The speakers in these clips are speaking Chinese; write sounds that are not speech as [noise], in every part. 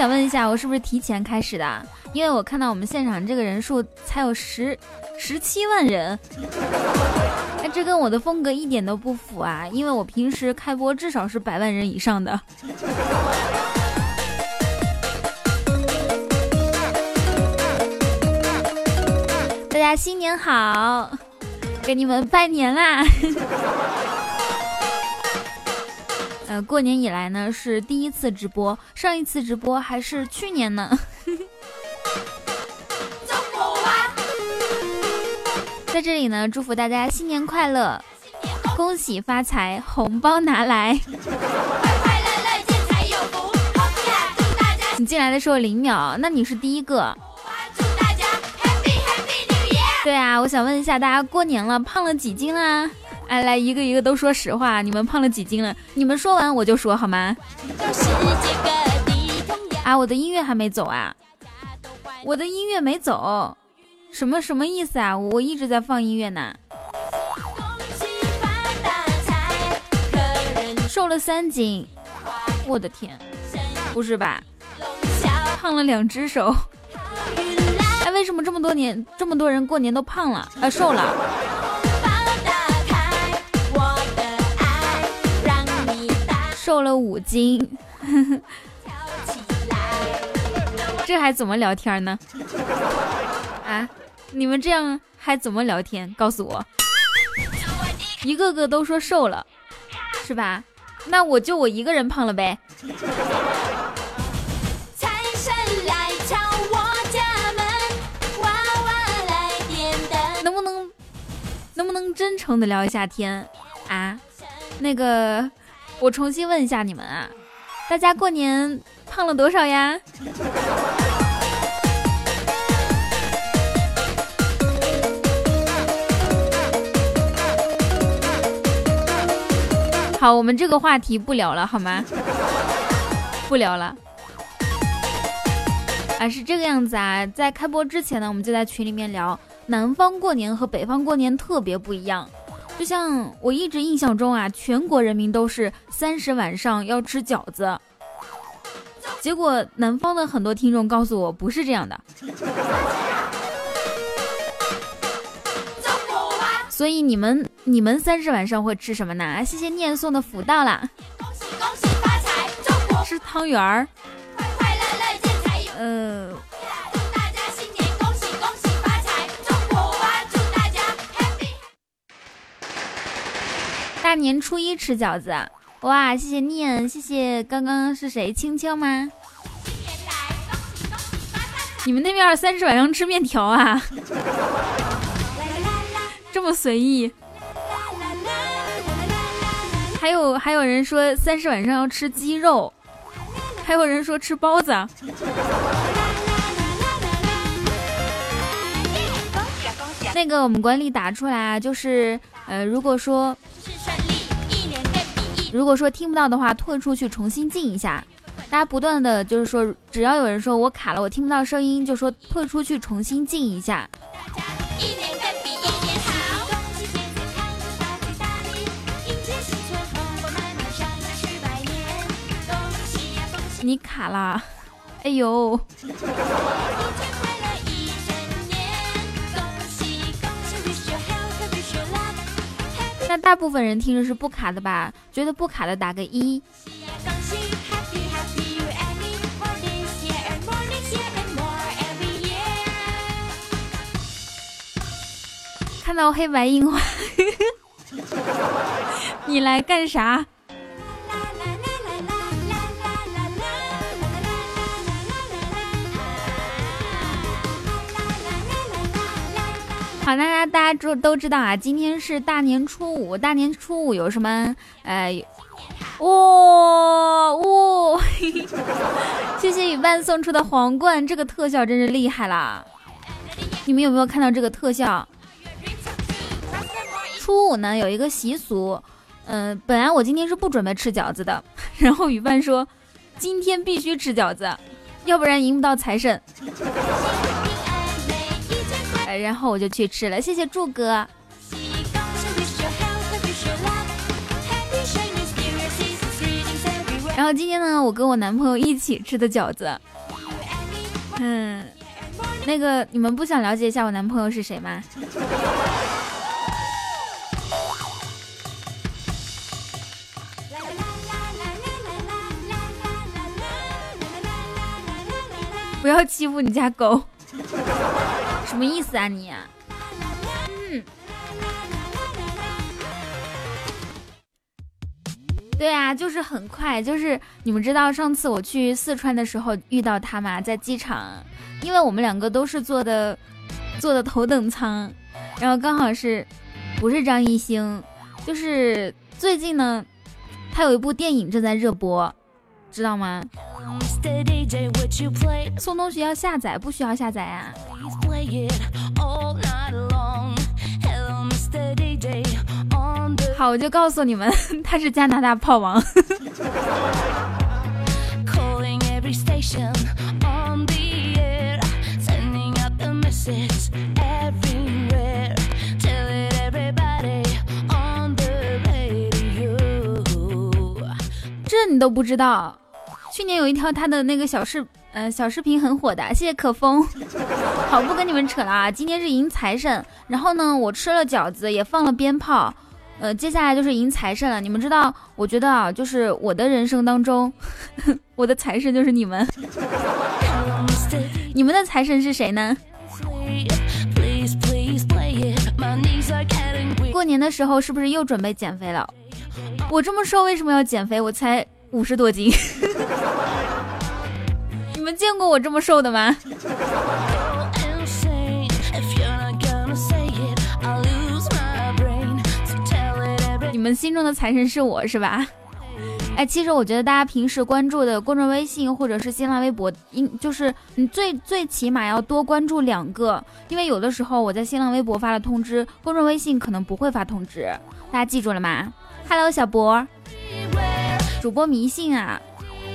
想问一下，我是不是提前开始的？因为我看到我们现场这个人数才有十十七万人，哎，这跟我的风格一点都不符啊！因为我平时开播至少是百万人以上的。大家新年好，给你们拜年啦！呃，过年以来呢是第一次直播，上一次直播还是去年呢。[laughs] 在这里呢，祝福大家新年快乐，恭喜发财，红包拿来。你进来的时候零秒，那你是第一个。对啊，我想问一下大家，过年了胖了几斤啊？哎，来一个一个都说实话，你们胖了几斤了？你们说完我就说好吗？啊，我的音乐还没走啊，我的音乐没走，什么什么意思啊？我一直在放音乐呢。瘦了三斤，我的天，不是吧？胖了两只手。哎，为什么这么多年这么多人过年都胖了？啊，瘦了。瘦了五斤，[laughs] 这还怎么聊天呢？啊，你们这样还怎么聊天？告诉我，一个个都说瘦了，是吧？那我就我一个人胖了呗。能不能能不能真诚的聊一下天啊？那个。我重新问一下你们啊，大家过年胖了多少呀？好，我们这个话题不聊了，好吗？不聊了。啊，是这个样子啊，在开播之前呢，我们就在群里面聊，南方过年和北方过年特别不一样。就像我一直印象中啊，全国人民都是三十晚上要吃饺子，结果南方的很多听众告诉我不是这样的，所以你们你们三十晚上会吃什么呢？谢谢念送的福到啦，恭喜恭喜发财吃汤圆儿，嗯。大年初一吃饺子，哇！谢谢念，谢谢刚刚是谁？青青吗？你们那边三十晚上吃面条啊？这么随意？还有还有人说三十晚上要吃鸡肉，还有人说吃包子。那个我们管理打出来啊，就是呃，如果说。如果说听不到的话，退出去重新进一下。大家不断的就是说，只要有人说我卡了，我听不到声音，就说退出去重新进一下。你卡了，哎呦！那大部分人听着是不卡的吧？觉得不卡的打个一。看到黑白樱花，[laughs] 你来干啥？好，大大家知都知道啊，今天是大年初五。大年初五有什么？呃，哇哇！谢谢雨伴送出的皇冠，这个特效真是厉害啦！你们有没有看到这个特效？初五呢有一个习俗，嗯，本来我今天是不准备吃饺子的，[laughs] 然后雨伴说今天必须吃饺子，要不然赢不到财神。然后我就去吃了，谢谢柱哥。然后今天呢，我跟我男朋友一起吃的饺子。嗯，那个你们不想了解一下我男朋友是谁吗？不要欺负你家狗，什么意思啊你？嗯，对啊，就是很快，就是你们知道上次我去四川的时候遇到他嘛，在机场，因为我们两个都是坐的坐的头等舱，然后刚好是不是张艺兴，就是最近呢，他有一部电影正在热播，知道吗？送东西要下载，不需要下载啊。好，我就告诉你们，[laughs] 他是加拿大炮王。[laughs] 你都不知道？去年有一条他的那个小视，呃，小视频很火的，谢谢可风。[laughs] 好，不跟你们扯了啊，今天是迎财神，然后呢，我吃了饺子，也放了鞭炮，呃，接下来就是迎财神了。你们知道，我觉得啊，就是我的人生当中，[laughs] 我的财神就是你们。[laughs] 你们的财神是谁呢？过年的时候是不是又准备减肥了？我这么瘦为什么要减肥？我才。五十多斤，[laughs] 你们见过我这么瘦的吗？你们心中的财神是我是吧？哎，其实我觉得大家平时关注的公众微信或者是新浪微博，应就是你最最起码要多关注两个，因为有的时候我在新浪微博发了通知，公众微信可能不会发通知，大家记住了吗？Hello，小博。主播迷信啊，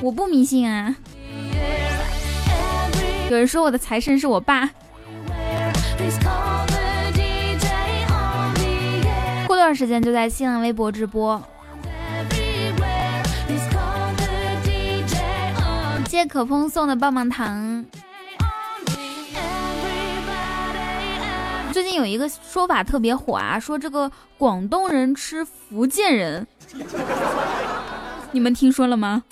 我不迷信啊。有人说我的财神是我爸。过段时间就在新浪微博直播。谢谢可风送的棒棒糖。最近有一个说法特别火啊，说这个广东人吃福建人。你们听说了吗？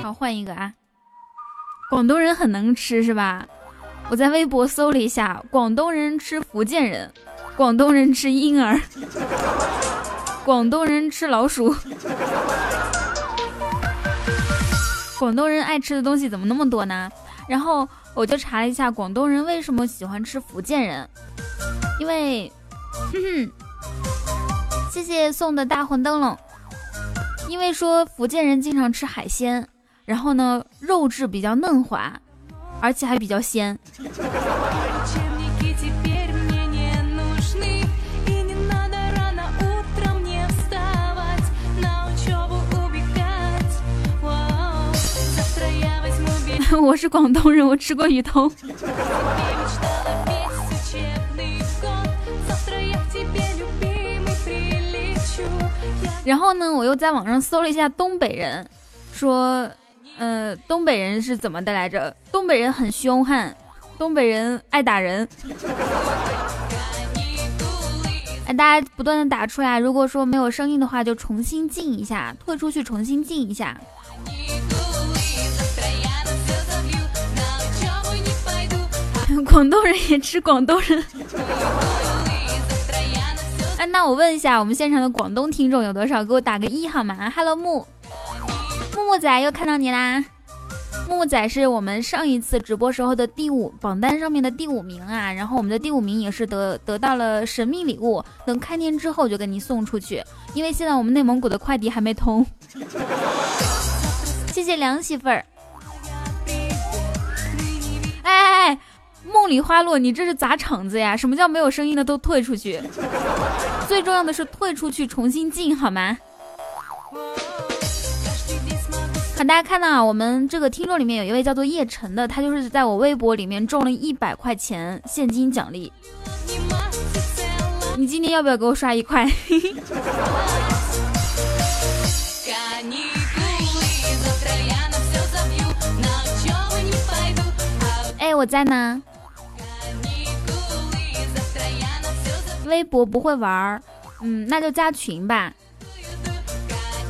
好，换一个啊！广东人很能吃是吧？我在微博搜了一下，广东人吃福建人，广东人吃婴儿，广东人吃老鼠。广东人爱吃的东西怎么那么多呢？然后我就查了一下，广东人为什么喜欢吃福建人？因为，谢谢送的大红灯笼。因为说福建人经常吃海鲜，然后呢，肉质比较嫩滑，而且还比较鲜。我是广东人，我吃过鱼头。然后呢，我又在网上搜了一下东北人，说，呃，东北人是怎么的来着？东北人很凶悍，东北人爱打人。哎，大家不断的打出来，如果说没有声音的话，就重新进一下，退出去重新进一下。广东人也吃广东人。[laughs] 哎，那我问一下，我们现场的广东听众有多少？给我打个一好吗？Hello 木木木仔又看到你啦！木木仔是我们上一次直播时候的第五榜单上面的第五名啊，然后我们的第五名也是得得到了神秘礼物，等开店之后就给你送出去，因为现在我们内蒙古的快递还没通。[laughs] 谢谢梁媳妇儿。哎哎哎！梦里花落，你这是砸场子呀？什么叫没有声音的都退出去？最重要的是退出去重新进，好吗？好，大家看到啊，我们这个听众里面有一位叫做叶晨的，他就是在我微博里面中了一百块钱现金奖励。你今天要不要给我刷一块？[laughs] 哎，我在呢。微博不会玩儿，嗯，那就加群吧。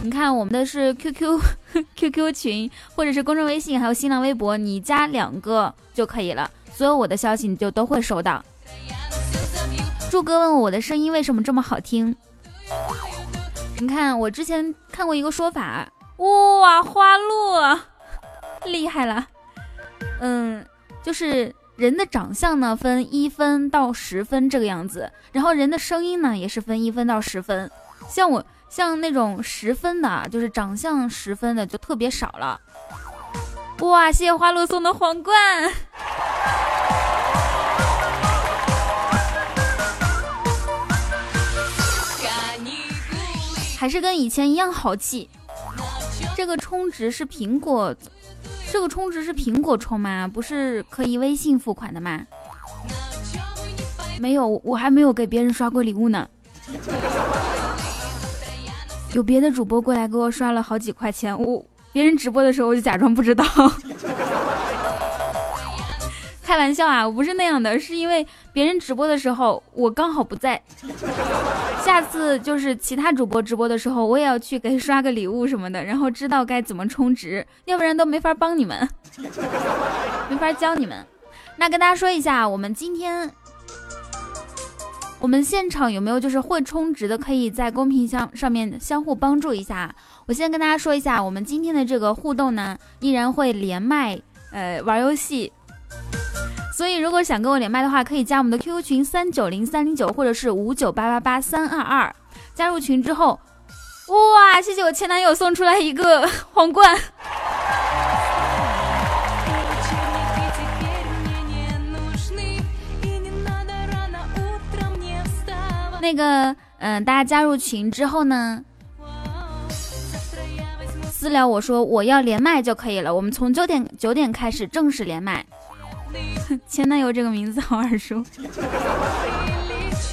你看，我们的是 QQ QQ [laughs] 群，或者是公众微信，还有新浪微博，你加两个就可以了，所有我的消息你就都会收到。柱哥问我我的声音为什么这么好听？你看，我之前看过一个说法，哇，花落，厉害了。嗯，就是人的长相呢分一分到十分这个样子，然后人的声音呢也是分一分到十分，像我。像那种十分的，就是长相十分的，就特别少了。哇，谢谢花落送的皇冠，还是跟以前一样好气。这个充值是苹果，这个充值是苹果充吗？不是可以微信付款的吗？没有，我还没有给别人刷过礼物呢。有别的主播过来给我刷了好几块钱，我别人直播的时候我就假装不知道，开玩笑啊，我不是那样的，是因为别人直播的时候我刚好不在，[laughs] 下次就是其他主播直播的时候，我也要去给刷个礼物什么的，然后知道该怎么充值，要不然都没法帮你们，[laughs] 没法教你们。那跟大家说一下，我们今天。我们现场有没有就是会充值的，可以在公屏箱上面相互帮助一下。我先跟大家说一下，我们今天的这个互动呢，依然会连麦，呃，玩游戏。所以如果想跟我连麦的话，可以加我们的 QQ 群三九零三零九，或者是五九八八八三二二。加入群之后，哇，谢谢我前男友送出来一个皇冠。那个，嗯，大家加入群之后呢，私聊我说我要连麦就可以了。我们从九点九点开始正式连麦。[laughs] 前男友这个名字好耳熟。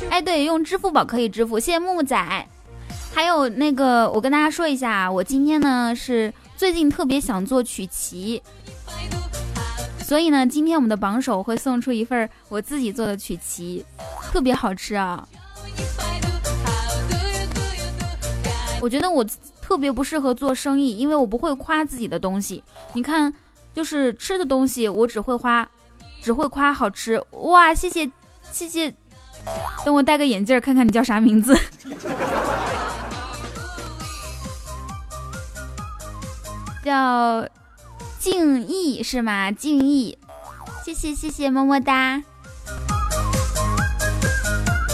哎，对，用支付宝可以支付。谢谢木木仔。还有那个，我跟大家说一下，我今天呢是最近特别想做曲奇，所以呢，今天我们的榜首会送出一份我自己做的曲奇，特别好吃啊。我觉得我特别不适合做生意，因为我不会夸自己的东西。你看，就是吃的东西，我只会夸，只会夸好吃。哇，谢谢，谢谢。等我戴个眼镜，看看你叫啥名字。[laughs] 叫静逸是吗？静逸，谢谢谢谢，么么哒。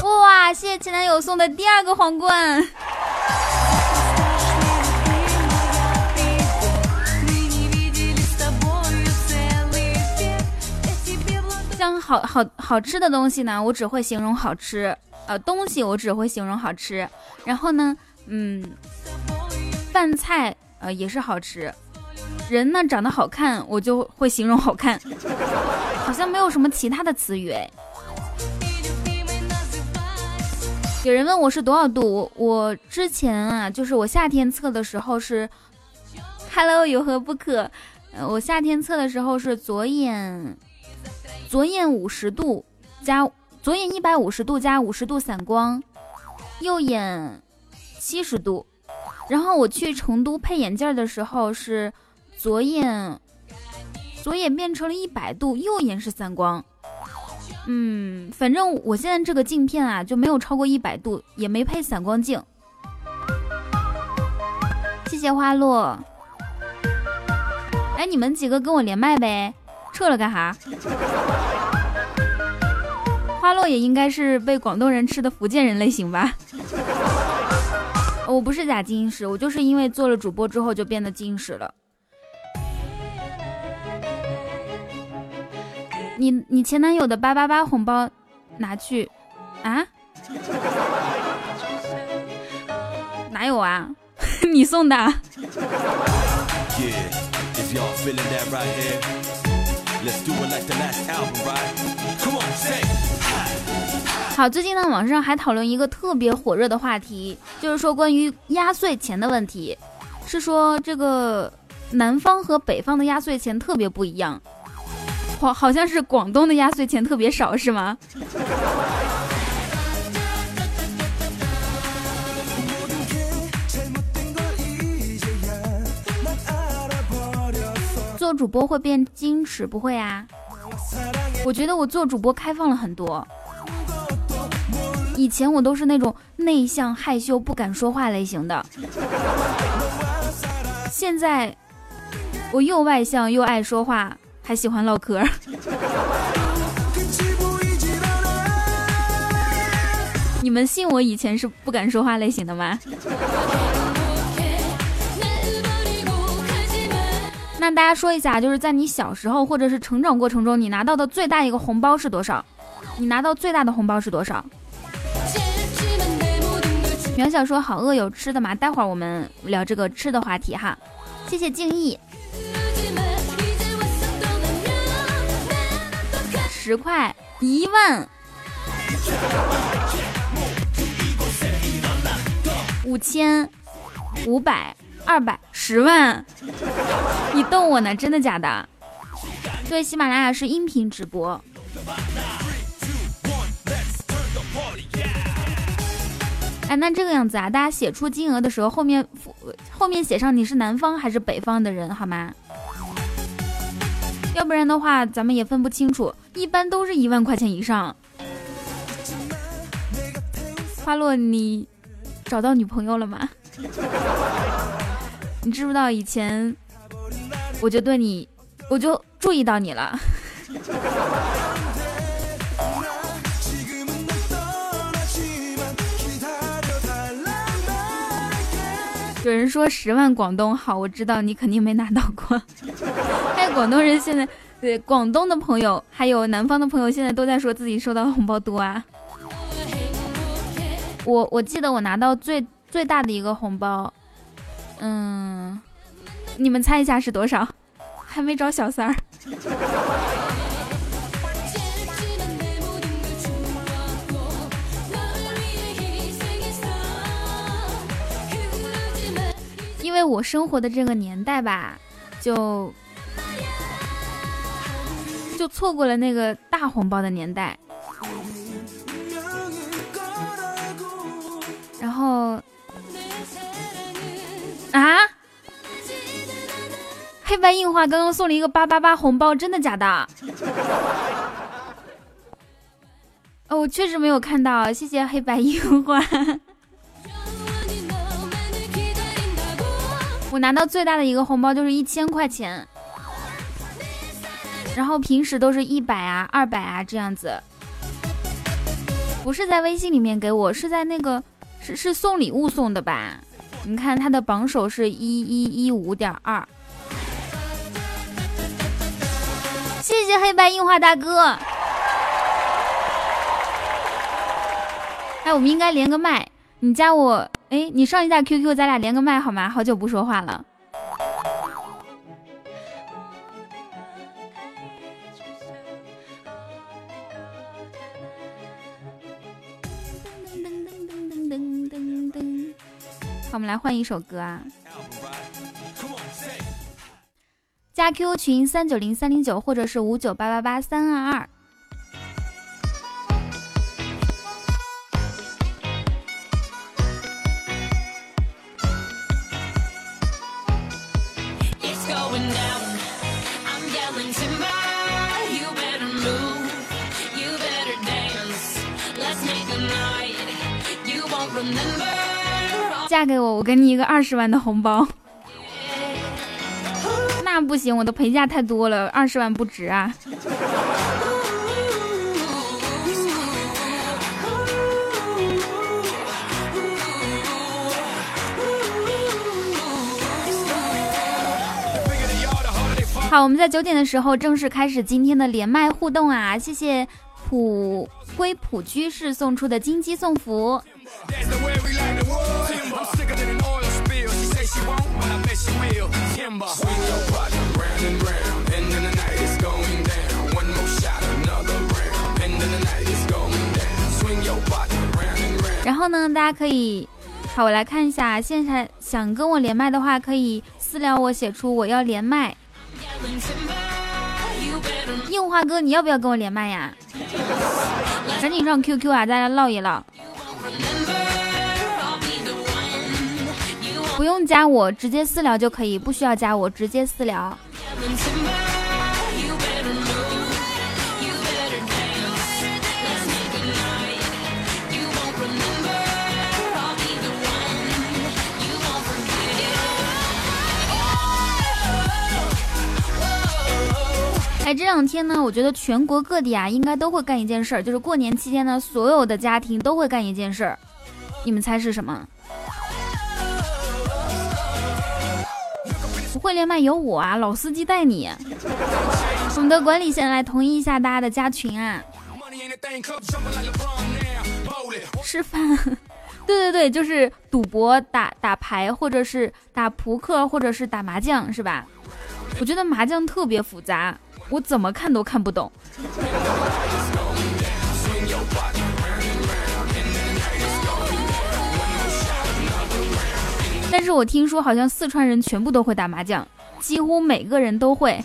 哇，谢谢前男友送的第二个皇冠。像好好好吃的东西呢，我只会形容好吃。呃，东西我只会形容好吃。然后呢，嗯，饭菜呃也是好吃。人呢长得好看，我就会形容好看。好像没有什么其他的词语哎。有人问我是多少度，我之前啊，就是我夏天测的时候是，Hello 有何不可？我夏天测的时候是左眼。左眼五十度加左眼一百五十度加五十度散光，右眼七十度。然后我去成都配眼镜的时候是左眼左眼变成了一百度，右眼是散光。嗯，反正我现在这个镜片啊就没有超过一百度，也没配散光镜。谢谢花落。哎，你们几个跟我连麦呗。撤了干哈？花落也应该是被广东人吃的福建人类型吧？我不是假近视，我就是因为做了主播之后就变得近视了。你你前男友的八八八红包拿去啊？哪有啊？[laughs] 你送的？好，最近呢，网上还讨论一个特别火热的话题，就是说关于压岁钱的问题，是说这个南方和北方的压岁钱特别不一样，好，好像是广东的压岁钱特别少，是吗？[laughs] 主播会变矜持，不会啊？我觉得我做主播开放了很多。以前我都是那种内向、害羞、不敢说话类型的，现在我又外向又爱说话，还喜欢唠嗑。你们信我以前是不敢说话类型的吗？那大家说一下，就是在你小时候或者是成长过程中，你拿到的最大一个红包是多少？你拿到最大的红包是多少？苗小说好饿，有吃的吗？待会儿我们聊这个吃的话题哈。谢谢敬意。十块，一万，五千，五百。二百十万，你逗我呢？真的假的？对，喜马拉雅是音频直播。哎，那这个样子啊，大家写出金额的时候，后面后面写上你是南方还是北方的人，好吗？要不然的话，咱们也分不清楚。一般都是一万块钱以上。花落，你找到女朋友了吗？你知不知道以前我就对你，我就注意到你了。[laughs] 有人说十万广东好，我知道你肯定没拿到过。[laughs] 还有广东人现在，对广东的朋友，还有南方的朋友，现在都在说自己收到的红包多啊。我我记得我拿到最最大的一个红包。嗯，你们猜一下是多少？还没找小三儿。因为我生活的这个年代吧，就就错过了那个大红包的年代，然后。啊！黑白印花刚刚送了一个八八八红包，真的假的？哦，我确实没有看到，谢谢黑白印花。我拿到最大的一个红包就是一千块钱，然后平时都是一百啊、二百啊这样子，不是在微信里面给我，是在那个是是送礼物送的吧？你看他的榜首是一一一五点二，谢谢黑白印花大哥。哎，我们应该连个麦，你加我，哎，你上一下 QQ，咱俩连个麦好吗？好久不说话了。我们来换一首歌啊！加 QQ 群三九零三零九，或者是五九八八八三二二。嫁给我，我给你一个二十万的红包。[laughs] 那不行，我的陪嫁太多了，二十万不值啊。好，我们在九点的时候正式开始今天的连麦互动啊！谢谢普归普居士送出的金鸡送福。然后呢，大家可以，好，我来看一下，现在想跟我连麦的话，可以私聊我，写出我要连麦。硬化哥，你要不要跟我连麦呀？赶紧上 QQ 啊，大家唠一唠。不用加我，直接私聊就可以，不需要加我，直接私聊。哎，这两天呢，我觉得全国各地啊，应该都会干一件事儿，就是过年期间呢，所有的家庭都会干一件事儿，你们猜是什么？不会连麦有我啊，老司机带你。我们的管理先来同意一下大家的加群啊。吃饭，[laughs] 对对对，就是赌博、打打牌，或者是打扑克，或者是打麻将，是吧？我觉得麻将特别复杂，我怎么看都看不懂。但是我听说好像四川人全部都会打麻将，几乎每个人都会。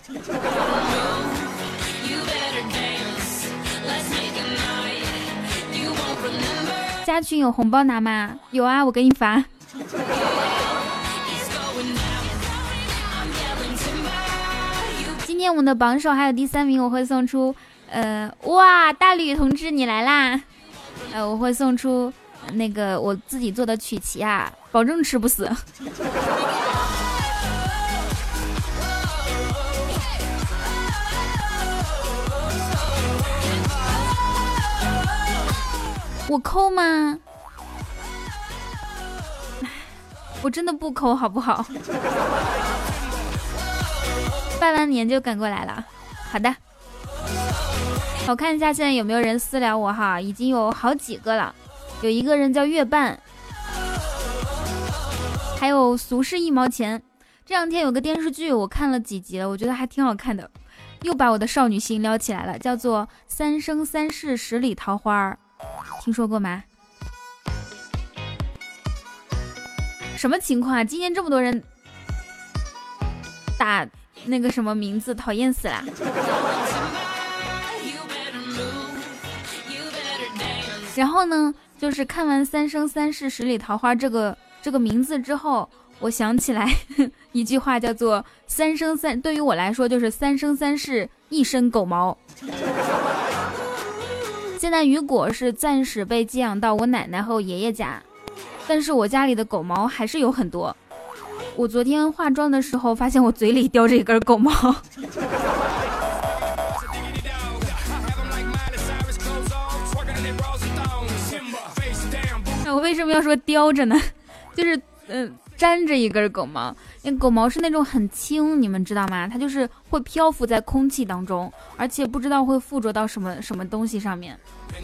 加群有红包拿吗？有啊，我给你发。今天我们的榜首还有第三名，我会送出，呃，哇，大吕同志你来啦！呃，我会送出那个我自己做的曲奇啊。保证吃不死。[laughs] 我抠吗？我真的不抠，好不好？[laughs] 拜完年就赶过来了。好的，我看一下现在有没有人私聊我哈，已经有好几个了。有一个人叫月半。还有俗世一毛钱，这两天有个电视剧我看了几集了，我觉得还挺好看的，又把我的少女心撩起来了，叫做《三生三世十里桃花》，听说过吗？什么情况啊？今天这么多人打那个什么名字，讨厌死了。然后呢，就是看完《三生三世十里桃花》这个。这个名字之后，我想起来 [laughs] 一句话，叫做“三生三”。对于我来说，就是“三生三世一身狗毛”。现在雨果是暂时被寄养到我奶奶和我爷爷家，但是我家里的狗毛还是有很多。我昨天化妆的时候，发现我嘴里叼着一根狗毛。[laughs] 为什么要说叼着呢？[laughs] 就是嗯，粘着一根狗毛，那狗毛是那种很轻，你们知道吗？它就是会漂浮在空气当中，而且不知道会附着到什么什么东西上面，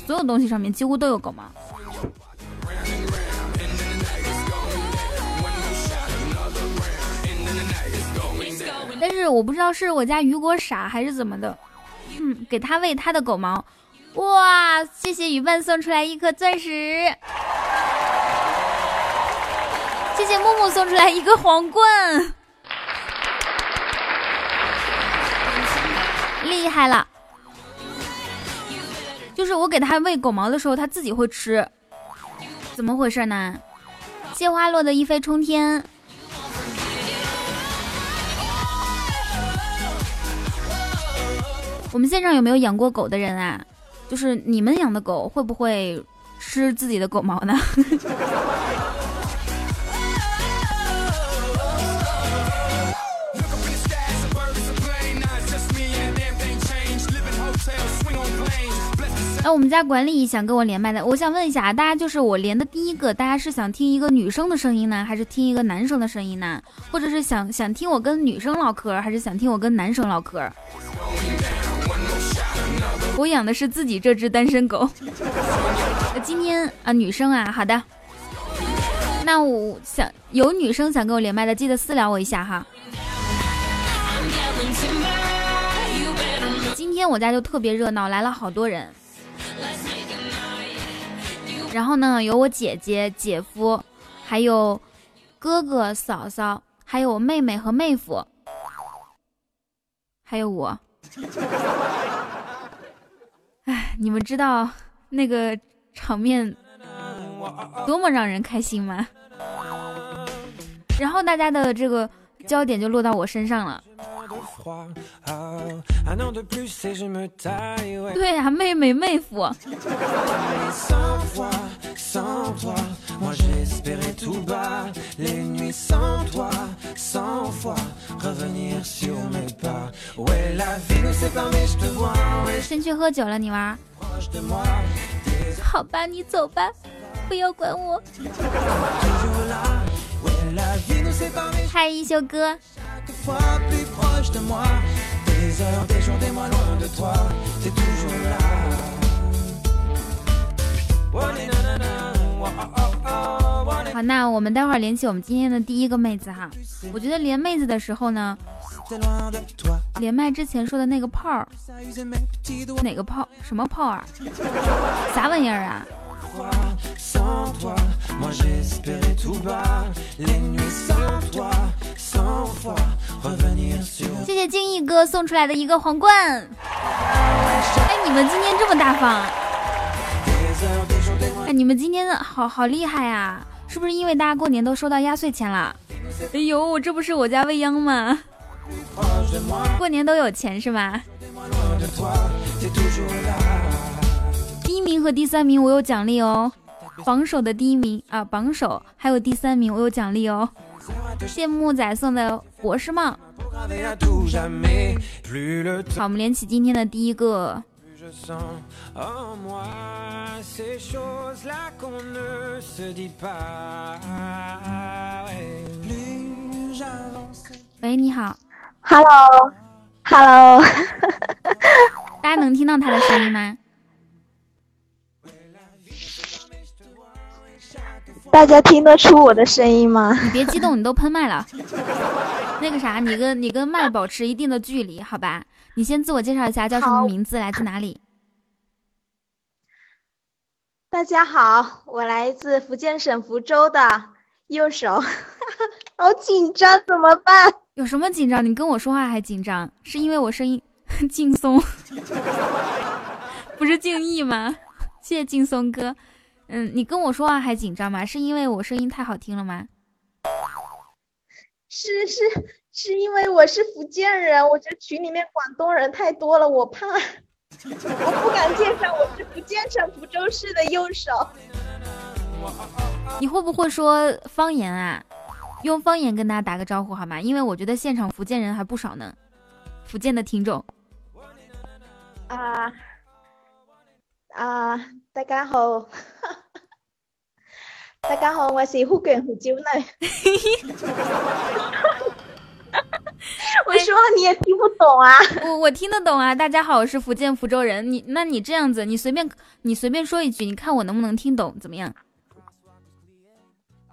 所有东西上面几乎都有狗毛。但是我不知道是我家雨果傻还是怎么的，嗯，给他喂他的狗毛，哇，谢谢雨伴送出来一颗钻石。谢谢木木送出来一个皇冠，厉害了！就是我给它喂狗毛的时候，它自己会吃，怎么回事呢？谢花落的一飞冲天。我们现场有没有养过狗的人啊？就是你们养的狗会不会吃自己的狗毛呢？[laughs] 哎，我们家管理想跟我连麦的，我想问一下，大家就是我连的第一个，大家是想听一个女生的声音呢，还是听一个男生的声音呢？或者是想想听我跟女生唠嗑，还是想听我跟男生唠嗑？[laughs] 我养的是自己这只单身狗。[laughs] 今天啊，女生啊，好的。那我想有女生想跟我连麦的，记得私聊我一下哈。今天我家就特别热闹，来了好多人。然后呢，有我姐姐、姐夫，还有哥哥、嫂嫂，还有我妹妹和妹夫，还有我。你们知道那个场面多么让人开心吗？然后大家的这个焦点就落到我身上了。对呀，妹妹妹夫。先去喝酒了，你玩？好吧，你走吧，不要管我。嗨，一休哥。好，那我们待会儿连起我们今天的第一个妹子哈。我觉得连妹子的时候呢，连麦之前说的那个炮儿，哪个炮？什么炮啊？啥玩意儿啊？[laughs] 谢谢静逸哥送出来的一个皇冠。哎，你们今天这么大方？哎，你们今天好好厉害啊！是不是因为大家过年都收到压岁钱了？哎呦，这不是我家未央吗？过年都有钱是吧？第一名和第三名我有奖励哦，榜首的第一名啊，榜首还有第三名我有奖励哦。谢木仔送的博士帽。好，我们连起今天的第一个。喂，你好。Hello，Hello。大家能听到他的声音吗？大家听得出我的声音吗？你别激动，你都喷麦了。那个啥，你跟你跟麦保持一定的距离，好吧？你先自我介绍一下，叫什么名字，来自哪里？大家好，我来自福建省福州的右手，[laughs] 好紧张，怎么办？有什么紧张？你跟我说话还紧张？是因为我声音 [laughs] 劲松，[laughs] 不是敬意吗？谢谢劲松哥。嗯，你跟我说话还紧张吗？是因为我声音太好听了吗？是是是因为我是福建人，我觉得群里面广东人太多了，我怕，我不敢介绍我是福建省福州市的右手。你会不会说方言啊？用方言跟大家打个招呼好吗？因为我觉得现场福建人还不少呢，福建的听众。啊啊，大家好。大家好，我是福建福州的。[laughs] 我说你也听不懂啊？我我听得懂啊。大家好，我是福建福州人。你那你这样子，你随便你随便说一句，你看我能不能听懂？怎么样？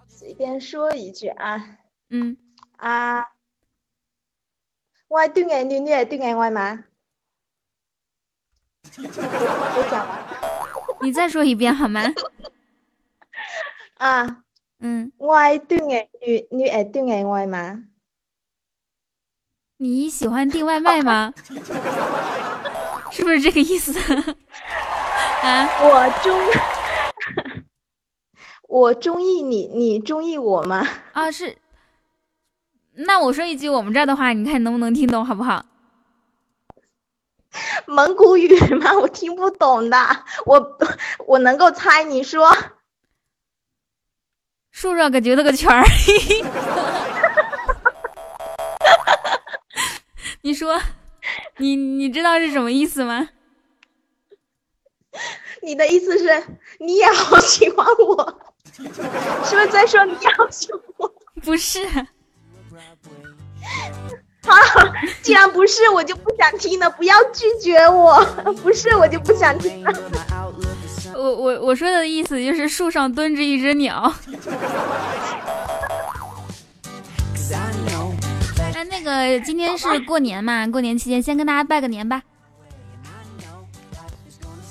随便说一句啊。嗯啊，我对眼你，你也对眼我吗？[laughs] 我讲完。你再说一遍好吗？啊，嗯，我爱对眼你，你爱对眼我吗？你喜欢订外卖吗？[laughs] 是不是这个意思？[laughs] 啊，我中，我中意你，你中意我吗？啊，是。那我说一句我们这儿的话，你看能不能听懂，好不好？蒙古语吗？我听不懂的，我我能够猜，你说。竖着个揪了个圈儿，[laughs] 你说，你你知道是什么意思吗？你的意思是你也好喜欢我，是不是在说你好喜欢我？不是，好，既然不是，我就不想听了，不要拒绝我，不是我就不想听了。我我我说的意思就是树上蹲着一只鸟。那那个今天是过年嘛？过年期间先跟大家拜个年吧。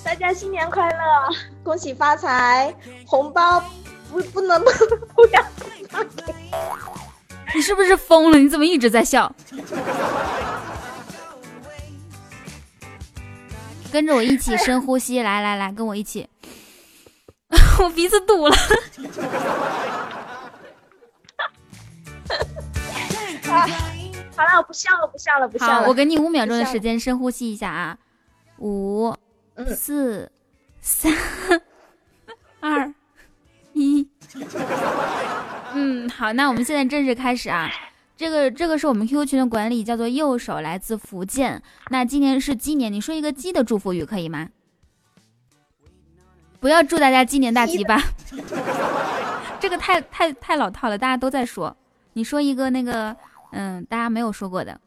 大家新年快乐，恭喜发财，红包不不能不不要给。你是不是疯了？你怎么一直在笑？跟着我一起深呼吸，[laughs] 来来来，跟我一起。[laughs] 我鼻子堵了。啊，好了，我不笑了，不笑了，不笑了。我给你五秒钟的时间深呼吸一下啊，五、四、三、二、一。嗯，好，那我们现在正式开始啊。这个这个是我们 QQ 群的管理，叫做右手，来自福建。那今年是鸡年，你说一个鸡的祝福语可以吗？不要祝大家鸡年大吉吧，[laughs] 这个太太太老套了，大家都在说。你说一个那个，嗯，大家没有说过的。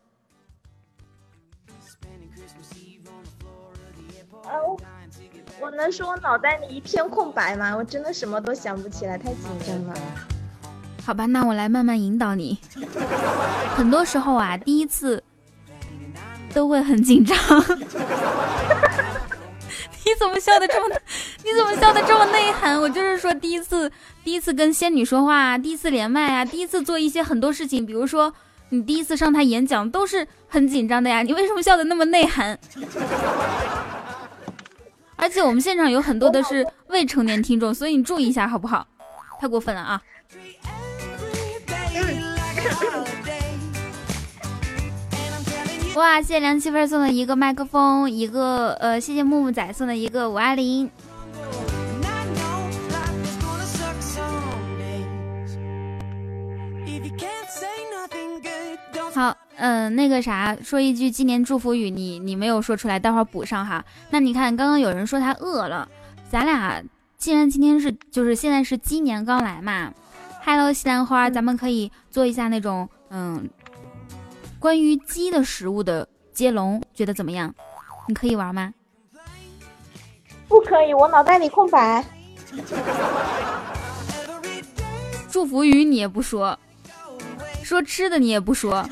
我能说我脑袋里一片空白吗？我真的什么都想不起来，太紧张了。好吧，那我来慢慢引导你。很多时候啊，第一次都会很紧张。[laughs] 你怎么笑的这么？你怎么笑的这么内涵？我就是说，第一次，第一次跟仙女说话，第一次连麦啊，第一次做一些很多事情，比如说你第一次上台演讲，都是很紧张的呀。你为什么笑的那么内涵？而且我们现场有很多的是未成年听众，所以你注意一下好不好？太过分了啊！哇，谢谢梁七分送的一个麦克风，一个呃，谢谢木木仔送的一个五二零。好，嗯，那个啥，说一句今年祝福语，你你没有说出来，待会儿补上哈。那你看，刚刚有人说他饿了，咱俩既然今天是就是现在是鸡年刚来嘛，Hello 西兰花，咱们可以做一下那种嗯。关于鸡的食物的接龙，觉得怎么样？你可以玩吗？不可以，我脑袋里空白。祝福语你也不说，说吃的你也不说，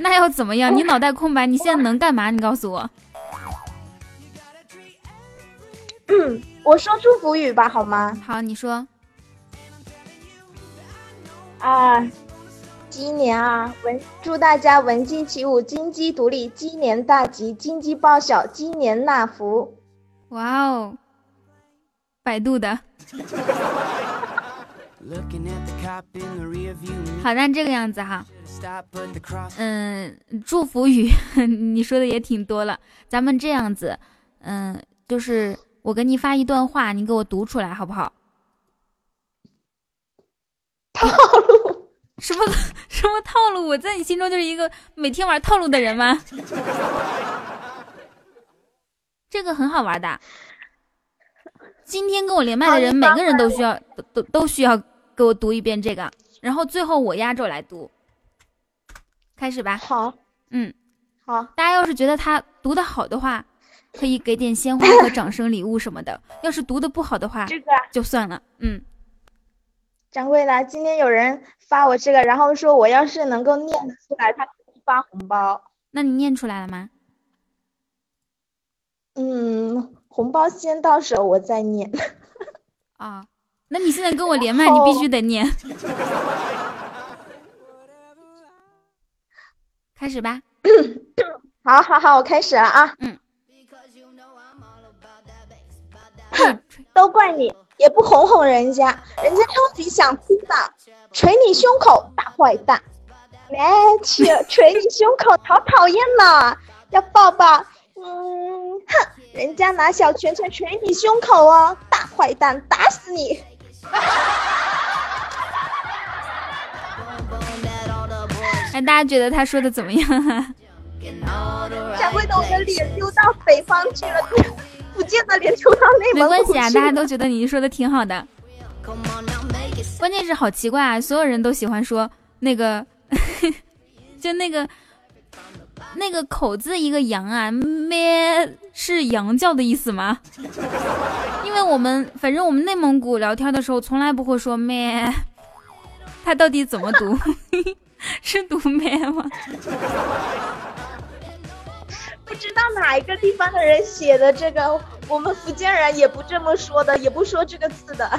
那要怎么样？你脑袋空白，你现在能干嘛？你告诉我。我说祝福语吧，好吗？好，你说。啊。鸡年啊，文祝大家文鸡起舞，金鸡独立，鸡年大吉，金鸡报晓，鸡年纳福。哇哦，百度的。好，那这个样子哈。嗯，祝福语 [laughs] 你说的也挺多了，咱们这样子，嗯，就是我给你发一段话，你给我读出来好不好？套路。什么 [laughs] 什么套路？我在你心中就是一个每天玩套路的人吗？[laughs] 这个很好玩的。今天跟我连麦的人，每个人都需要都都都需要给我读一遍这个，然后最后我压轴来读。开始吧。好。嗯。好。大家要是觉得他读的好的话，可以给点鲜花和掌声礼物什么的。要是读的不好的话，这个就算了。嗯。掌柜的，今天有人发我这个，然后说我要是能够念得出来，他发红包。那你念出来了吗？嗯，红包先到手，我再念。[laughs] 啊，那你现在跟我连麦，你必须得念。开始吧。[coughs] 好好好，我开始了啊。嗯。哼，[coughs] 都怪你。也不哄哄人家，人家超级想听的，捶你胸口，大坏蛋！来，去捶你胸口，好讨厌呐！要抱抱，嗯，哼，人家拿小拳拳捶你胸口哦，大坏蛋，打死你！[laughs] 哎，大家觉得他说的怎么样啊？掌柜的，我的脸丢到北方去了。福建的连球到内没关系啊，大家都觉得你说的挺好的。关键是好奇怪啊，所有人都喜欢说那个 [laughs] 就那个那个口字一个羊啊，咩是羊叫的意思吗？因为我们反正我们内蒙古聊天的时候从来不会说咩，它到底怎么读？[laughs] 是读咩吗？不知道哪一个地方的人写的这个，我们福建人也不这么说的，也不说这个字的，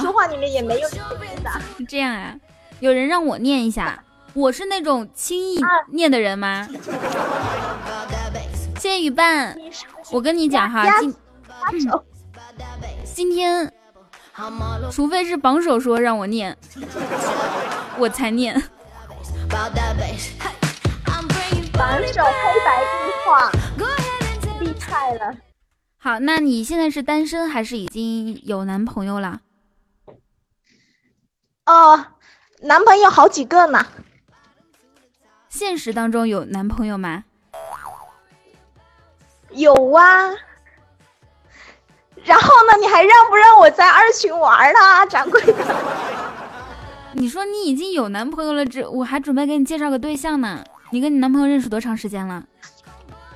说话里面也没有这个字的。这样啊？有人让我念一下，我是那种轻易念的人吗？谢谢雨伴，我跟你讲哈，今今天，除非是榜首说让我念，我才念。榜首黑白一画，厉害了。好，那你现在是单身还是已经有男朋友了？哦，男朋友好几个呢。现实当中有男朋友吗？有啊。然后呢？你还让不让我在二群玩了，掌柜的？[laughs] 你说你已经有男朋友了，这我还准备给你介绍个对象呢。你跟你男朋友认识多长时间了？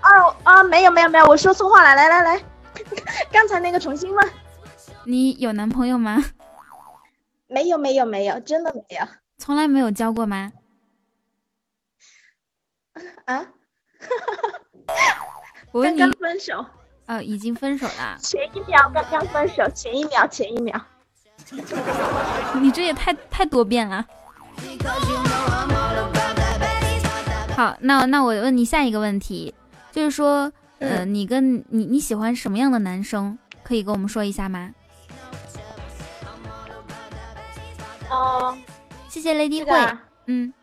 啊啊，没有没有没有，我说错话了，来来来，刚才那个重新问。你有男朋友吗？没有没有没有，真的没有，从来没有交过吗？啊？[laughs] 我问你，刚刚分手。呃，已经分手了。前一秒刚刚分手，前一秒前一秒。你这也太太多变了。好，那那我问你下一个问题，就是说，呃，你跟你你喜欢什么样的男生？可以跟我们说一下吗？哦，谢谢 Lady 慧，嗯，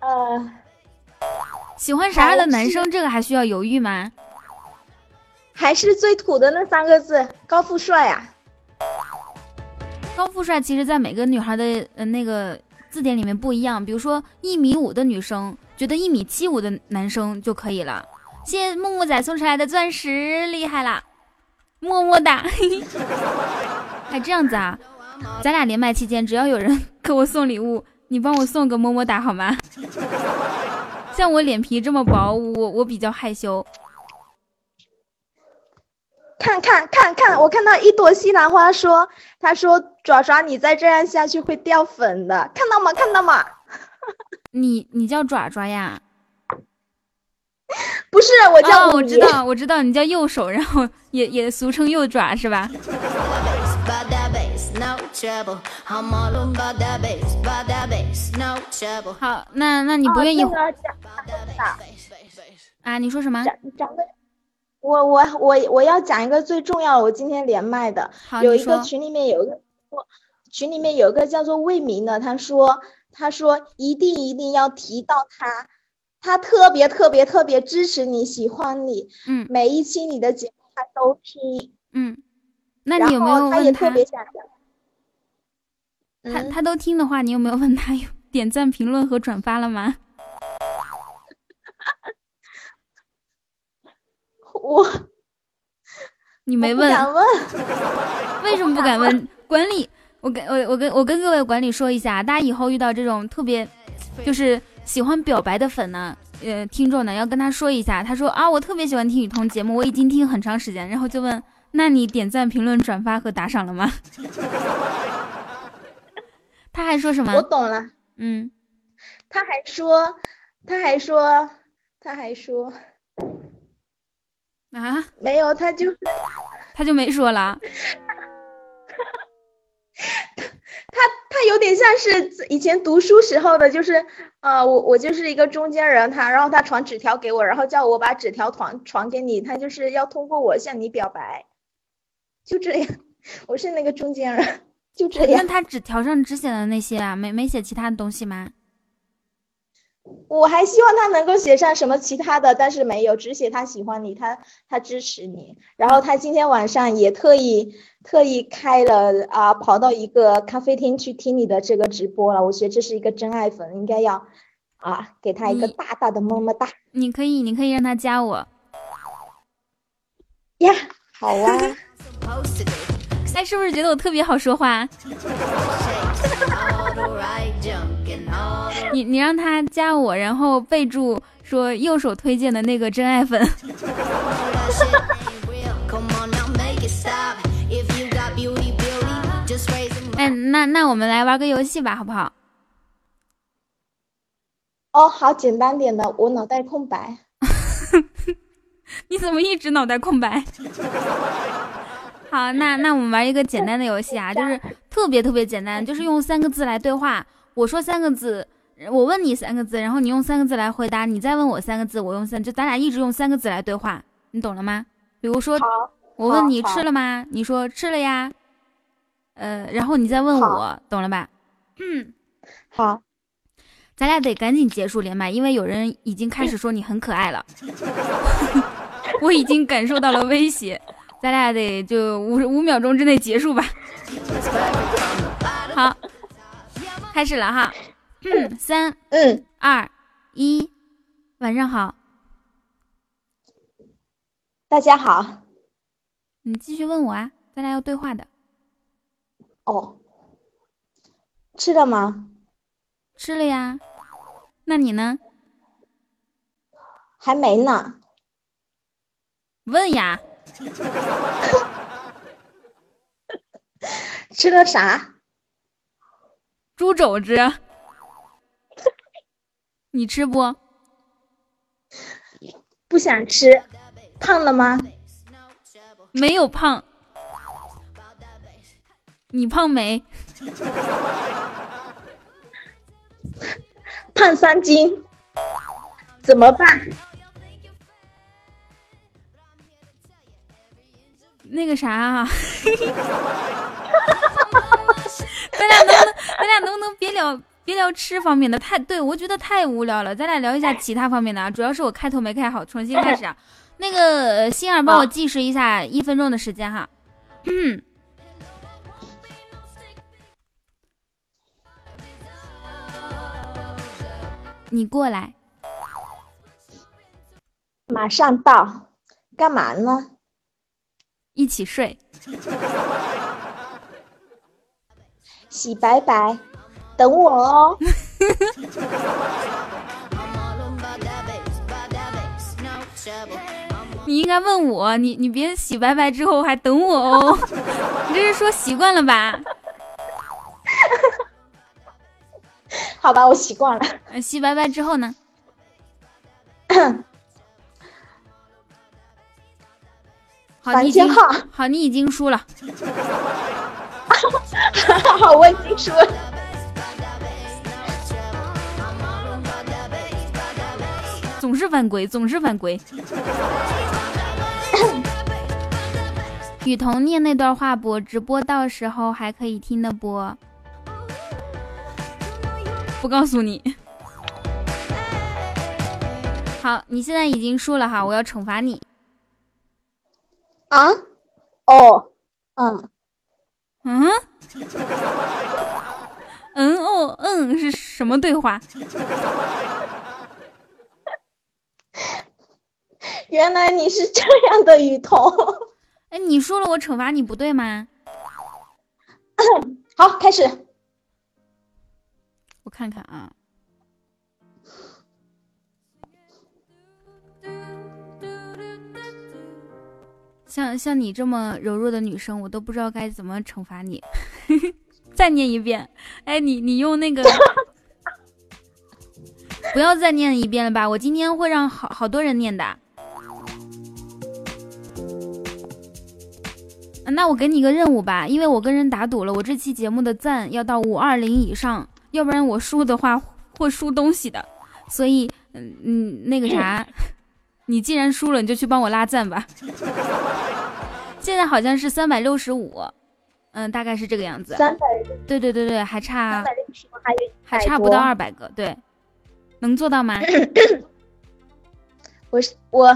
呃，喜欢啥样的男生？这个还需要犹豫吗？还是最土的那三个字，高富帅啊！高富帅其实，在每个女孩的呃那个字典里面不一样。比如说，一米五的女生觉得一米七五的男生就可以了。谢谢木木仔送出来的钻石，厉害啦！么么哒！还 [laughs] 这样子啊？咱俩连麦期间，只要有人给我送礼物，你帮我送个么么哒好吗？[laughs] 像我脸皮这么薄，我我比较害羞。看看看看，我看到一朵西兰花说，他说爪爪，你再这样下去会掉粉的，看到吗？看到吗？[laughs] 你你叫爪爪呀？[laughs] 不是，我叫我知道我知道，你叫右手，然后也也俗称右爪是吧？好，那那你不愿意啊？你说什么？我我我我要讲一个最重要的，我今天连麦的，有一个群里面有一个，群里面有一个叫做魏明的，他说他说一定一定要提到他，他特别特别特别支持你，喜欢你，嗯，每一期你的节目他都听，嗯，那你有没有问他？他他都听的话，你有没有问他有点赞、评论和转发了吗？[laughs] 我，你没问，为什么不敢问？管理，我跟我我跟我跟各位管理说一下，大家以后遇到这种特别就是喜欢表白的粉呢，呃，听众呢，要跟他说一下，他说啊，我特别喜欢听雨桐节目，我已经听很长时间，然后就问，那你点赞、评论、转发和打赏了吗？[laughs] 他还说什么？我懂了，嗯，他还说，他还说，他还说。啊，没有，他就他就没说了。[laughs] [laughs] 他他有点像是以前读书时候的，就是呃，我我就是一个中间人，他然后他传纸条给我，然后叫我把纸条传传给你，他就是要通过我向你表白，就这样，我是那个中间人，就这样。那他纸条上只写了那些啊，没没写其他的东西吗？我还希望他能够写上什么其他的，但是没有，只写他喜欢你，他他支持你。然后他今天晚上也特意特意开了啊，跑到一个咖啡厅去听你的这个直播了。我觉得这是一个真爱粉，应该要啊给他一个大大的么么哒。你可以，你可以让他加我。呀，好啊。[laughs] 哎，是不是觉得我特别好说话？你你让他加我，然后备注说右手推荐的那个真爱粉。[laughs] 哎，那那我们来玩个游戏吧，好不好？哦，好简单点的，我脑袋空白。[laughs] 你怎么一直脑袋空白？好，那那我们玩一个简单的游戏啊，就是特别特别简单，就是用三个字来对话。我说三个字，我问你三个字，然后你用三个字来回答，你再问我三个字，我用三，就咱俩一直用三个字来对话，你懂了吗？比如说，我问你吃了吗？你说吃了呀。呃，然后你再问我，懂了吧？嗯，好。咱俩得赶紧结束连麦，因为有人已经开始说你很可爱了，[laughs] 我已经感受到了威胁，咱俩得就五五秒钟之内结束吧。[laughs] 好，开始了哈，嗯，三，嗯，二，一，晚上好，大家好，你继续问我啊，咱俩要对话的。哦，吃了吗？吃了呀。那你呢？还没呢。问呀。[laughs] 吃了啥？猪肘子。你吃不？不想吃。胖了吗？没有胖。你胖没？[laughs] 胖三斤，怎么办？那个啥啊，[laughs] 咱俩能不能，咱俩能不能别聊别聊吃方面的？太对我觉得太无聊了，咱俩聊一下其他方面的啊。主要是我开头没开好，重新开始啊。那个心儿帮我计时一下，一分钟的时间哈。嗯。你过来，马上到，干嘛呢？一起睡。洗白白，等我哦。[laughs] 你应该问我，你你别洗白白之后还等我哦。[laughs] 你这是说习惯了吧？好吧，我习惯了。洗白白之后呢？[coughs] 好，你已经好，你已经输了。[laughs] 好，我已经输了。总是犯规，总是犯规。[coughs] 雨桐念那段话不？直播到时候还可以听的不？不告诉你。好，你现在已经输了哈，我要惩罚你。啊？哦，嗯，嗯，嗯哦嗯是什么对话？原来你是这样的雨桐。哎，你说了，我惩罚你不对吗？[coughs] 好，开始。我看看啊，像像你这么柔弱的女生，我都不知道该怎么惩罚你。[laughs] 再念一遍，哎，你你用那个，[laughs] 不要再念一遍了吧？我今天会让好好多人念的。那我给你个任务吧，因为我跟人打赌了，我这期节目的赞要到五二零以上。要不然我输的话会输东西的，所以嗯嗯那个啥，[laughs] 你既然输了，你就去帮我拉赞吧。[laughs] 现在好像是三百六十五，嗯，大概是这个样子。三百，对对对对，还差三百六十还还差不到二百个，对，能做到吗？[coughs] 我是我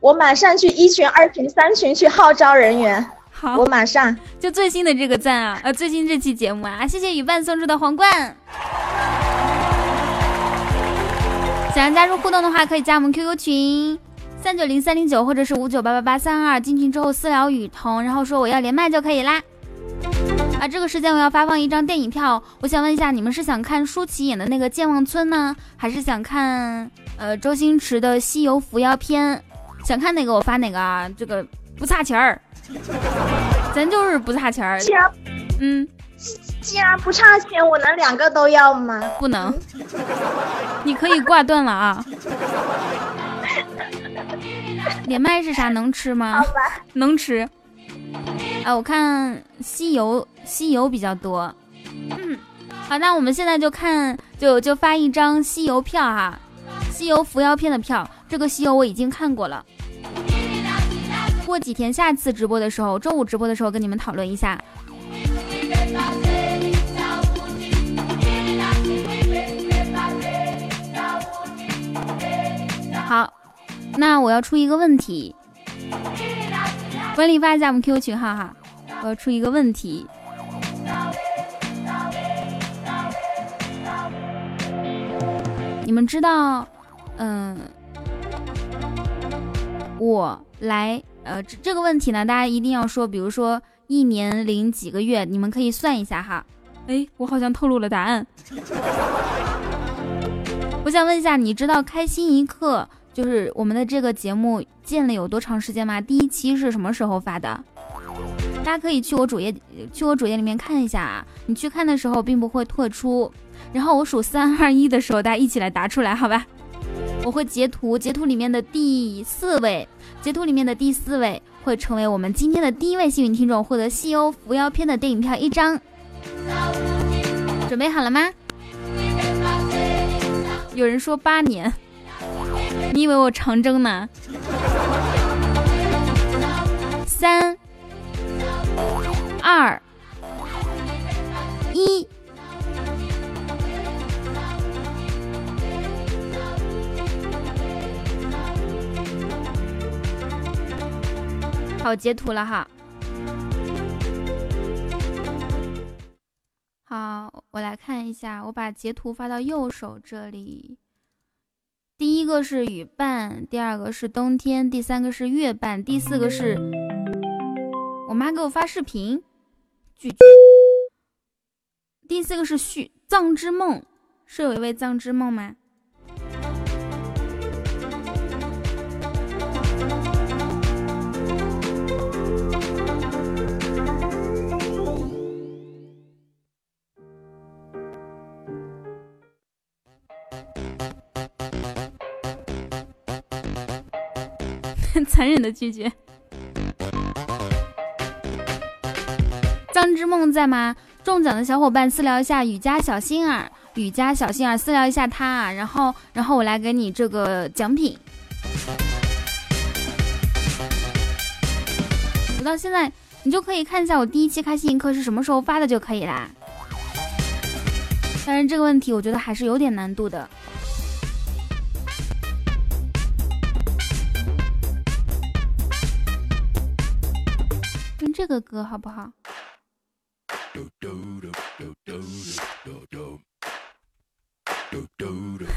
我马上去一群、二群、三群去号召人员。好，我马上就最新的这个赞啊，呃，最新这期节目啊，谢谢雨伴送出的皇冠。想要加入互动的话，可以加我们 QQ 群三九零三零九或者是五九八八八三二进群之后私聊雨桐，然后说我要连麦就可以啦。啊，这个时间我要发放一张电影票，我想问一下，你们是想看舒淇演的那个《健忘村》呢，还是想看呃周星驰的《西游伏妖篇》？想看哪个我发哪个啊，这个不差钱儿，咱就是不差钱儿。既然嗯，既然不差钱，我能两个都要吗？不能，你可以挂断了啊。[laughs] 连麦是啥？能吃吗？能吃。哎，我看西游西游比较多。嗯，好，那我们现在就看，就就发一张西游票哈，西游伏妖篇的票。这个西游我已经看过了。过几天下次直播的时候，周五直播的时候跟你们讨论一下。好，那我要出一个问题，管理发一下我们 QQ 群号哈。我要出一个问题，你们知道，嗯，我来，呃，这这个问题呢，大家一定要说，比如说一年零几个月，你们可以算一下哈。哎，我好像透露了答案。我想问一下，你知道开心一刻就是我们的这个节目建了有多长时间吗？第一期是什么时候发的？大家可以去我主页，去我主页里面看一下啊。你去看的时候并不会退出，然后我数三二一的时候，大家一起来答出来，好吧？我会截图，截图里面的第四位，截图里面的第四位会成为我们今天的第一位幸运听众，获得《西游伏妖篇》的电影票一张。准备好了吗？有人说八年，你以为我长征呢？三、二、一，好，截图了哈。好，我来看一下，我把截图发到右手这里。第一个是雨伴，第二个是冬天，第三个是月伴，第四个是我妈给我发视频，拒绝。第四个是续藏之梦，是有一位藏之梦吗？残忍的拒绝。张之梦在吗？中奖的小伙伴私聊一下雨家小心儿，雨家小心儿私聊一下他啊，然后然后我来给你这个奖品。我到现在你就可以看一下我第一期开心一刻是什么时候发的就可以啦。但是这个问题我觉得还是有点难度的。这个歌好不好？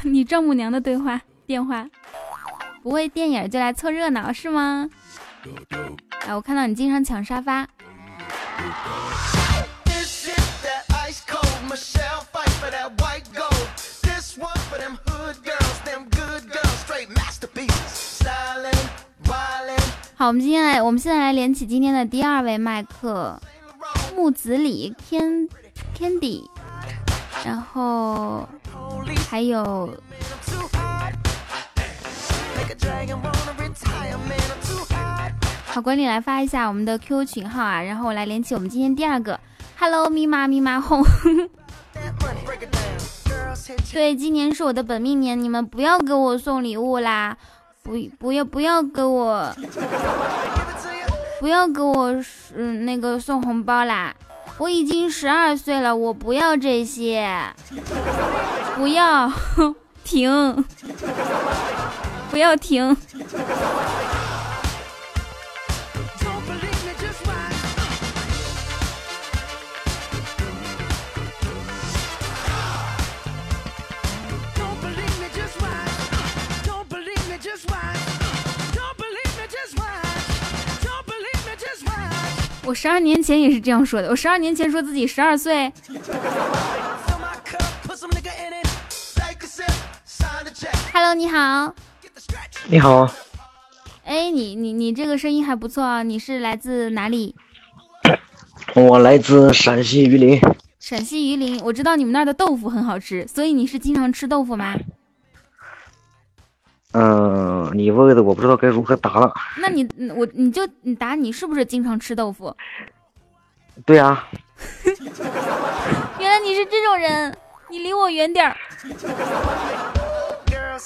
[laughs] 你丈母娘的对话电话，不会电影就来凑热闹是吗？哎，我看到你经常抢沙发。好，我们今天来，我们现在来连起今天的第二位麦克木子李 Candy，然后还有好管理来发一下我们的 QQ 群号啊，然后我来连起我们今天第二个 Hello 咪妈咪妈哄，[laughs] 对，今年是我的本命年，你们不要给我送礼物啦。不不要不要给我，不要给我嗯那个送红包啦！我已经十二岁了，我不要这些，不要 [laughs] 停，[laughs] 不要停。[laughs] 我十二年前也是这样说的，我十二年前说自己十二岁。Hello，你好。你好。哎，你你你这个声音还不错啊，你是来自哪里？我来自陕西榆林。陕西榆林，我知道你们那儿的豆腐很好吃，所以你是经常吃豆腐吗？嗯，你问的我不知道该如何答了。那你我你就你答你是不是经常吃豆腐？对啊。[laughs] 原来你是这种人，你离我远点儿。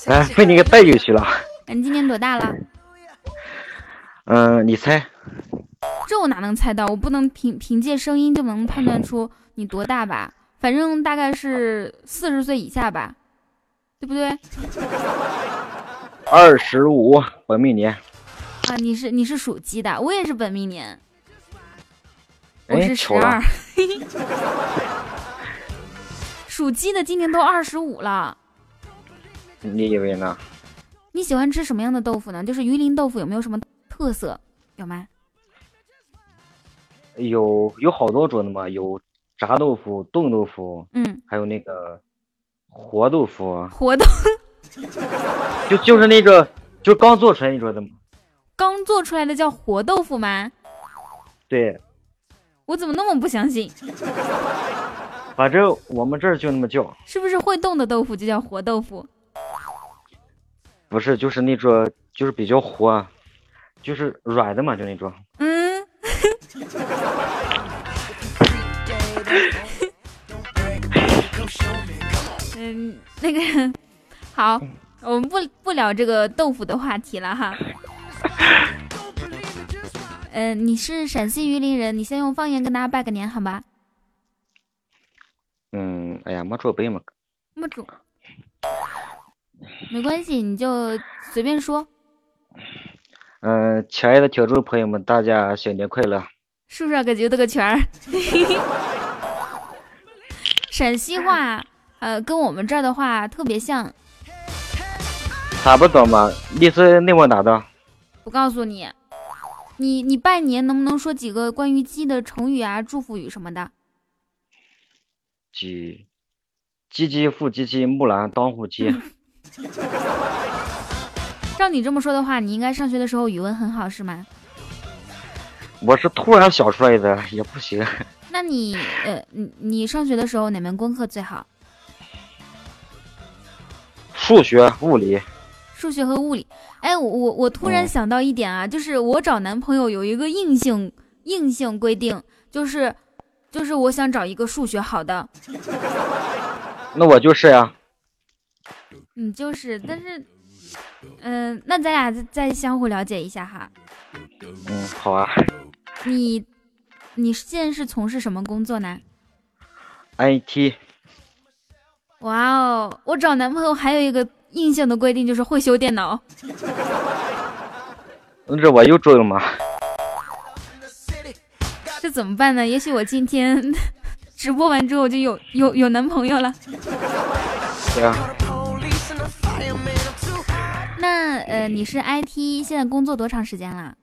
哎，被你给带进去了。你今年多大了？嗯，你猜？这我哪能猜到？我不能凭凭借声音就能判断出你多大吧？反正大概是四十岁以下吧，对不对？二十五，本命年。啊，你是你是属鸡的，我也是本命年。我是十二。[laughs] 属鸡的今年都二十五了。你以为呢？你喜欢吃什么样的豆腐呢？就是榆林豆腐有没有什么特色？有吗？有有好多种的嘛，有炸豆腐、冻豆腐，嗯，还有那个活豆腐。活豆。[laughs] 就就是那个，就刚做出来，你说的吗？刚做出来的叫活豆腐吗？对。我怎么那么不相信？反正我们这儿就那么叫。是不是会动的豆腐就叫活豆腐？不是，就是那种，就是比较活，就是软的嘛，就那种。嗯。[laughs] 嗯，那个。好，我们不不聊这个豆腐的话题了哈。嗯，[laughs] 你是陕西榆林人，你先用方言跟大家拜个年，好吧？嗯，哎呀，没准备嘛。没准。没关系，你就随便说。嗯，亲爱的听众朋友们，大家新年快乐！树上个就这个圈儿。[laughs] 陕西话，呃，跟我们这儿的话特别像。差不多嘛，你是内蒙哪的？不告诉你，你你拜年能不能说几个关于鸡的成语啊、祝福语什么的？鸡，唧唧复唧唧，木兰当户 [laughs] 织。照你这么说的话，你应该上学的时候语文很好是吗？我是突然想出来的，也不行。[laughs] 那你呃，你你上学的时候哪门功课最好？数学、物理。数学和物理，哎，我我我突然想到一点啊，就是我找男朋友有一个硬性硬性规定，就是就是我想找一个数学好的。[laughs] 那我就是呀。你 [laughs] 就是，但是，嗯，那咱俩再再相互了解一下哈。嗯，好啊。你你现在是从事什么工作呢？IT。哇哦，我找男朋友还有一个。硬性的规定就是会修电脑。[laughs] 那这我又中了吗？这怎么办呢？也许我今天 [laughs] 直播完之后就有有有男朋友了。对啊。那呃，你是 IT，现在工作多长时间了？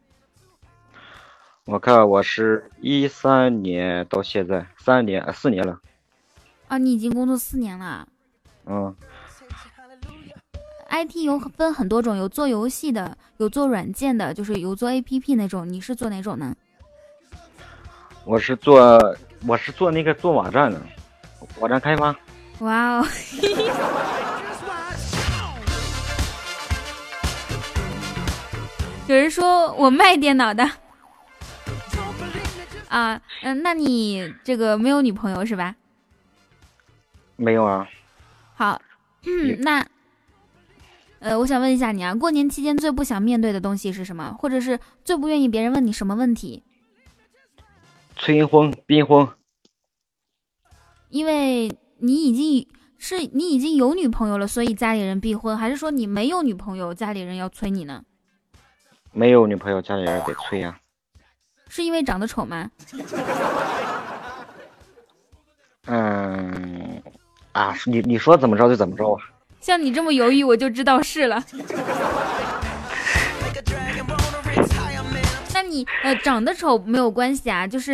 我看我是一三年到现在三年四年了。啊，你已经工作四年了。嗯。IT 有分很多种，有做游戏的，有做软件的，就是有做 APP 那种。你是做哪种呢？我是做，我是做那个做网站的，网站开发。哇哦！[laughs] 有人说我卖电脑的。啊，嗯，那你这个没有女朋友是吧？没有啊。好，嗯，那。呃，我想问一下你啊，过年期间最不想面对的东西是什么？或者是最不愿意别人问你什么问题？催婚、逼婚。因为你已经是你已经有女朋友了，所以家里人逼婚，还是说你没有女朋友，家里人要催你呢？没有女朋友，家里人得催呀。是因为长得丑吗？嗯，啊，你你说怎么着就怎么着啊。像你这么犹豫，我就知道是了。[laughs] 那你你呃长得丑没有关系啊，就是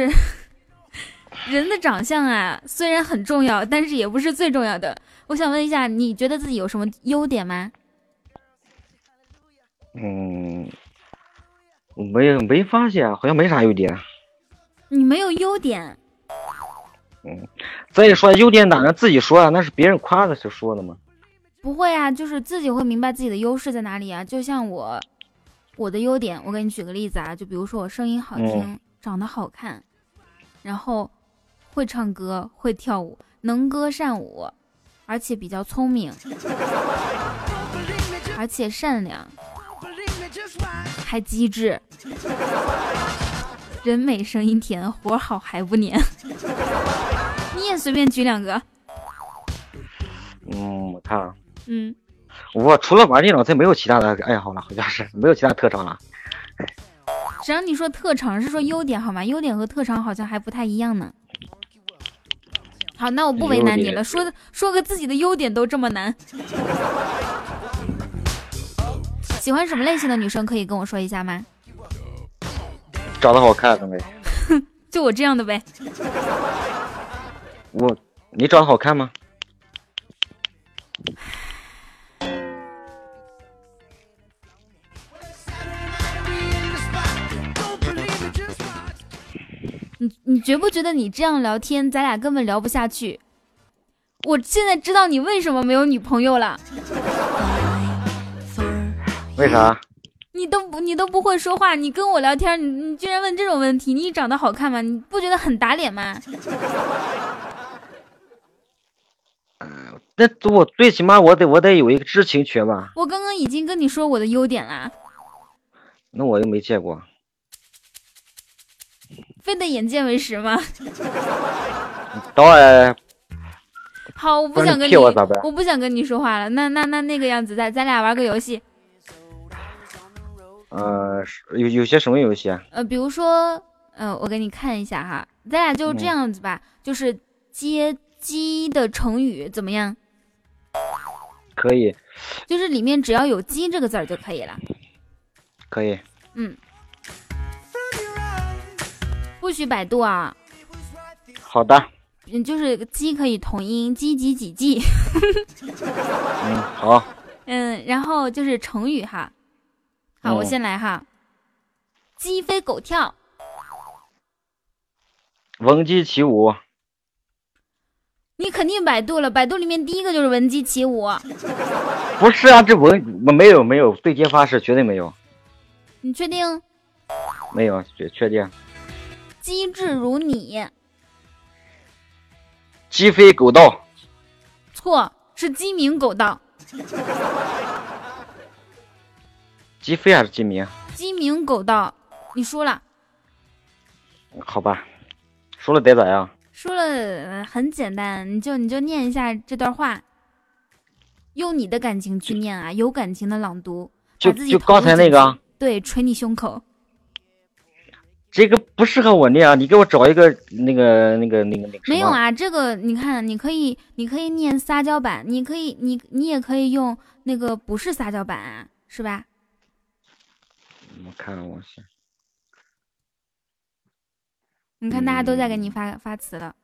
[laughs] 人的长相啊，虽然很重要，但是也不是最重要的。我想问一下，你觉得自己有什么优点吗？嗯，没没发现，好像没啥优点。你没有优点，嗯，再一说优点哪能自己说啊？那是别人夸的时候说的吗？不会啊，就是自己会明白自己的优势在哪里啊。就像我，我的优点，我给你举个例子啊，就比如说我声音好听，长得好看，然后会唱歌，会跳舞，能歌善舞，而且比较聪明，而且善良，还机智。人美声音甜，活好还不黏。[laughs] 你也随便举两个。嗯，我看啊，嗯，我除了玩电脑，再没有其他的爱好了，好像是没有其他特长了。谁让你说特长是说优点好吗？优点和特长好像还不太一样呢。好，那我不为难你了，说的说个自己的优点都这么难。喜欢什么类型的女生可以跟我说一下吗？长得好看的呗，[laughs] 就我这样的呗。我，你长得好看吗？你你觉不觉得你这样聊天，咱俩根本聊不下去？我现在知道你为什么没有女朋友了。为啥？你都不你都不会说话，你跟我聊天，你你居然问这种问题？你长得好看吗？你不觉得很打脸吗？嗯，那我最起码我得我得有一个知情权吧？我刚刚已经跟你说我的优点啦。那我又没见过。非得眼见为实吗？[laughs] 当然。好，我不想跟你，我不想跟你说话了。那那那那个样子，咱咱俩玩个游戏。呃，有有些什么游戏啊？呃，比如说，呃，我给你看一下哈，咱俩就这样子吧，就是接鸡的成语怎么样？可以。就是里面只要有“鸡”这个字儿就可以了。可以。嗯。不许百度啊。好的。嗯，就是“鸡”可以同音，“鸡几几几”。[laughs] 嗯，好。嗯，然后就是成语哈。好，我先来哈。鸡飞狗跳，闻鸡起舞。你肯定百度了，百度里面第一个就是闻鸡起舞。不是啊，这闻没有没有，对天发誓，绝对没有。你确定？没有，确确定。机智如你。鸡飞狗盗。错，是鸡鸣狗盗。鸡飞还是鸡鸣？鸡鸣狗盗，你输了。好吧，输了得咋样？输了很简单，你就你就念一下这段话，用你的感情去念啊，有感情的朗读。就就刚才那个。对，捶你胸口。这个不适合我念啊，你给我找一个那个那个那个那个。没有啊，这个你看，你可以你可以念撒娇版，你可以你你也可以用那个不是撒娇版啊，是吧？我看看，我先。你看，大家都在给你发发词了，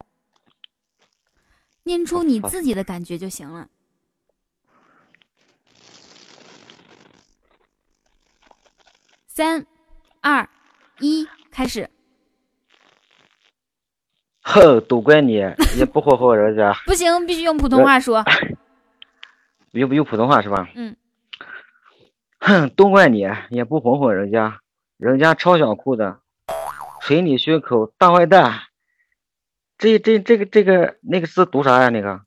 念出你自己的感觉就行了。三、二、一，开始。[laughs] 哼，都怪你，也不哄哄人家。[laughs] 不行，必须用普通话说。[laughs] 用不用普通话是吧？嗯。哼，都怪你，也不哄哄人家，人家超想哭的，捶你胸口，大坏蛋。这这这个这个那个字读啥呀？那个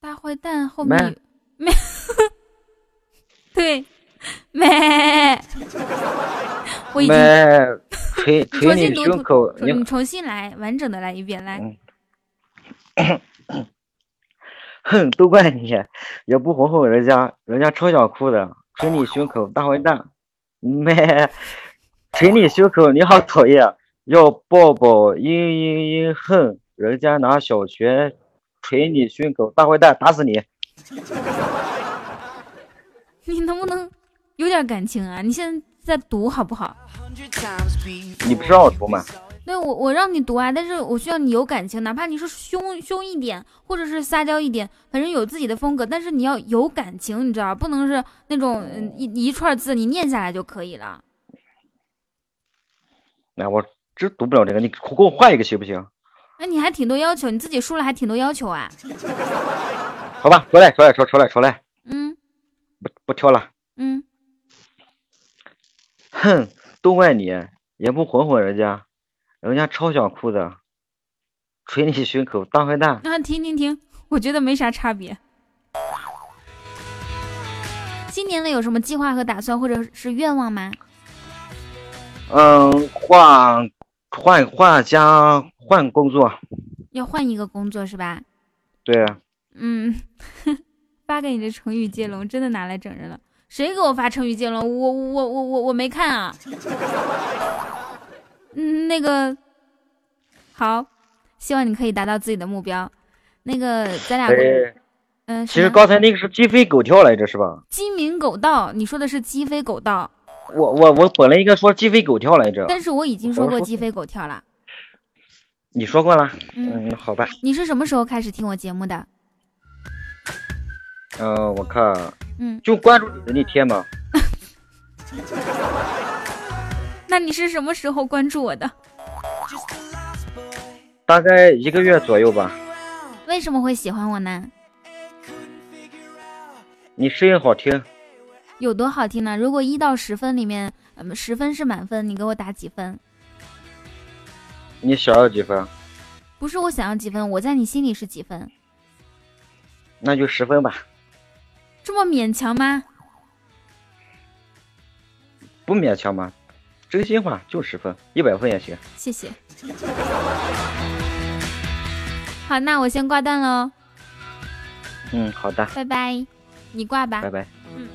大坏蛋后面没对 [laughs] 没，我已经捶捶 [laughs] 你胸口，你重新来，完整的来一遍，来。[coughs] 哼，都怪你，也不哄哄人家，人家超想哭的。捶你胸口，大坏蛋！没，捶你胸口，你好讨厌！要抱抱，嘤嘤嘤！哼，人家拿小拳捶你胸口，大坏蛋，打死你！[laughs] 你能不能有点感情啊？你现在在读好不好？你不是让我读吗？对我我让你读啊，但是我需要你有感情，哪怕你是凶凶一点，或者是撒娇一点，反正有自己的风格，但是你要有感情，你知道不能是那种一一串字你念下来就可以了。那我真读不了这个，你给我换一个行不行？那你还挺多要求，你自己输了还挺多要求啊。好吧，出来出来出出来出来。嗯。不不挑了。嗯。哼，都怪你，也不哄哄人家。人家超想哭的，捶你胸口，大坏蛋！啊，停停停，我觉得没啥差别。今年了有什么计划和打算，或者是愿望吗？嗯，换换换家，换工作。要换一个工作是吧？对。嗯，[laughs] 发给你的成语接龙真的拿来整人了。谁给我发成语接龙？我我我我我没看啊。[laughs] 嗯，那个好，希望你可以达到自己的目标。那个咱俩，嗯，其实刚才那个是鸡飞狗跳来着，是吧？鸡鸣狗盗，你说的是鸡飞狗盗。我我我本来应该说鸡飞狗跳来着，但是我已经说过鸡飞狗跳了。你说过了？嗯，好吧。你是什么时候开始听我节目的？嗯，我看，嗯，就关注你的那天嘛。[laughs] 那你是什么时候关注我的？大概一个月左右吧。为什么会喜欢我呢？你声音好听。有多好听呢？如果一到十分里面，嗯，十分是满分，你给我打几分？你想要几分？不是我想要几分，我在你心里是几分？那就十分吧。这么勉强吗？不勉强吗？真心话就十分，一百分也行。谢谢。好，那我先挂断喽。嗯，好的。拜拜，你挂吧。拜拜。嗯。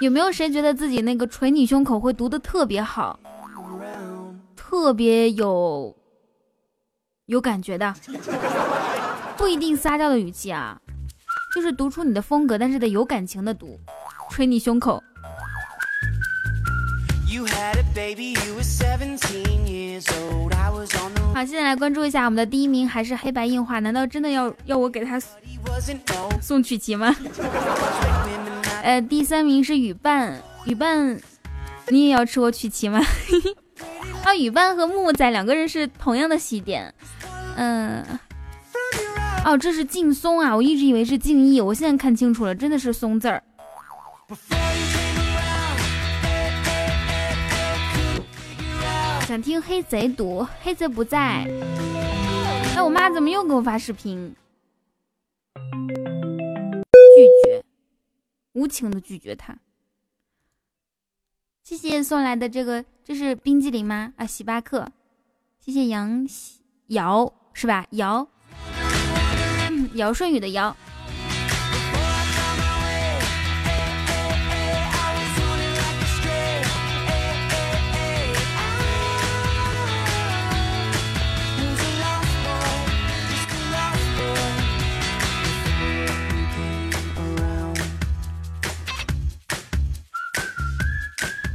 有没有谁觉得自己那个捶你胸口会读的特别好，特别有有感觉的？不一定撒娇的语气啊，就是读出你的风格，但是得有感情的读，捶你胸口。好，现在来关注一下我们的第一名还是黑白硬化？难道真的要要我给他送曲奇吗？呃，第三名是雨伴，雨伴，你也要吃我曲奇吗？[laughs] 啊，雨伴和木木仔两个人是同样的喜点。嗯，哦，这是劲松啊，我一直以为是敬意，我现在看清楚了，真的是松字儿。想听黑贼读，黑贼不在。哎，我妈怎么又给我发视频？拒绝，无情的拒绝他。谢谢送来的这个，这是冰激凌吗？啊，喜巴克。谢谢杨瑶是吧？瑶，尧舜禹的尧。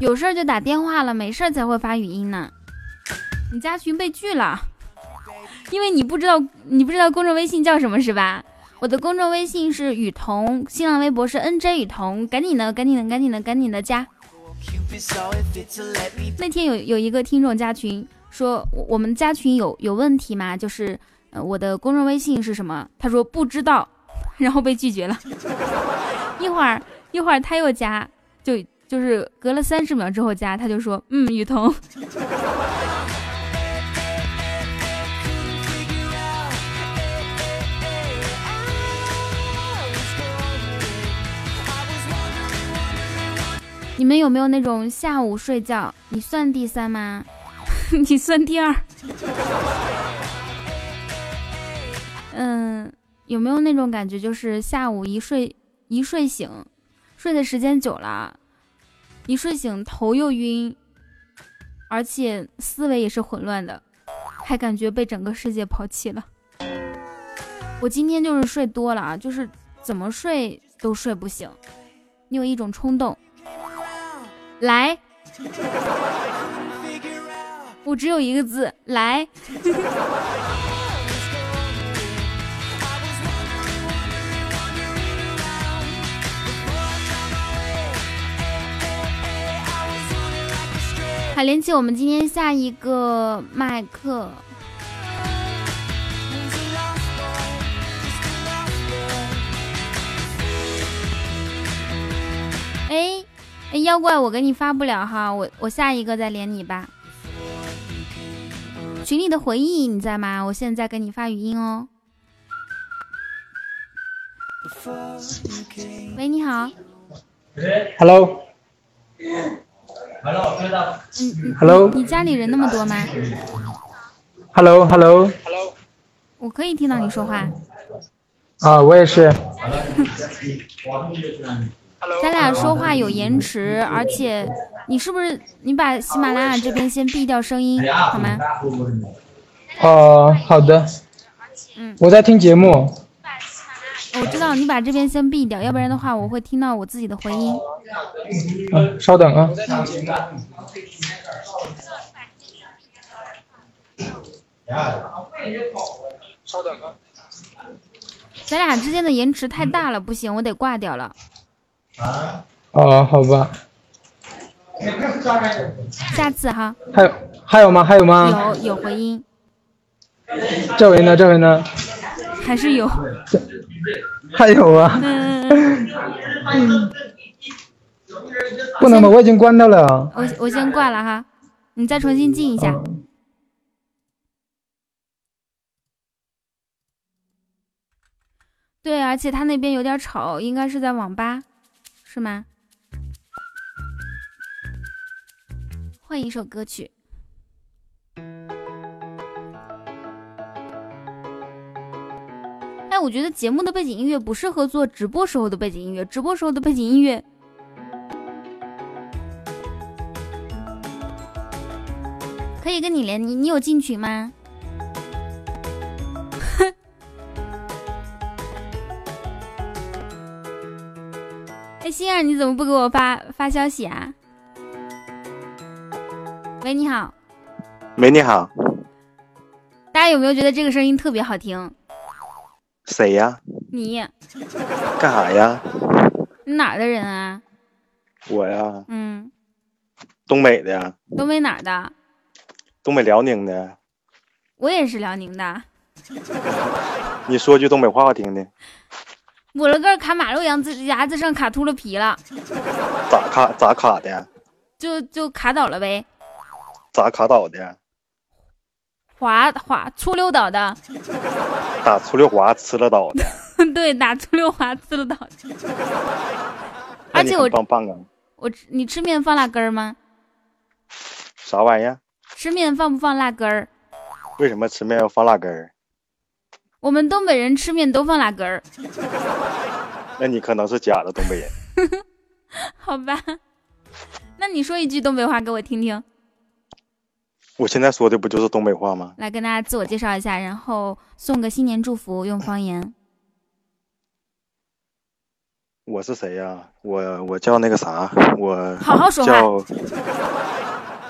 有事就打电话了，没事才会发语音呢。你加群被拒了，因为你不知道你不知道公众微信叫什么是吧？我的公众微信是雨桐，新浪微博是 NJ 雨桐，赶紧的，赶紧的，赶紧的，赶紧的加。那天有有一个听众加群说，我们加群有有问题吗？就是我的公众微信是什么？他说不知道，[laughs] 然后被拒绝了。一会儿一会儿他又加就。就是隔了三十秒之后加，他就说：“嗯，雨桐。”你们有没有那种下午睡觉？你算第三吗？[laughs] 你算第二？嗯，有没有那种感觉，就是下午一睡一睡醒，睡的时间久了？一睡醒头又晕，而且思维也是混乱的，还感觉被整个世界抛弃了。我今天就是睡多了啊，就是怎么睡都睡不醒。你有一种冲动，来。[laughs] 我只有一个字，来。[laughs] 好，连起我们今天下一个麦克。[laughs] 哎哎，妖怪，我给你发不了哈，我我下一个再连你吧。群里的回忆你在吗？我现在给你发语音哦。喂，你好。Hello。嗯，Hello，你家里人那么多吗？Hello，Hello，Hello，我可以听到你说话。啊，我也是。咱俩说话有延迟，而且你是不是你把喜马拉雅这边先闭掉声音好吗？哦，好的。嗯，我在听节目。我知道你把这边先闭掉，要不然的话我会听到我自己的回音。嗯，稍等啊。稍等啊。咱俩之间的延迟太大了，不行，我得挂掉了。啊？哦，好吧。下次哈。还有还有吗？还有吗？有有回音。这回呢？这回呢？还是有。还有啊。嗯。不能吧？我已经关掉了。我我先挂了哈，你再重新进一下。对，而且他那边有点吵，应该是在网吧，是吗？换一首歌曲。哎，我觉得节目的背景音乐不适合做直播时候的背景音乐，直播时候的背景音乐。可以跟你连，你你有进群吗？心儿，你怎么不给我发发消息啊？喂，你好。喂，你好。大家有没有觉得这个声音特别好听？谁呀？你。干啥呀？你哪儿的人啊？我呀。嗯。东北的。东北哪儿的？东北辽宁的，我也是辽宁的。[laughs] 你说句东北话我听听。我了个卡马路牙子牙子上卡秃噜皮了。咋卡咋卡的？就就卡倒了呗。咋卡倒的？滑滑粗溜倒的。打粗溜滑呲了倒的。[laughs] 对，打粗溜滑呲了倒的。而且我棒棒啊！我吃你吃面放辣根儿吗？啥玩意儿？吃面放不放辣根儿？为什么吃面要放辣根儿？我们东北人吃面都放辣根儿。[laughs] 那你可能是假的东北人。[laughs] 好吧，那你说一句东北话给我听听。我现在说的不就是东北话吗？来跟大家自我介绍一下，然后送个新年祝福，用方言。我是谁呀？我我叫那个啥，我好好说话。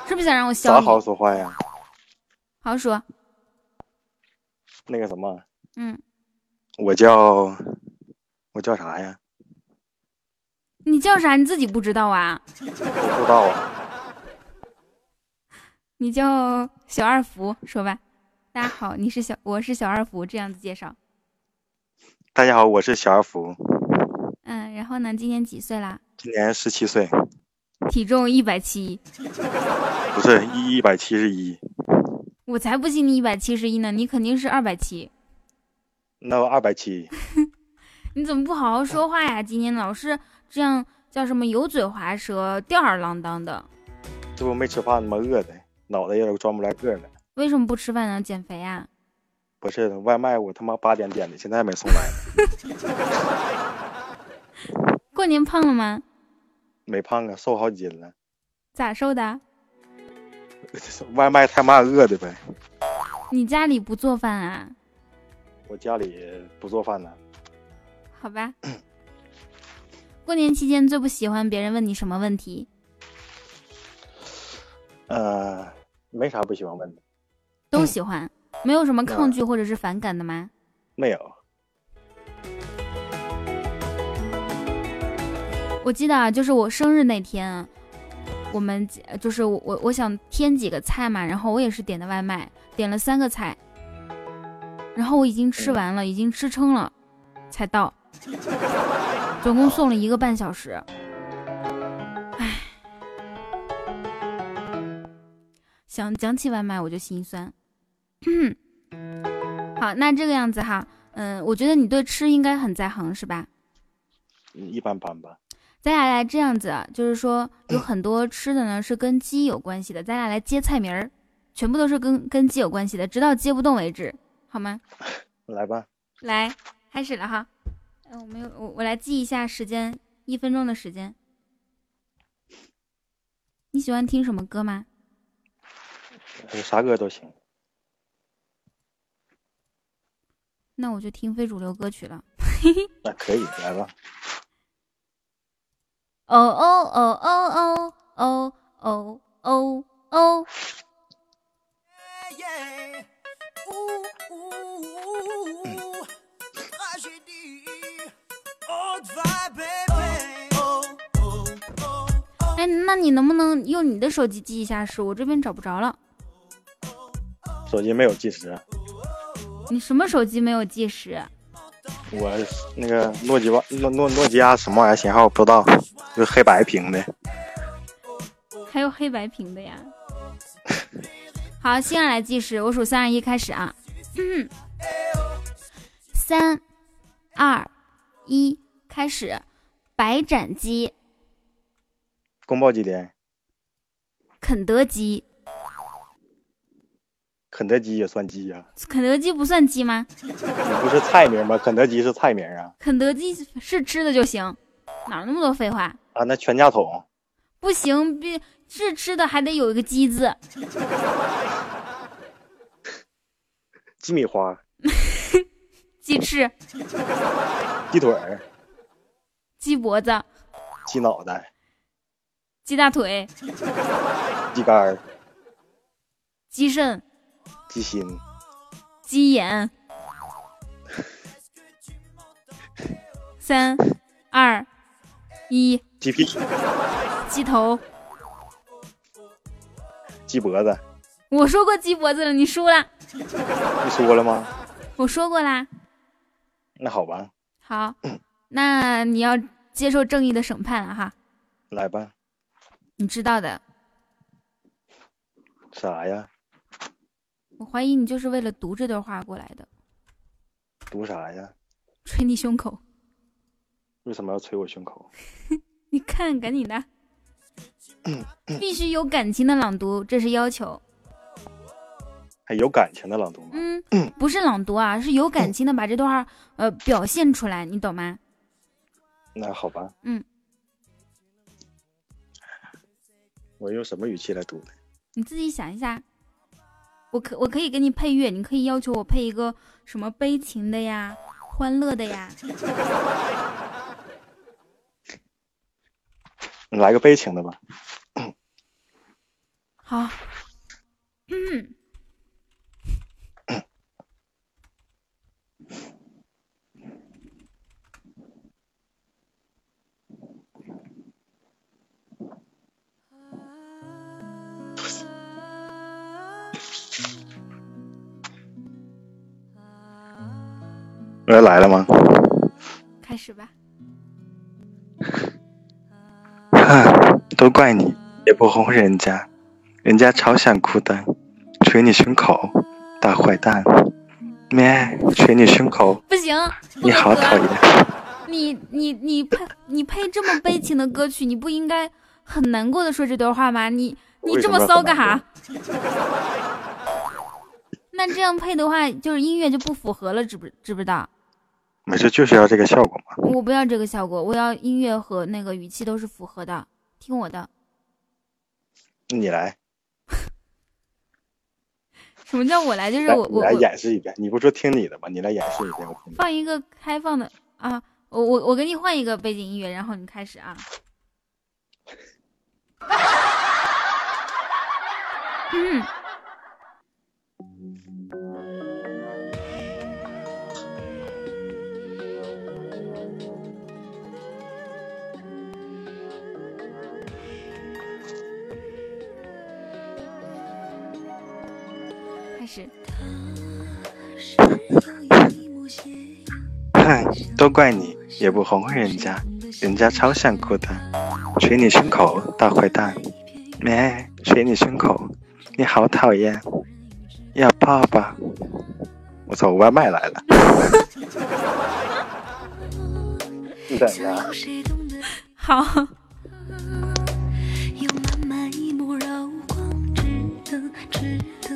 是不是想让我笑？咋好好说话呀？好好说。那个什么？嗯。我叫，我叫啥呀？你叫啥？你自己不知道啊？不知道啊。[laughs] 你叫小二福，说吧。大家好，你是小，我是小二福，这样子介绍。大家好，我是小二福。嗯，然后呢？今年几岁啦？今年十七岁。体重一百七，不是一一百七十一，我才不信你一百七十一呢，你肯定是二百七。那二百七，[laughs] 你怎么不好好说话呀？今天老是这样叫什么油嘴滑舌、吊儿郎当的。这不没吃饭吗？饿的，脑袋也转不来个了。为什么不吃饭呢？减肥啊？不是，外卖我他妈八点点的，现在还没送来。[laughs] 过年胖了吗？没胖啊，瘦好几斤了。咋瘦的？[laughs] 外卖太慢，饿的呗。你家里不做饭啊？我家里不做饭呢。好吧。过年期间最不喜欢别人问你什么问题？呃，没啥不喜欢问的，都喜欢，没有什么抗拒或者是反感的吗？没有。我记得啊，就是我生日那天，我们就是我我我想添几个菜嘛，然后我也是点的外卖，点了三个菜，然后我已经吃完了，已经吃撑了，才到，总共送了一个半小时，唉，想讲起外卖我就心酸。[coughs] 好，那这个样子哈，嗯，我觉得你对吃应该很在行是吧？一般般吧。咱俩来这样子，就是说 [clears throat] 有很多吃的呢是跟鸡有关系的，咱俩来接菜名儿，全部都是跟跟鸡有关系的，直到接不动为止，好吗？来吧，来开始了哈。哎，我没有，我我来记一下时间，一分钟的时间。你喜欢听什么歌吗？啥歌都行。那我就听非主流歌曲了。那可以，来吧。哦哦哦哦哦哦哦哦！哎，那你能不能用你的手机记一下时？我这边找不着了。手机没有计时。你什么手机没有计时？我那个诺基亚诺诺诺基亚什么玩意儿型号不知道，就黑白屏的，还有黑白屏的呀。好，现在来计时，我数三二一开始啊。三二一开始，白斩鸡。宫保鸡丁。肯德基。肯德基也算鸡呀？肯德基不算鸡吗？你不是菜名吗？肯德基是菜名啊。肯德基是吃的就行，哪那么多废话啊？那全家桶不行，必是吃的还得有一个鸡字。鸡米花。鸡翅。鸡腿儿。鸡脖子。鸡脑袋。鸡大腿。鸡肝儿。鸡肾。鸡心，鸡眼，三二一，鸡屁，鸡头，鸡脖子。我说过鸡脖子了，你输了。你说了吗？我说过啦。那好吧。好，那你要接受正义的审判了哈。来吧。你知道的。啥呀？我怀疑你就是为了读这段话过来的。读啥呀？捶你胸口。为什么要捶我胸口？[laughs] 你看，赶紧的。必须有感情的朗读，这是要求。还有感情的朗读吗？嗯，不是朗读啊，是有感情的把这段话呃表现出来，你懂吗？那好吧。嗯。我用什么语气来读呢？你自己想一下。我可我可以给你配乐，你可以要求我配一个什么悲情的呀，欢乐的呀。你 [laughs] 来个悲情的吧。好。嗯。我来了吗？开始吧。哼，都怪你，也不哄人家，人家超想哭的，捶你胸口，大坏蛋，咩，捶你胸口，不行，你好讨厌。你你你配你配这么悲情的歌曲，你不应该很难过的说这段话吗？你你这么骚干啥？[laughs] 那这样配的话，就是音乐就不符合了，知不知不知道？没事，就是要这个效果嘛。我不要这个效果，我要音乐和那个语气都是符合的。听我的。你来。什么叫我来？就是我我来演示一遍。你不说听你的吗？你来演示一遍。放一个开放的啊！我我我给你换一个背景音乐，然后你开始啊。[laughs] 嗯。哼，都怪你，也不哄哄人家，人家超想哭的。捶你胸口，大坏蛋！没？捶你胸口，你好讨厌！要抱抱！我操，外卖来了！你等着。好。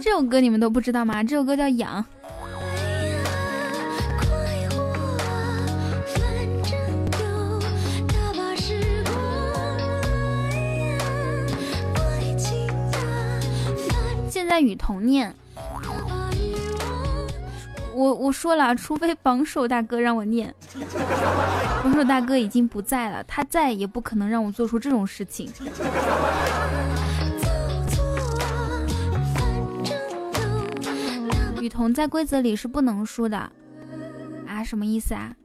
这首歌你们都不知道吗？这首歌叫《痒》。在雨桐念，我我说了，除非榜首大哥让我念，[laughs] 榜首大哥已经不在了，他在也不可能让我做出这种事情。雨桐在规则里是不能输的，啊，什么意思啊？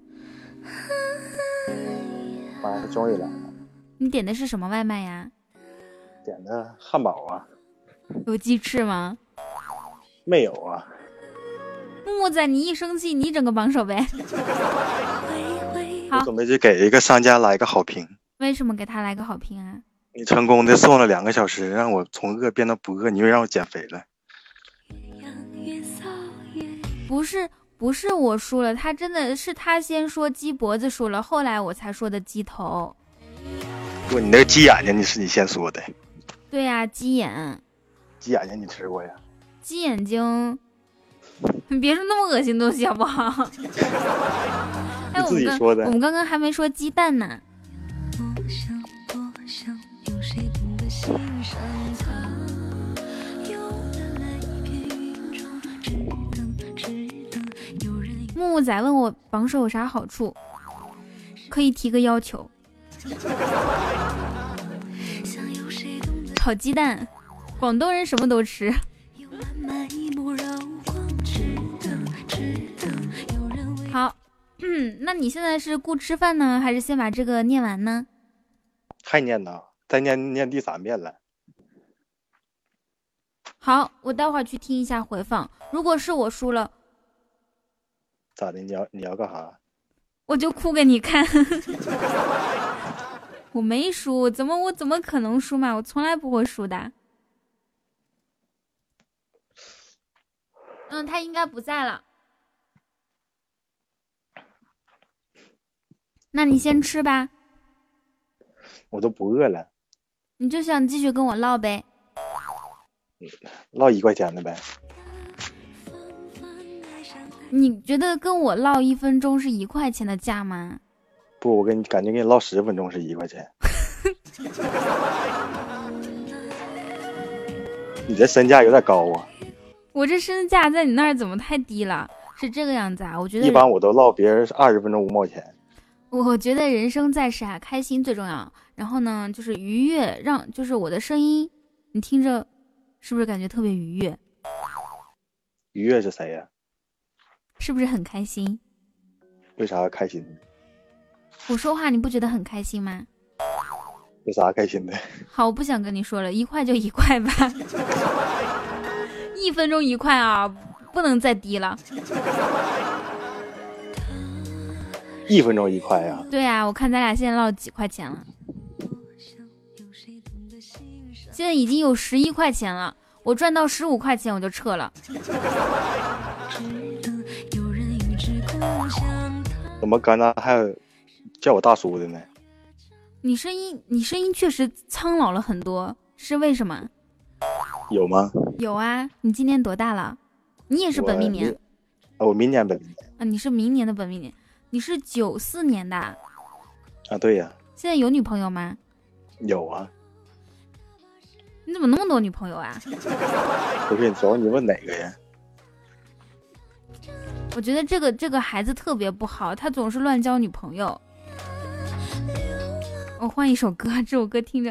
妈，终于来了！你点的是什么外卖呀？点的汉堡啊。有鸡翅吗？没有啊。木木仔，你一生气，你整个榜首呗。[laughs] 好，准备去给一个商家来个好评。为什么给他来个好评啊？你成功的送了两个小时，让我从饿变到不饿，你又让我减肥了。不是，不是我输了，他真的是他先说鸡脖子输了，后来我才说的鸡头。不，你那个鸡眼睛，你是你先说的。对呀，鸡眼。鸡眼睛你吃过呀？鸡眼睛，你别说那么恶心东西好不好？你自己说的。我们刚刚还没说鸡蛋呢。木木仔问我榜首有啥好处，可以提个要求，炒鸡蛋。广东人什么都吃。好，嗯，那你现在是顾吃饭呢，还是先把这个念完呢？还念呢，再念念第三遍了。好，我待会儿去听一下回放。如果是我输了，咋的？你要你要干啥？我就哭给你看。[laughs] 我没输，怎么我怎么可能输嘛？我从来不会输的。嗯，他应该不在了。那你先吃吧。我都不饿了。你就想继续跟我唠呗？唠一块钱的呗。你觉得跟我唠一分钟是一块钱的价吗？不，我跟你感觉跟你唠十分钟是一块钱。[laughs] 你这身价有点高啊。我这身价在你那儿怎么太低了？是这个样子啊？我觉得一般我都唠别人二十分钟五毛钱。我觉得人生在世啊，开心最重要。然后呢，就是愉悦，让就是我的声音，你听着，是不是感觉特别愉悦？愉悦是谁呀？是不是很开心？为啥开心？我说话你不觉得很开心吗？有啥开心的？[laughs] 好，我不想跟你说了，一块就一块吧。一分钟一块啊，不能再低了。一分钟一块呀？对呀，我看咱俩现在唠几块钱了？现在已经有十一块钱了，我赚到十五块钱我就撤了。怎么刚才还叫我大叔的呢？你声音，你声音确实苍老了很多，是为什么？有吗？有啊，你今年多大了？你也是本命年。啊，我明年本命年。啊，你是明年的本命年，你是九四年的。啊，对呀。现在有女朋友吗？有啊。你怎么那么多女朋友啊？[laughs] 不是，主要你问哪个呀？我觉得这个这个孩子特别不好，他总是乱交女朋友。我换一首歌，这首歌听着。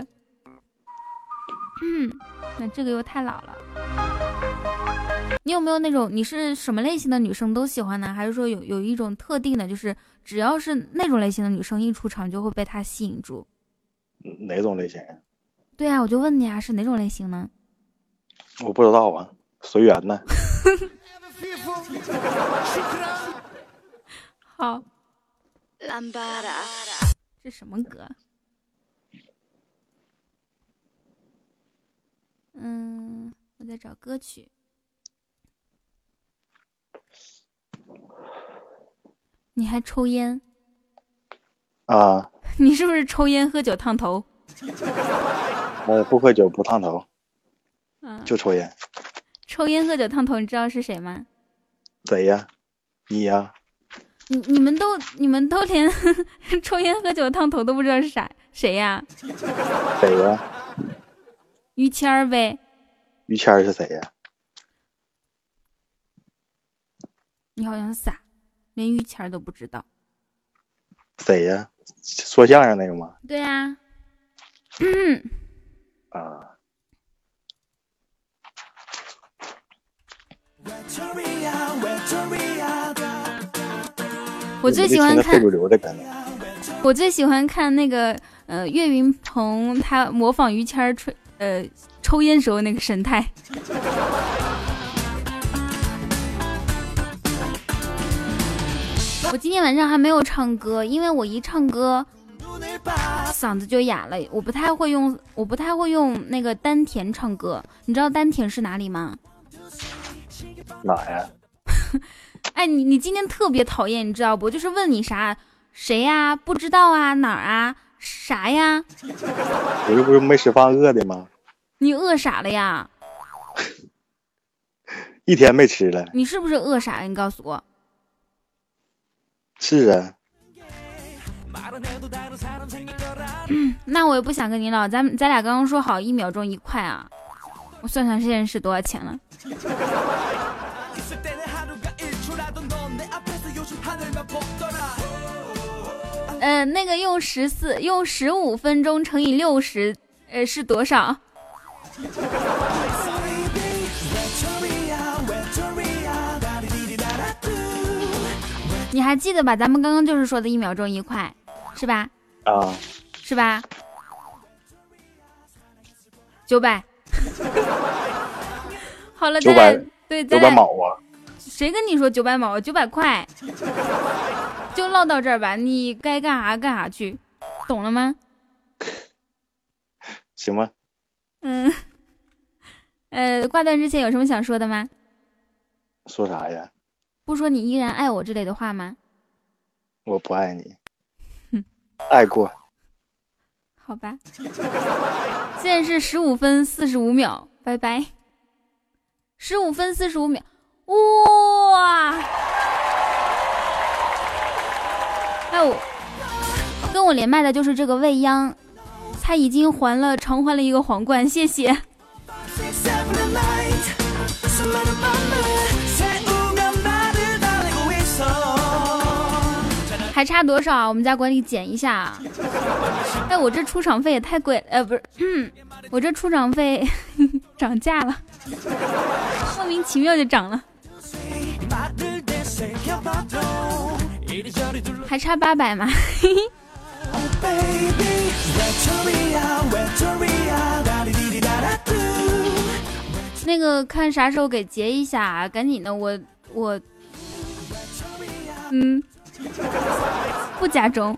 嗯，那这个又太老了。你有没有那种你是什么类型的女生都喜欢呢？还是说有有一种特定的，就是只要是那种类型的女生一出场就会被他吸引住？哪种类型？对啊，我就问你啊，是哪种类型呢？我不知道啊，随缘呢。[laughs] 好。[laughs] 这什么歌？嗯，我在找歌曲。你还抽烟？啊？[laughs] 你是不是抽烟喝酒烫头？我不喝酒不烫头，嗯，就抽烟。抽烟喝酒烫头，你知道是谁吗？谁呀？你呀？你你们都你们都连 [laughs] 抽烟喝酒烫头都不知道是啥谁呀？谁呀？于谦儿呗。于谦儿是谁呀？你好像傻，连于谦都不知道。谁呀？说相声那个吗？对呀。嗯。啊。我最喜欢看，我最喜欢看那个呃岳云鹏他模仿于谦儿吹呃抽烟时候那个神态。我今天晚上还没有唱歌，因为我一唱歌嗓子就哑了。我不太会用，我不太会用那个丹田唱歌。你知道丹田是哪里吗？哪呀？[laughs] 哎，你你今天特别讨厌，你知道不？就是问你啥，谁呀？不知道啊，哪儿啊？啥呀？我这不是没吃饭饿的吗？你饿傻了呀？[laughs] 一天没吃了。你是不是饿傻了？你告诉我。是啊。嗯那我也不想跟你唠，咱咱俩刚刚说好一秒钟一块啊。我算算现在是多少钱了。呃，那个用十四用十五分钟乘以六十，呃，是多少？你还记得吧？咱们刚刚就是说的一秒钟一块，是吧？啊，是吧？九百。好了，九百对九百毛啊。谁跟你说九百毛？九百块，就唠到这儿吧。你该干啥干啥去，懂了吗？行吧。嗯。呃，挂断之前有什么想说的吗？说啥呀？不说你依然爱我之类的话吗？我不爱你。爱过。[laughs] 好吧。现在是十五分四十五秒，拜拜。十五分四十五秒。哇！哎，我跟我连麦的就是这个未央，他已经还了偿还了一个皇冠，谢谢。还差多少啊？我们家管理减一下。[laughs] 哎，我这出场费也太贵了，呃，不是，[coughs] 我这出场费 [laughs] 涨价了，莫名其妙就涨了。还差八百吗？[laughs] 那个看啥时候给结一下，赶紧的，我我，嗯，[laughs] 不加钟。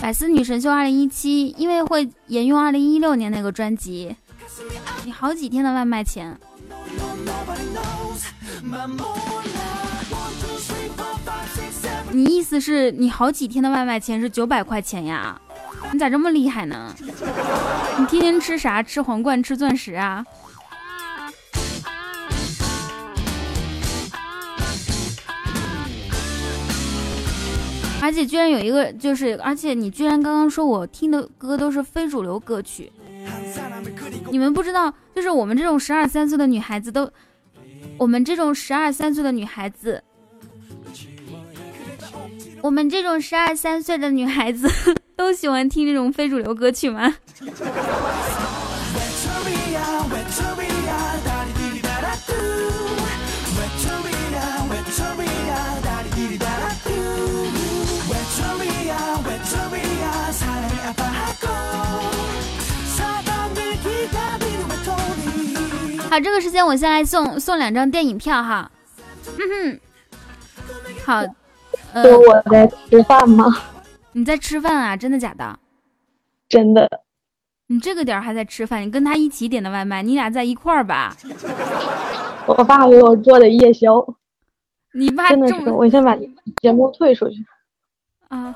百思女神秀二零一七，因为会沿用二零一六年那个专辑。你好几天的外卖钱？你意思是你好几天的外卖钱是九百块钱呀？你咋这么厉害呢？你天天吃啥？吃皇冠？吃钻石啊？而且居然有一个，就是，而且你居然刚刚说我听的歌都是非主流歌曲。你们不知道，就是我们这种十二三岁的女孩子都，我们这种十二三岁的女孩子，我们这种十二三岁的女孩子 [laughs] 都喜欢听这种非主流歌曲吗？好，这个时间我先来送送两张电影票哈。嗯哼，好，呃，我在吃饭吗？你在吃饭啊？真的假的？真的。你这个点还在吃饭？你跟他一起点的外卖，你俩在一块儿吧？我爸给我做的夜宵。你爸真的是，我先把节目退出去。啊，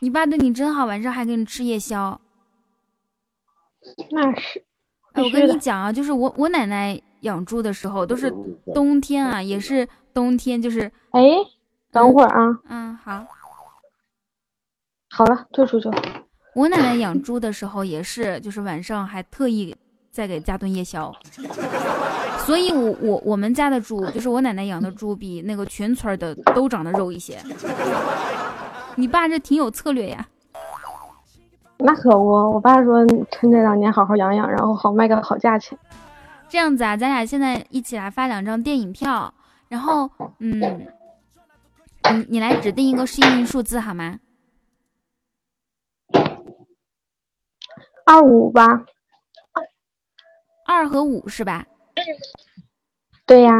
你爸对你真好，晚上还给你吃夜宵。那是。哎，我跟你讲啊，就是我我奶奶养猪的时候都是冬天啊，也是冬天，就是哎，等会儿啊。嗯，好。好了，退出去。我奶奶养猪的时候也是，就是晚上还特意再给加顿夜宵，所以，我我我们家的猪，就是我奶奶养的猪，比那个全村的都长得肉一些。你爸这挺有策略呀。那可不，我爸说趁这两年好好养养，然后好卖个好价钱。这样子啊，咱俩现在一起来发两张电影票，然后，嗯，你你来指定一个幸运数字好吗？二五吧，二和五是吧？对呀。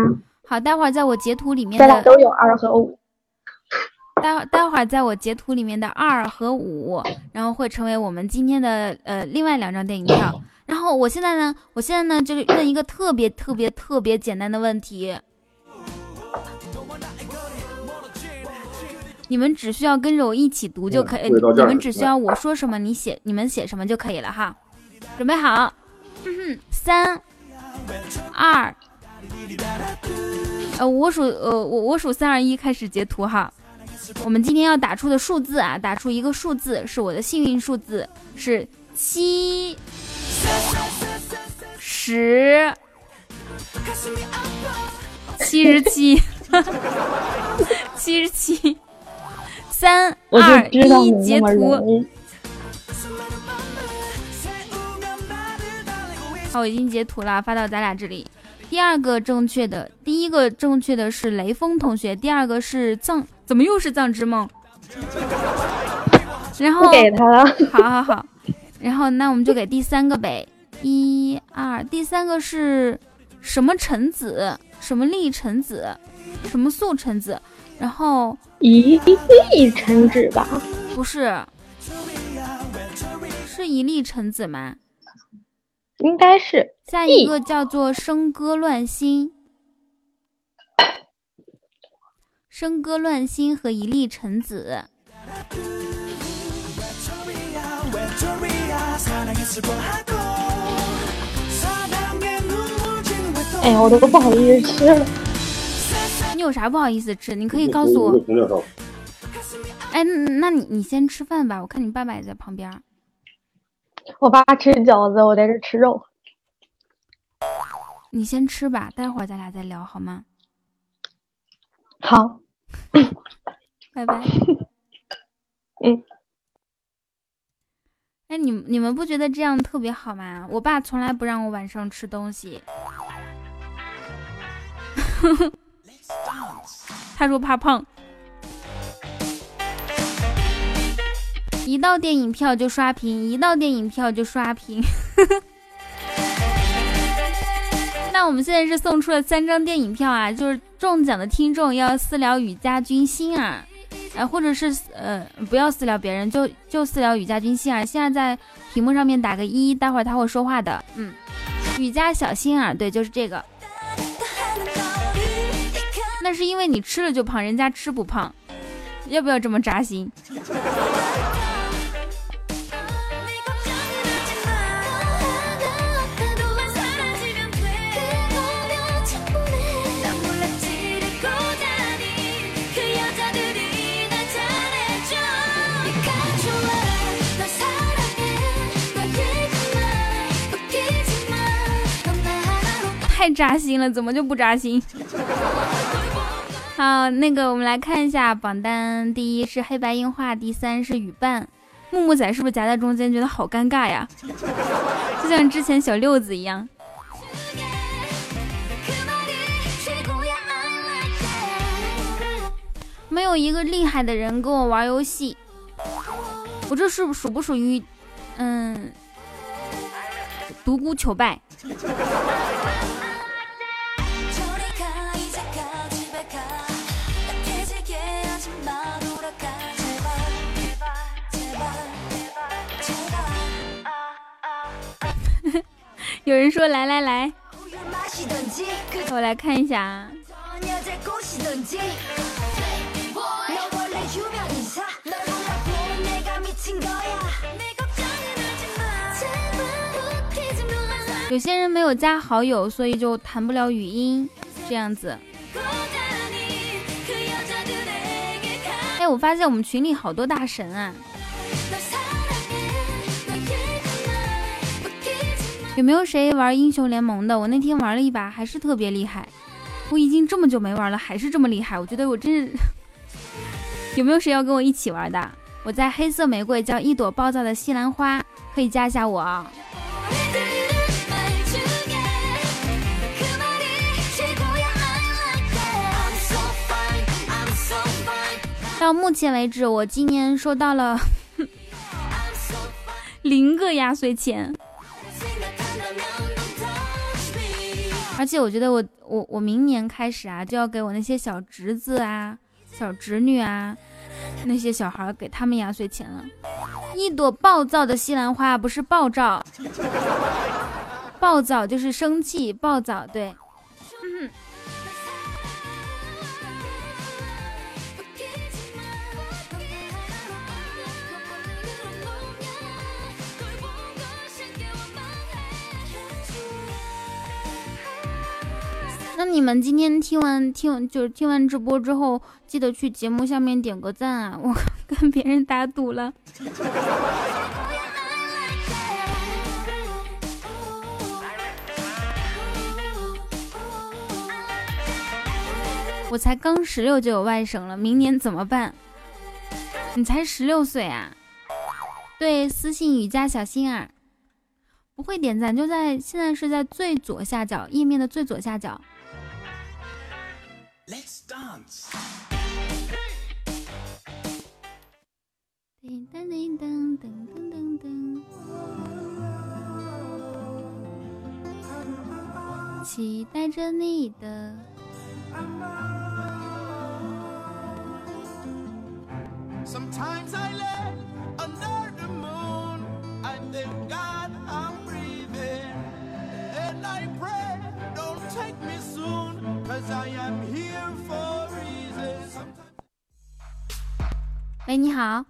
好，待会儿在我截图里面，咱俩都有二和五。待会待会儿在我截图里面的二和五，然后会成为我们今天的呃另外两张电影票。然后我现在呢，我现在呢就是问一个特别特别特别简单的问题。你们只需要跟着我一起读就可以，你们只需要我说什么，你写，你们写什么就可以了哈。准备好，三、二，呃，我数，呃，我我数三二一开始截图哈。我们今天要打出的数字啊，打出一个数字是我的幸运数字，是七、十、七十七，七十七。三二一，截图。好，我已经截图了，发到咱俩这里。第二个正确的，第一个正确的是雷锋同学，第二个是藏，怎么又是藏之梦？[laughs] 然后给他了。好好好，然后那我们就给第三个呗。一二，第三个是什么橙子？什么粒橙子？什么素橙子？然后。一粒橙子吧？不是，是一粒橙子吗？应该是。下一个叫做笙歌乱心，笙歌乱心和一粒橙子。哎呀，我都不好意思吃了。你有啥不好意思吃？你可以告诉我。哎，那你你先吃饭吧，我看你爸爸也在旁边。我爸吃饺子，我在这吃肉。你先吃吧，待会儿咱俩再聊好吗？好，拜拜。[laughs] 嗯。哎，你你们不觉得这样特别好吗？我爸从来不让我晚上吃东西。[laughs] 他说怕胖，一到电影票就刷屏，一到电影票就刷屏。[laughs] 那我们现在是送出了三张电影票啊，就是中奖的听众要私聊雨家军心啊，哎，或者是呃不要私聊别人，就就私聊雨家军心啊。现在在屏幕上面打个一，待会儿他会说话的。嗯，雨家小心啊，对，就是这个。那是因为你吃了就胖，人家吃不胖，要不要这么扎心？太扎心了，怎么就不扎心？好，那个我们来看一下榜单，第一是黑白樱花，第三是雨伴。木木仔是不是夹在中间，觉得好尴尬呀？就像之前小六子一样。没有一个厉害的人跟我玩游戏，我这是属不属于嗯独孤求败？有人说来来来，我来看一下啊。有些人没有加好友，所以就弹不了语音，这样子。哎，我发现我们群里好多大神啊！有没有谁玩英雄联盟的？我那天玩了一把，还是特别厉害。我已经这么久没玩了，还是这么厉害。我觉得我真是…… [laughs] 有没有谁要跟我一起玩的？我在黑色玫瑰叫一朵暴躁的西兰花，可以加一下我啊。到目前为止，我今年收到了 [laughs] 零个压岁钱，而且我觉得我我我明年开始啊，就要给我那些小侄子啊、小侄女啊那些小孩给他们压岁钱了。一朵暴躁的西兰花不是暴躁，暴躁就是生气，暴躁对。[laughs] 那你们今天听完听就是听完直播之后，记得去节目下面点个赞啊！我 [laughs] 跟别人打赌了，我才刚十六就有外甥了，明年怎么办？你才十六岁啊？对，私信雨家小心儿，不会点赞就在现在是在最左下角页面的最左下角。Let's dance。叮当叮当噔噔噔噔，期待着你的。Sometimes I lay under the moon, I thank God 喂，你好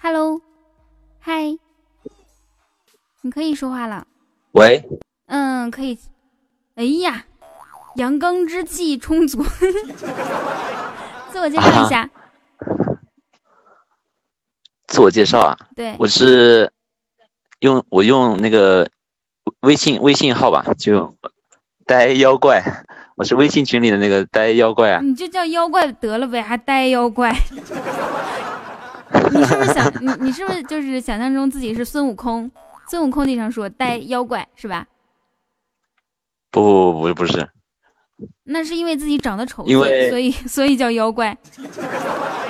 ，Hello，嗨，你可以说话了。喂，嗯，可以。哎呀，阳刚之气充足。[laughs] 自我介绍一下。自我介绍啊？对，我是用我用那个微信微信号吧，就呆妖怪。我是微信群里的那个呆妖怪啊！你就叫妖怪得了呗，还呆妖怪？你是不是想 [laughs] 你你是不是就是想象中自己是孙悟空？孙悟空经常说呆妖怪是吧？不不不不不是，那是因为自己长得丑，所以所以叫妖怪。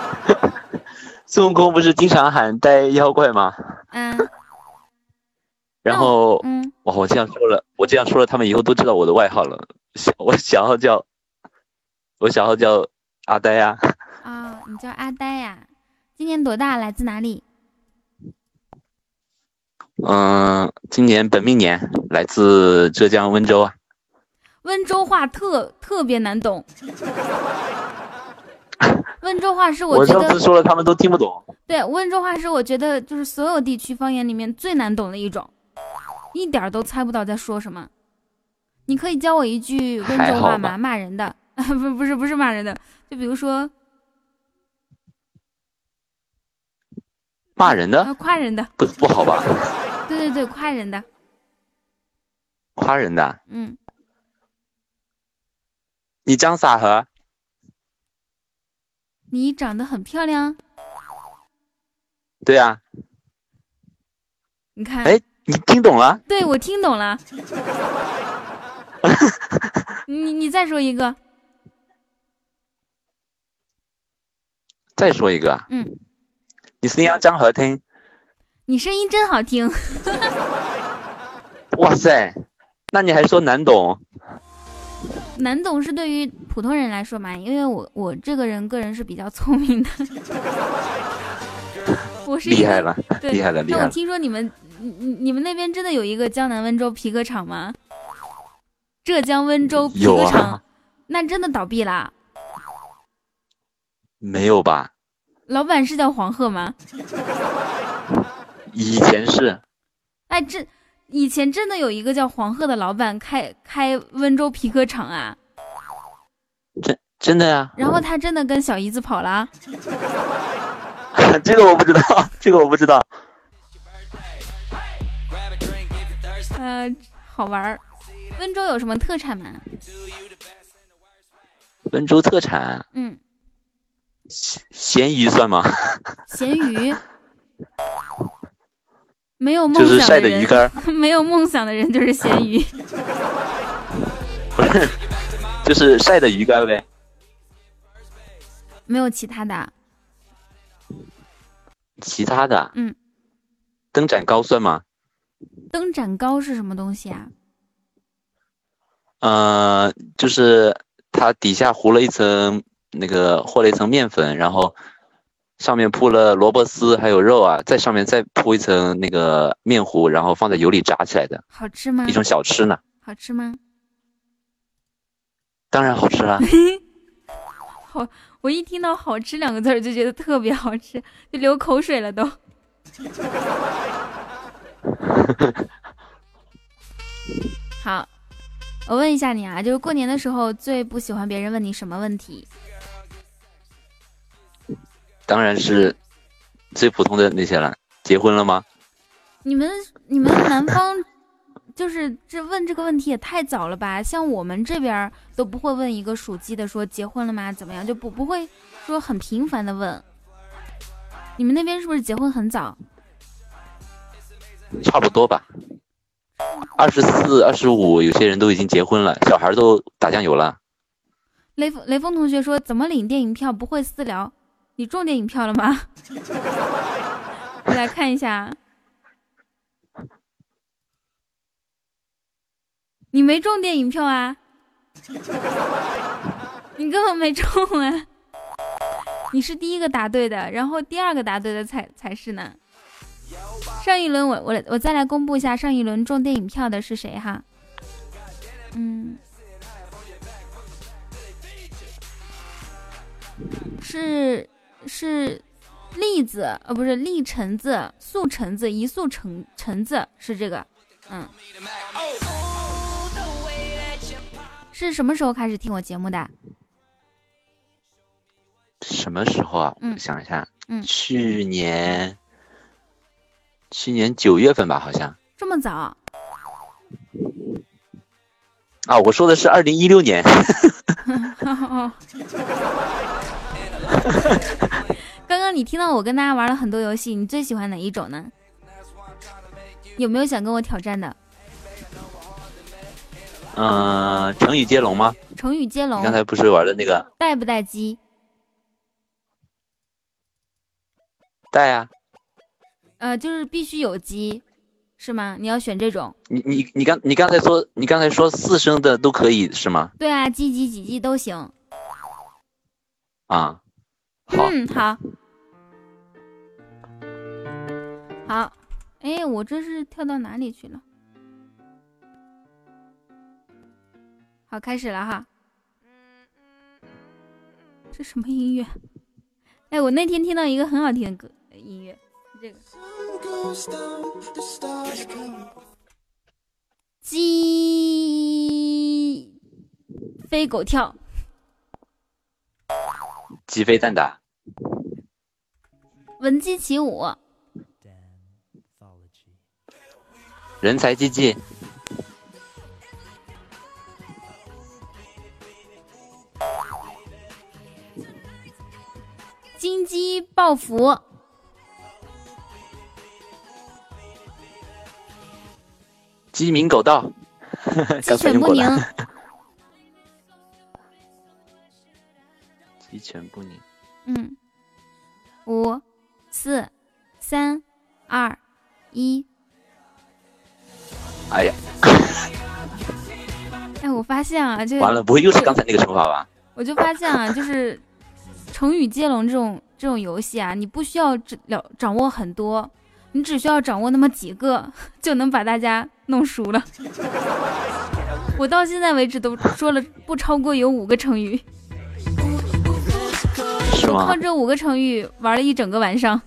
[laughs] 孙悟空不是经常喊呆妖怪吗？嗯。然后，嗯，哇，我这样说了，我这样说了，他们以后都知道我的外号了。小我小号叫，我小号叫阿呆呀。[laughs] 啊，你叫阿呆呀？今年多大？来自哪里？嗯，今年本命年，来自浙江温州啊。温州话特特别难懂。温州话是我觉得我上次说了，他们都听不懂。对，温州话是我觉得就是所有地区方言里面最难懂的一种，一点都猜不到在说什么。你可以教我一句温州话吗？骂人的，[laughs] 不不是不是骂人的，就比如说骂人的，夸人的，不不好吧？对对对，夸人的，夸人的，嗯。你长啥呵？你长得很漂亮。对呀。你看。哎，你听懂了？对，我听懂了。[laughs] 你你再说一个，再说一个嗯，你声音真好听。你声音真好听。[laughs] 哇塞，那你还说难懂？难懂是对于普通人来说嘛，因为我我这个人个人是比较聪明的。[laughs] 我是厉害了，对厉害了，厉害了。我听说你们你你你们那边真的有一个江南温州皮革厂吗？浙江温州皮革厂，啊，那真的倒闭啦？没有吧？老板是叫黄鹤吗？以前是，哎，这以前真的有一个叫黄鹤的老板开开温州皮革厂啊，真真的呀、然后他真的跟小姨子跑了。[laughs] 这个我不知道，这个我不知道。呃，好玩儿。温州有什么特产吗？温州特产嗯，咸咸鱼算吗？咸鱼。没有梦就是晒想的人，的鱼干儿，[laughs] 没有梦想的人就是咸鱼。不是，就是晒的鱼干呗。没有其他的啊。其他的，嗯，灯盏糕算吗？灯盏糕是什么东西啊？呃，就是它底下糊了一层那个和了一层面粉，然后上面铺了萝卜丝还有肉啊，在上面再铺一层那个面糊，然后放在油里炸起来的好吃吗一？种小吃呢。好吃吗？当然好吃啦，[laughs] 好，我一听到“好吃”两个字儿就觉得特别好吃，就流口水了都。[laughs] 好，我问一下你啊，就是过年的时候最不喜欢别人问你什么问题？当然是最普通的那些了。结婚了吗？你们你们南方 [coughs] 就是这问这个问题也太早了吧？像我们这边都不会问一个属鸡的说结婚了吗？怎么样？就不不会说很频繁的问。你们那边是不是结婚很早？差不多吧。二十四、二十五，有些人都已经结婚了，小孩都打酱油了。雷锋雷锋同学说怎么领电影票不会私聊？你中电影票了吗？[laughs] 我来看一下，你没中电影票啊？你根本没中啊！你是第一个答对的，然后第二个答对的才才是呢。上一轮我我我再来公布一下上一轮中电影票的是谁哈？嗯，是是栗子呃不是栗橙子素橙子一素橙橙子是这个，嗯，是什么时候开始听我节目的？什么时候啊？嗯我想一下，嗯去年，去年九月份吧，好像这么早？啊，我说的是二零一六年。哦，[laughs] 刚刚你听到我跟大家玩了很多游戏，你最喜欢哪一种呢？有没有想跟我挑战的？嗯、成语接龙吗？成语接龙刚才不是玩的那个带不带鸡？带啊？呃，就是必须有鸡，是吗？你要选这种？你你你刚你刚才说你刚才说四声的都可以是吗？对啊，鸡鸡几鸡都行。啊，好，嗯，好，好。哎，我这是跳到哪里去了？好，开始了哈。这什么音乐？哎，我那天听到一个很好听的歌音乐，是这个。鸡飞狗跳，鸡飞蛋打，闻鸡起舞，人才济济，金鸡报福，鸡鸣狗盗，[laughs] 鸡犬不宁。鸡犬不宁，嗯，五、四、三、二、一。哎呀，[laughs] 哎，我发现啊，就完了，不会又是刚才那个乘法吧？我就发现啊，就是成语接龙这种这种游戏啊，你不需要掌了掌握很多，你只需要掌握那么几个，就能把大家弄熟了。我到现在为止都说了不超过有五个成语，我靠？这五个成语玩了一整个晚上。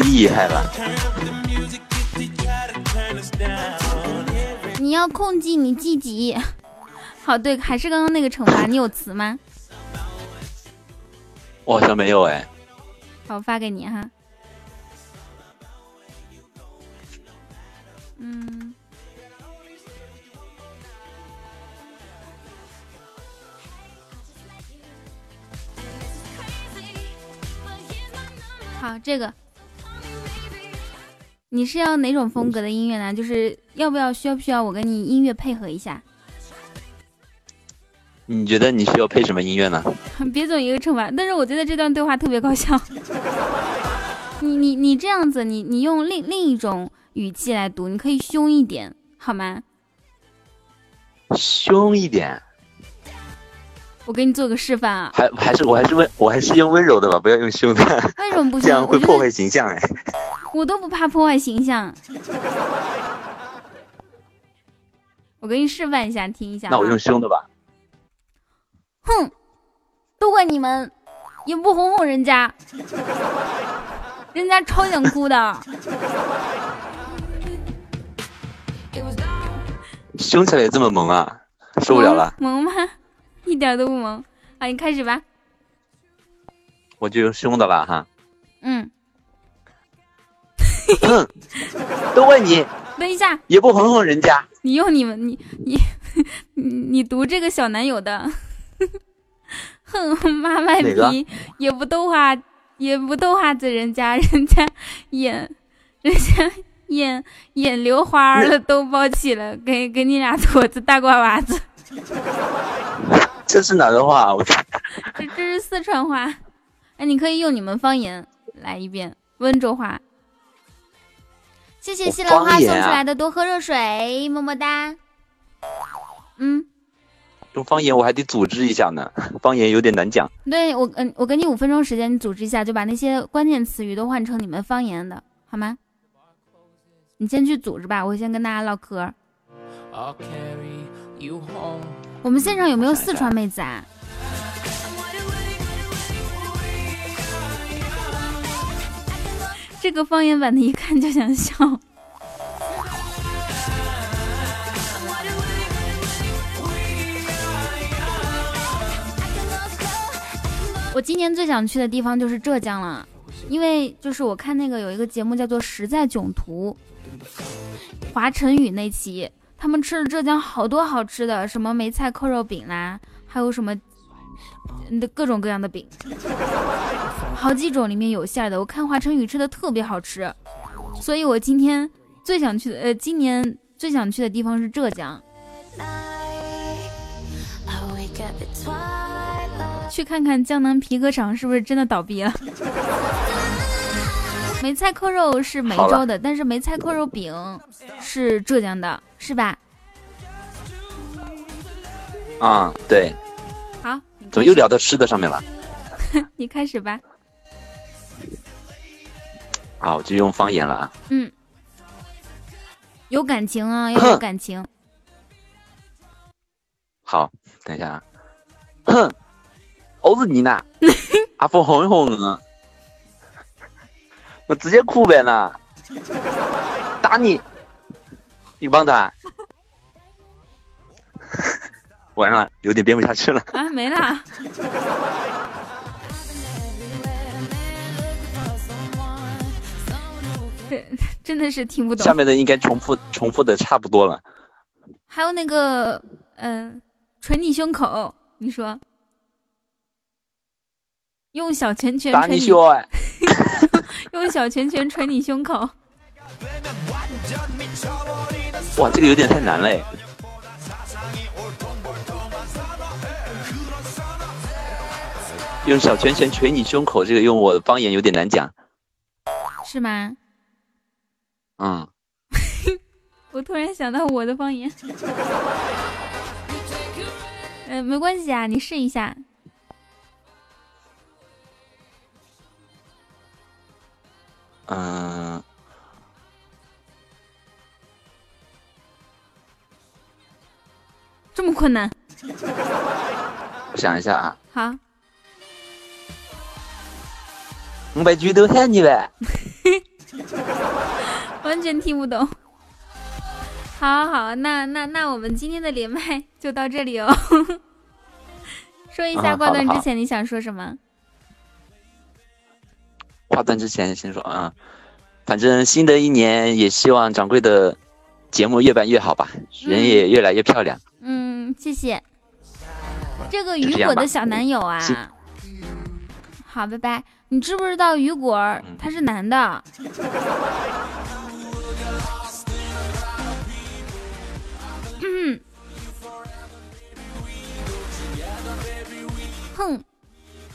厉害了！你要控制你自己。好，对，还是刚刚那个惩罚，你有词吗？我好像没有哎。好，我发给你哈。嗯，好，这个你是要哪种风格的音乐呢？就是要不要需要不需要我跟你音乐配合一下？你觉得你需要配什么音乐呢？[laughs] 别总一个惩罚，但是我觉得这段对话特别搞笑。[laughs] 你你你这样子，你你用另另一种语气来读，你可以凶一点，好吗？凶一点，我给你做个示范啊。还还是我还是温我还是用温柔的吧，不要用凶的，[laughs] 为什么不这行？这样会破坏形象哎。我都不怕破坏形象。我给你示范一下，听一下。那我用。凶的吧。哼，都怪你们，也不哄哄人家，人家超想哭的。[laughs] 凶起来也这么萌啊，受不了了，萌吗？[laughs] 一点都不萌。啊，你开始吧。我就用凶的了哈。嗯，哼，都怪你，[laughs] 等一下，也不哄哄人家。你用你们，你你你你读这个小男友的，[laughs] 哼，妈卖批也不逗话，也不逗话子人家，人家眼，人家眼眼流花儿了，都包起了，给给你俩坨子大瓜娃子，[laughs] 这是哪个话？我这这是四川话，哎，你可以用你们方言来一遍温州话。谢谢西兰花送出来的多喝热水，么么哒。嗯。用方言我还得组织一下呢，方言有点难讲。对我，嗯，我给你五分钟时间，你组织一下，就把那些关键词语都换成你们方言的，好吗？你先去组织吧，我先跟大家唠嗑。我们现场有没有四川妹子啊？这个方言版的，一看就想笑。我今年最想去的地方就是浙江了，因为就是我看那个有一个节目叫做《实在囧途》，华晨宇那期，他们吃了浙江好多好吃的，什么梅菜扣肉饼啦，还有什么的各种各样的饼，好几种里面有馅的。我看华晨宇吃的特别好吃，所以我今天最想去的，呃，今年最想去的地方是浙江。去看看江南皮革厂是不是真的倒闭了？[laughs] 梅菜扣肉是梅州的，但是梅菜扣肉饼是浙江的，是吧？啊、对，好，怎么又聊到吃的上面了？[laughs] 你开始吧。啊，我就用方言了啊。嗯，有感情啊，要有感情。[coughs] 好，等一下啊。哼，我是你呢，阿峰哄一哄我，我直接哭呗呢，打你，你帮他。[laughs] 完了，有点编不下去了。啊，没啦。这 [laughs] 真的是听不懂下。面的应该重复重复的差不多了。还有那个，嗯、捶你胸口，你说用小拳拳捶你，胸哎，用小拳拳捶你胸口。[laughs] 哇，这个有点太难了哎。用小拳拳捶你胸口，这个用我的方言有点难讲。是吗？嗯，[laughs] 我突然想到我的方言。嗯、[laughs] 没关系啊，你试一下。嗯，这么困难？我想一下啊。好。五百句都喊你呗。[laughs] 完全听不懂。好好，那那那我们今天的连麦就到这里哦。[laughs] 说一下挂断之前你想说什么？挂断之前先说啊，反正新的一年也希望掌柜的节目越办越好吧，人也越来越漂亮。嗯，谢谢。这个雨果的小男友啊。好，拜拜。你知不知道雨果他是男的？[coughs] 哼，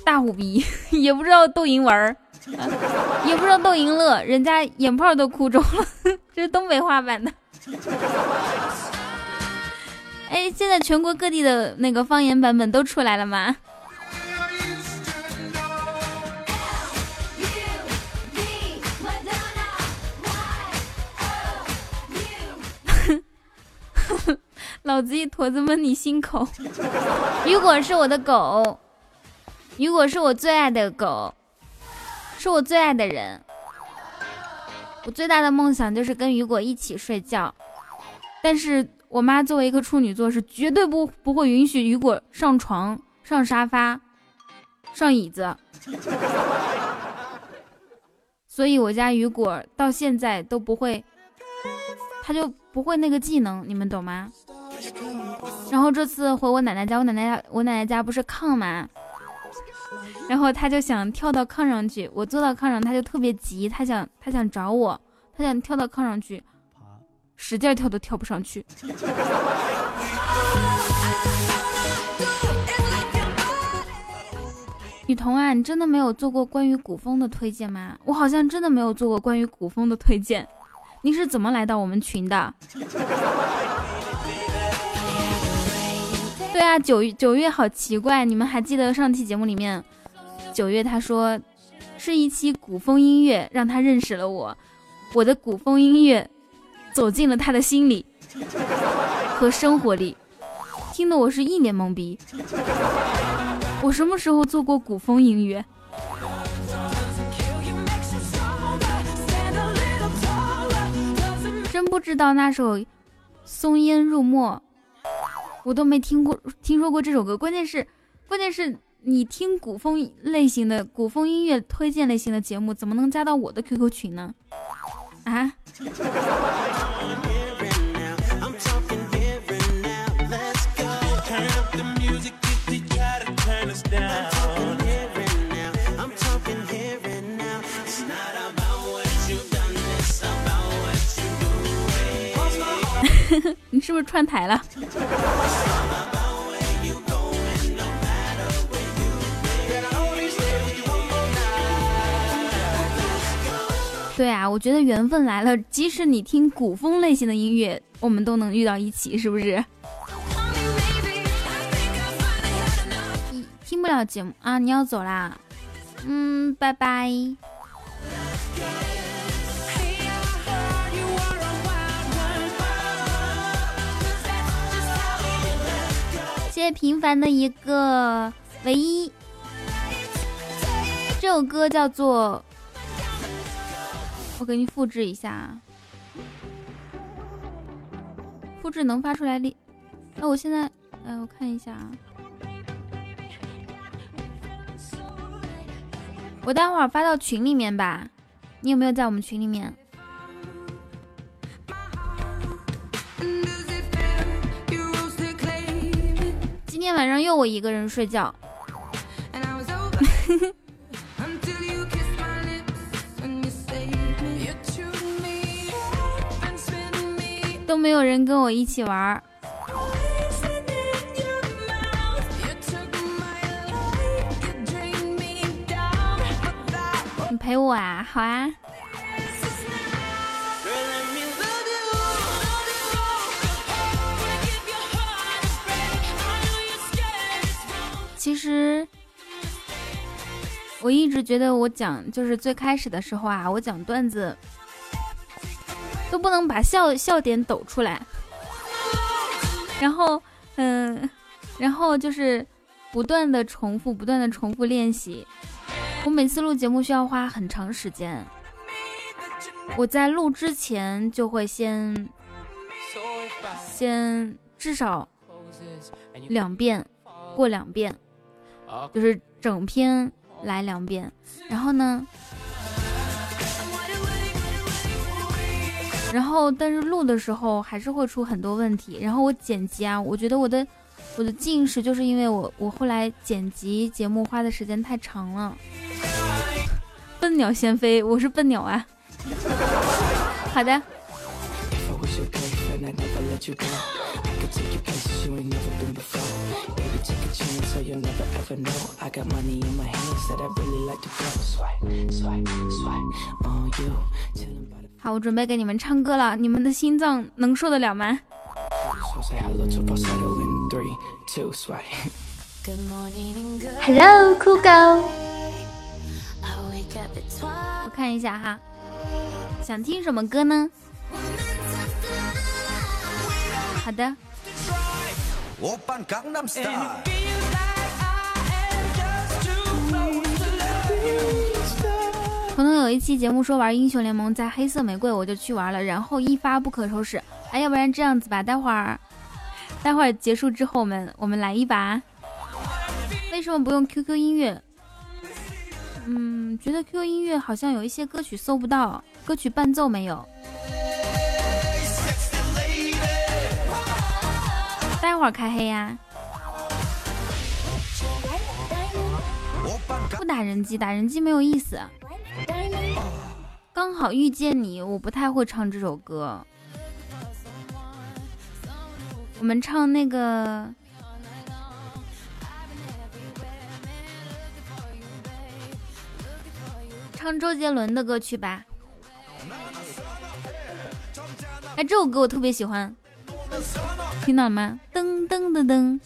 大虎逼 [laughs] 也不知道逗银玩，[laughs] 也不知道逗赢乐，人家眼泡都哭肿了，[laughs] 这是东北话版的。[laughs] 哎，现在全国各地的那个方言版本都出来了吗？老子一坨子闷你心口。雨果是我的狗，雨果是我最爱的狗，是我最爱的人。我最大的梦想就是跟雨果一起睡觉，但是我妈作为一个处女座，是绝对不不会允许雨果上床、上沙发、上椅子。所以我家雨果到现在都不会，他就不会那个技能，你们懂吗？然后这次回我奶奶家，我奶奶家我奶奶家不是炕吗？然后他就想跳到炕上去，我坐到炕上，他就特别急，他想他想找我，他想跳到炕上去，使劲跳都跳不上去。[laughs] 雨桐啊，你真的没有做过关于古风的推荐吗？我好像真的没有做过关于古风的推荐，你是怎么来到我们群的？[laughs] 对啊，九九月好奇怪，你们还记得上期节目里面，九月他说是一期古风音乐让他认识了我，我的古风音乐走进了他的心里和生活里，听得我是一脸懵逼。我什么时候做过古风音乐？真不知道那首《松烟入墨》。我都没听过听说过这首歌，关键是，关键是你听古风类型的古风音乐推荐类型的节目，怎么能加到我的 QQ 群呢？啊？你是不是串台了？对啊，我觉得缘分来了，即使你听古风类型的音乐，我们都能遇到一起，是不是？听不了节目啊？你要走啦？嗯，拜拜。谢谢平凡的一个唯一，这首歌叫做，我给你复制一下，复制能发出来力，那我现在，哎，我看一下啊，我待会儿发到群里面吧，你有没有在我们群里面？今天晚上又我一个人睡觉，[laughs] 都没有人跟我一起玩你陪我啊？好啊。其实，我一直觉得我讲就是最开始的时候啊，我讲段子都不能把笑笑点抖出来，然后嗯，然后就是不断的重复，不断的重复练习。我每次录节目需要花很长时间，我在录之前就会先先至少两遍过两遍，就是整篇。来两遍，然后呢？然后但是录的时候还是会出很多问题。然后我剪辑啊，我觉得我的我的近视就是因为我我后来剪辑节目花的时间太长了。笨鸟先飞，我是笨鸟啊。好的。好，我准备给你们唱歌了，你们的心脏能受得了吗？Hello，酷狗，我看一下哈，想听什么歌呢？好的。可能有一期节目说玩英雄联盟在黑色玫瑰，我就去玩了，然后一发不可收拾。哎，要不然这样子吧，待会儿，待会儿结束之后，我们我们来一把。为什么不用 QQ 音乐？嗯，觉得 QQ 音乐好像有一些歌曲搜不到，歌曲伴奏没有。待会儿开黑呀！不打人机，打人机没有意思。刚好遇见你，我不太会唱这首歌。我们唱那个，唱周杰伦的歌曲吧。哎，这首歌我特别喜欢。听到了吗？噔噔噔噔。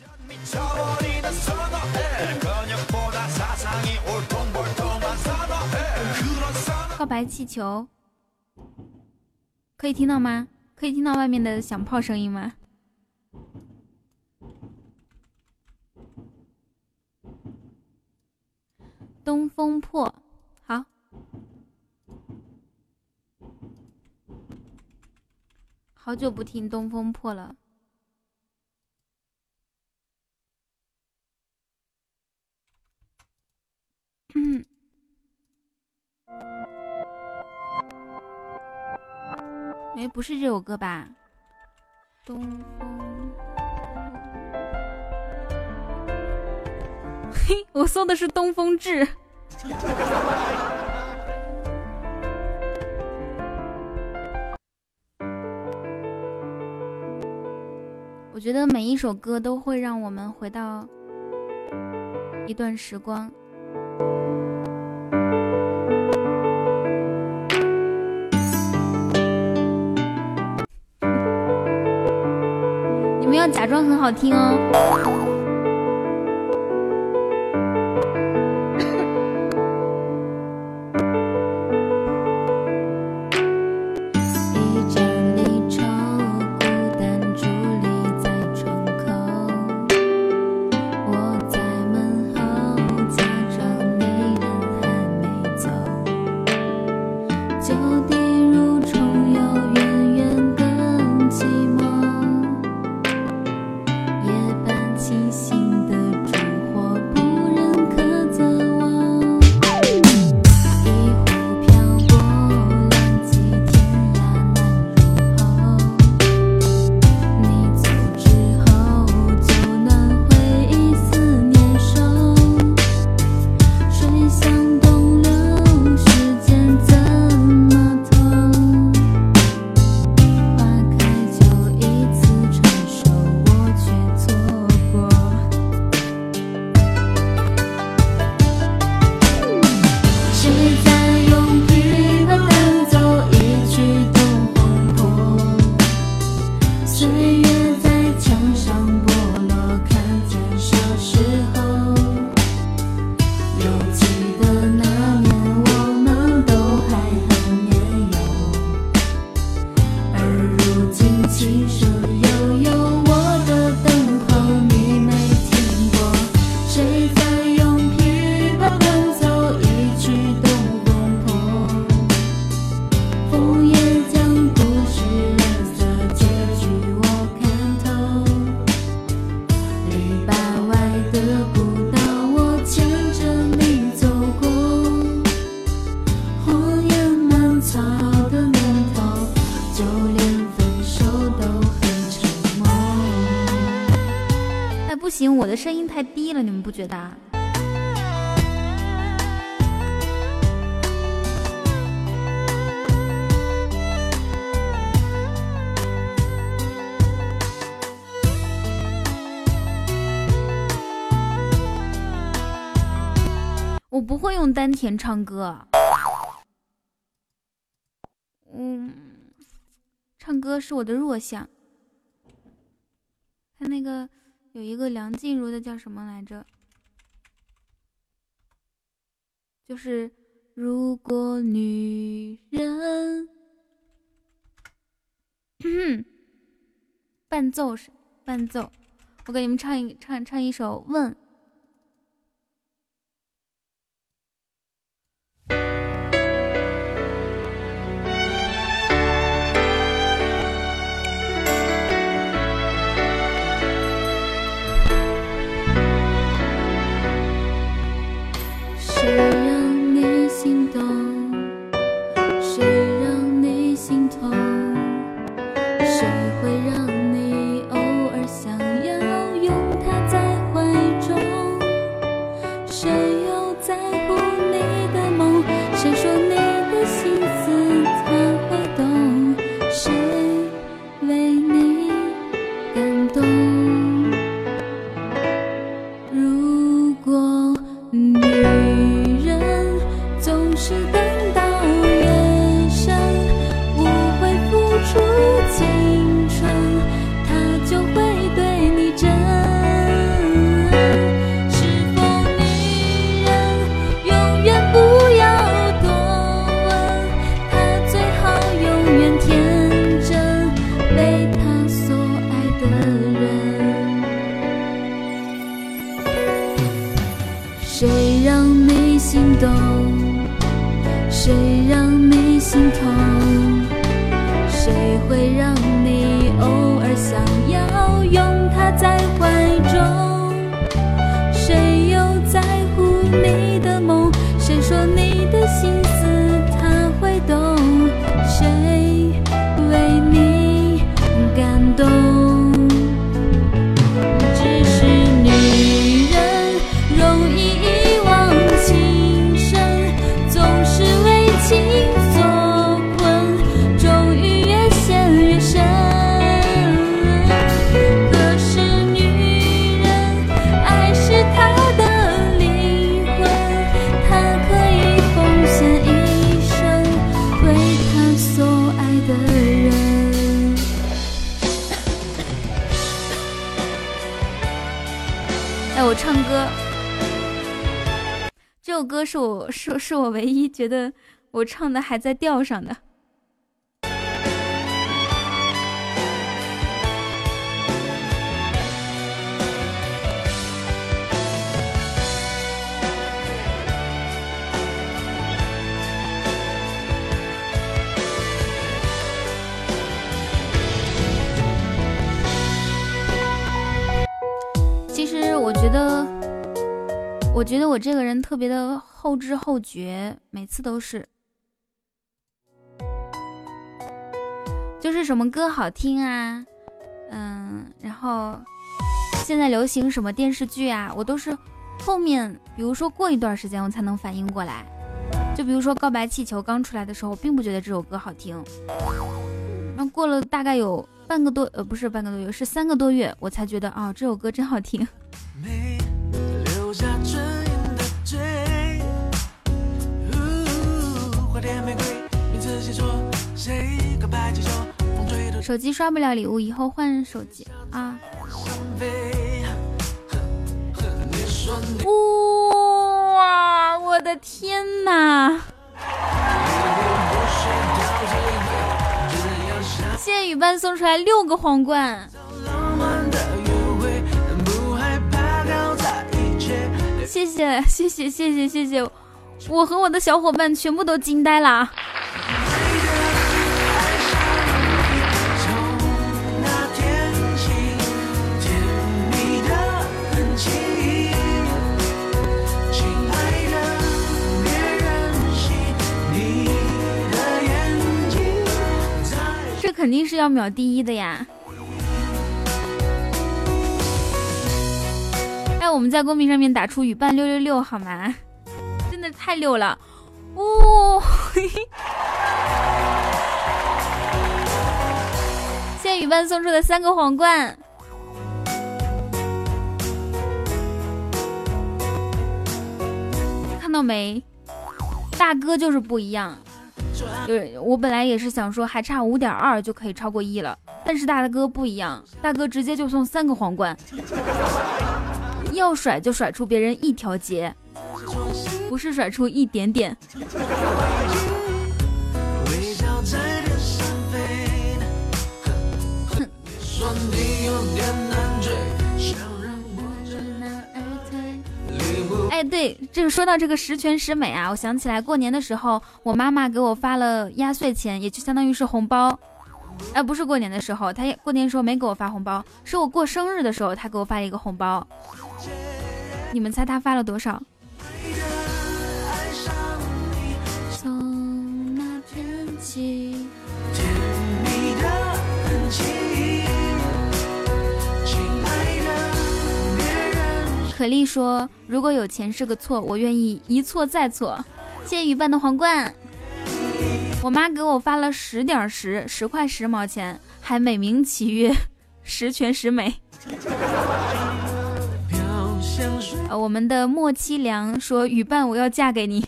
告白气球，可以听到吗？可以听到外面的响炮声音吗？东风破，好，好久不听东风破了。嗯，哎，不是这首歌吧？东风，嘿，我搜的是《东风志》。我觉得每一首歌都会让我们回到一段时光。假装很好听哦。觉得啊？我不会用丹田唱歌，嗯，唱歌是我的弱项。他那个有一个梁静茹的叫什么来着？就是如果女人，伴奏是伴奏，我给你们唱一唱唱一首《问》。歌是我是是我唯一觉得我唱的还在调上的。我觉得我这个人特别的。后知后觉，每次都是，就是什么歌好听啊，嗯，然后现在流行什么电视剧啊，我都是后面，比如说过一段时间我才能反应过来。就比如说《告白气球》刚出来的时候，我并不觉得这首歌好听，那过了大概有半个多，呃，不是半个多月，是三个多月，我才觉得啊，这首歌真好听。[laughs] 手机刷不了礼物，以后换手机啊！哇，我的天哪！谢谢雨伴送出来六个皇冠，谢谢谢谢谢谢谢谢，我和我的小伙伴全部都惊呆了。肯定是要秒第一的呀！哎，我们在公屏上面打出雨伴六六六好吗？真的太六了，哦！谢谢雨伴送出的三个皇冠，看到没？大哥就是不一样。对我本来也是想说还差五点二就可以超过一了，但是大哥不一样，大哥直接就送三个皇冠。[laughs] 要甩就甩出别人一条街，不是甩出一点点。哎，对，这个说到这个十全十美啊，我想起来过年的时候，我妈妈给我发了压岁钱，也就相当于是红包。哎，不是过年的时候，她过年的时候没给我发红包，是我过生日的时候，她给我发了一个红包。你们猜她发了多少？可丽说：“如果有钱是个错，我愿意一错再错。”谢谢雨伴的皇冠。我妈给我发了十点十十块十毛钱，还美名其曰十全十美。呃，我们的莫凄凉说：“雨伴，我要嫁给你。”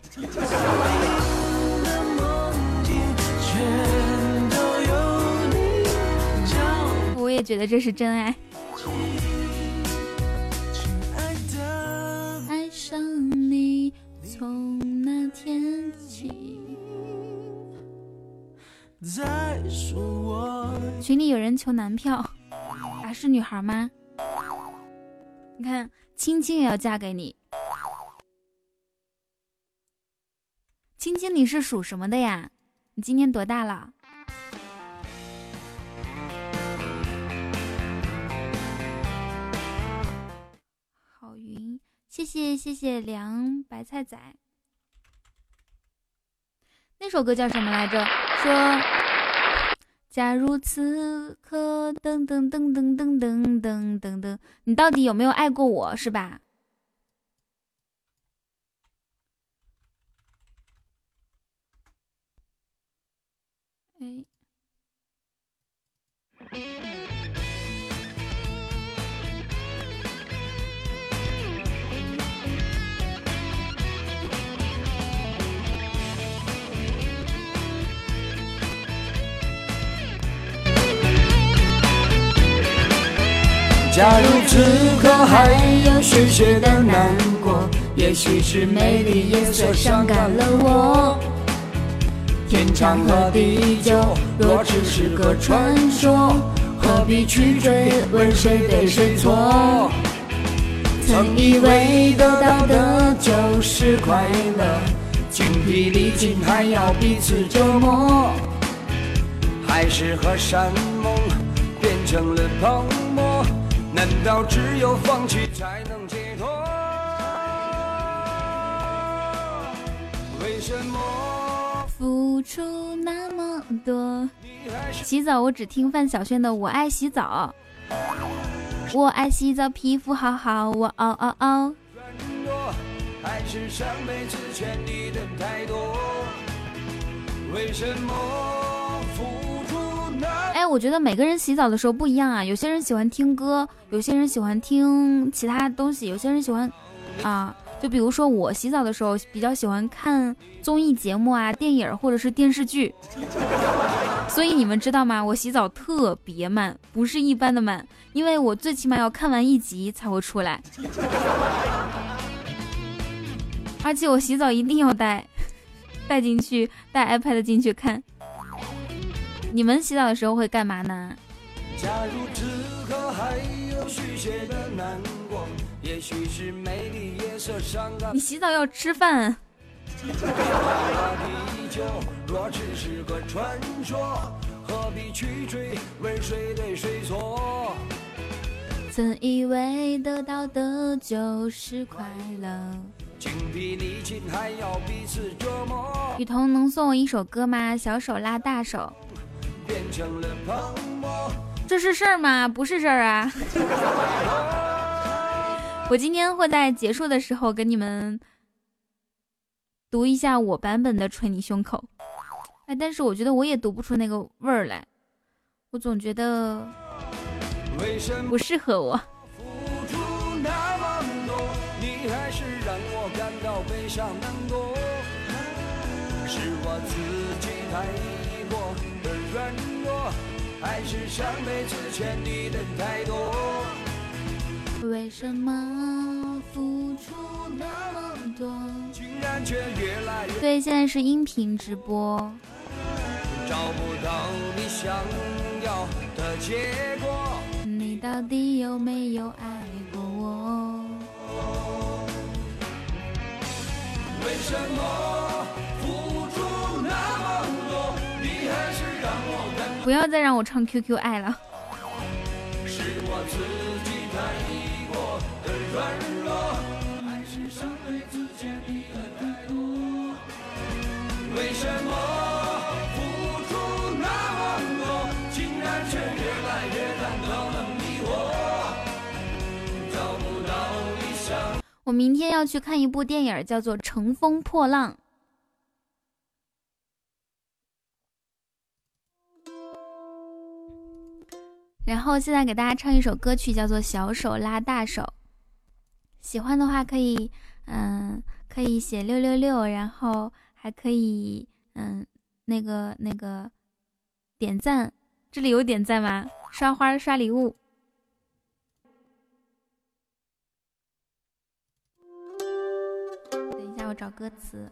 我也觉得这是真。爱那天起。群里有人求男票，啊，是女孩吗？你看。青青也要嫁给你，青青，你是属什么的呀？你今年多大了？好云，谢谢谢谢凉白菜仔。那首歌叫什么来着？说。假如此刻，噔噔噔噔噔噔噔噔，你到底有没有爱过我，是吧？哎。假如此刻还有许些的难过，也许是美丽颜色伤感了我。天长和地久，若只是个传说，何必去追问谁对谁错？曾以为得到的就是快乐，精疲力尽还要彼此折磨，海誓和山盟变成了泡沫。难道只有放弃才能解脱？为什么付出那么多？洗澡我只听范晓萱的《我爱洗澡》，我爱洗澡，皮肤好好，我嗷嗷嗷。为什么？哎，我觉得每个人洗澡的时候不一样啊。有些人喜欢听歌，有些人喜欢听其他东西，有些人喜欢啊。就比如说我洗澡的时候比较喜欢看综艺节目啊、电影或者是电视剧。[laughs] 所以你们知道吗？我洗澡特别慢，不是一般的慢，因为我最起码要看完一集才会出来。而且我洗澡一定要带 [laughs] 带进去，带 iPad 进去看。你们洗澡的时候会干嘛呢？假如此刻还有的难过，也许是美丽夜色伤感。你洗澡要吃饭。若只是个传说，何必去追问谁对谁错？曾以为得到的就是快乐，情比还要彼此折磨。雨桐能送我一首歌吗？小手拉大手。这是事儿吗？不是事儿啊！[laughs] 我今天会在结束的时候给你们读一下我版本的《捶你胸口》。哎，但是我觉得我也读不出那个味儿来，我总觉得不适合我。是我自己太过的软弱，还是上辈子欠你的太多？为什么付出那么多，竟然却越来越……对，现在是音频直播。找不到你想要的结果，你到底有没有爱过我？为什么付出那么多，你还是让我感不要再让我唱 QQ 爱了。是我自己太过的。软弱，还是上辈子欠你的太多？为什么付出那么多，竟然却越来越感到了迷惑？找不到理想。我明天要去看一部电影，叫做《乘风破浪》。然后现在给大家唱一首歌曲，叫做《小手拉大手》。喜欢的话可以，嗯，可以写六六六，然后还可以，嗯，那个那个点赞，这里有点赞吗？刷花刷礼物。等一下，我找歌词。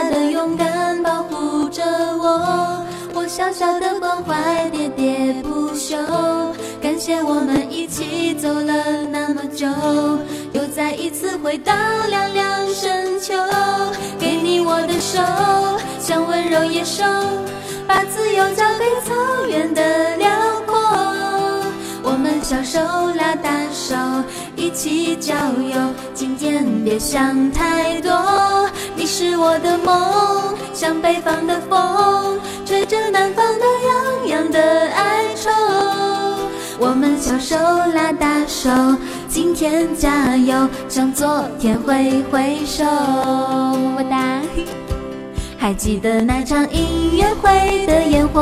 的勇敢保护着我，我小小的关怀喋喋不休。感谢我们一起走了那么久，又再一次回到凉凉深秋。给你我的手，像温柔野兽，把自由交给草原的辽阔。小手拉大手，一起郊游。今天别想太多。你是我的梦，像北方的风，吹着南方的洋洋的哀愁。我们小手拉大手，今天加油，向昨天挥挥手。么么哒。还记得那场音乐会的烟火，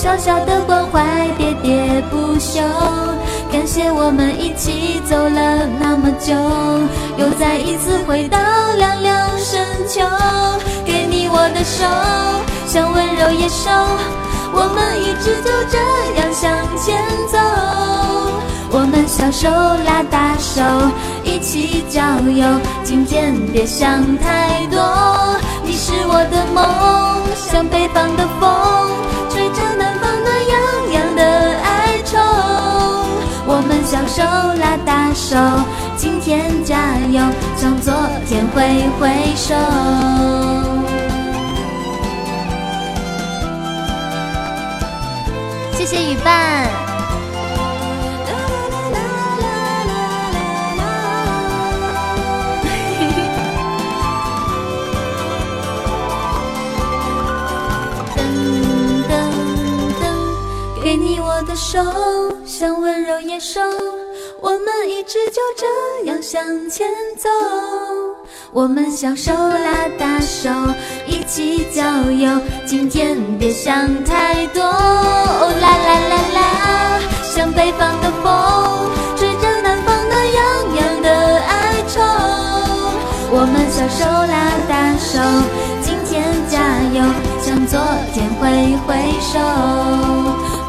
小小的关怀喋喋不休。感谢我们一起走了那么久，又再一次回到凉凉深秋。给你我的手，像温柔野兽，我们一直就这样向前走。我们小手拉大手，一起郊游。今天别想太多。你是我的梦，像北方的风，我们小手拉大手，今天加油，向昨天挥挥手。谢谢雨伴。给你我的手，像温柔野兽，我们一直就这样向前走。我们小手拉大手，一起郊游。今天别想太多，啦啦啦啦，像北方的风，吹着南方的洋洋的哀愁。我们小手拉大手，今天加油，向昨天挥挥手。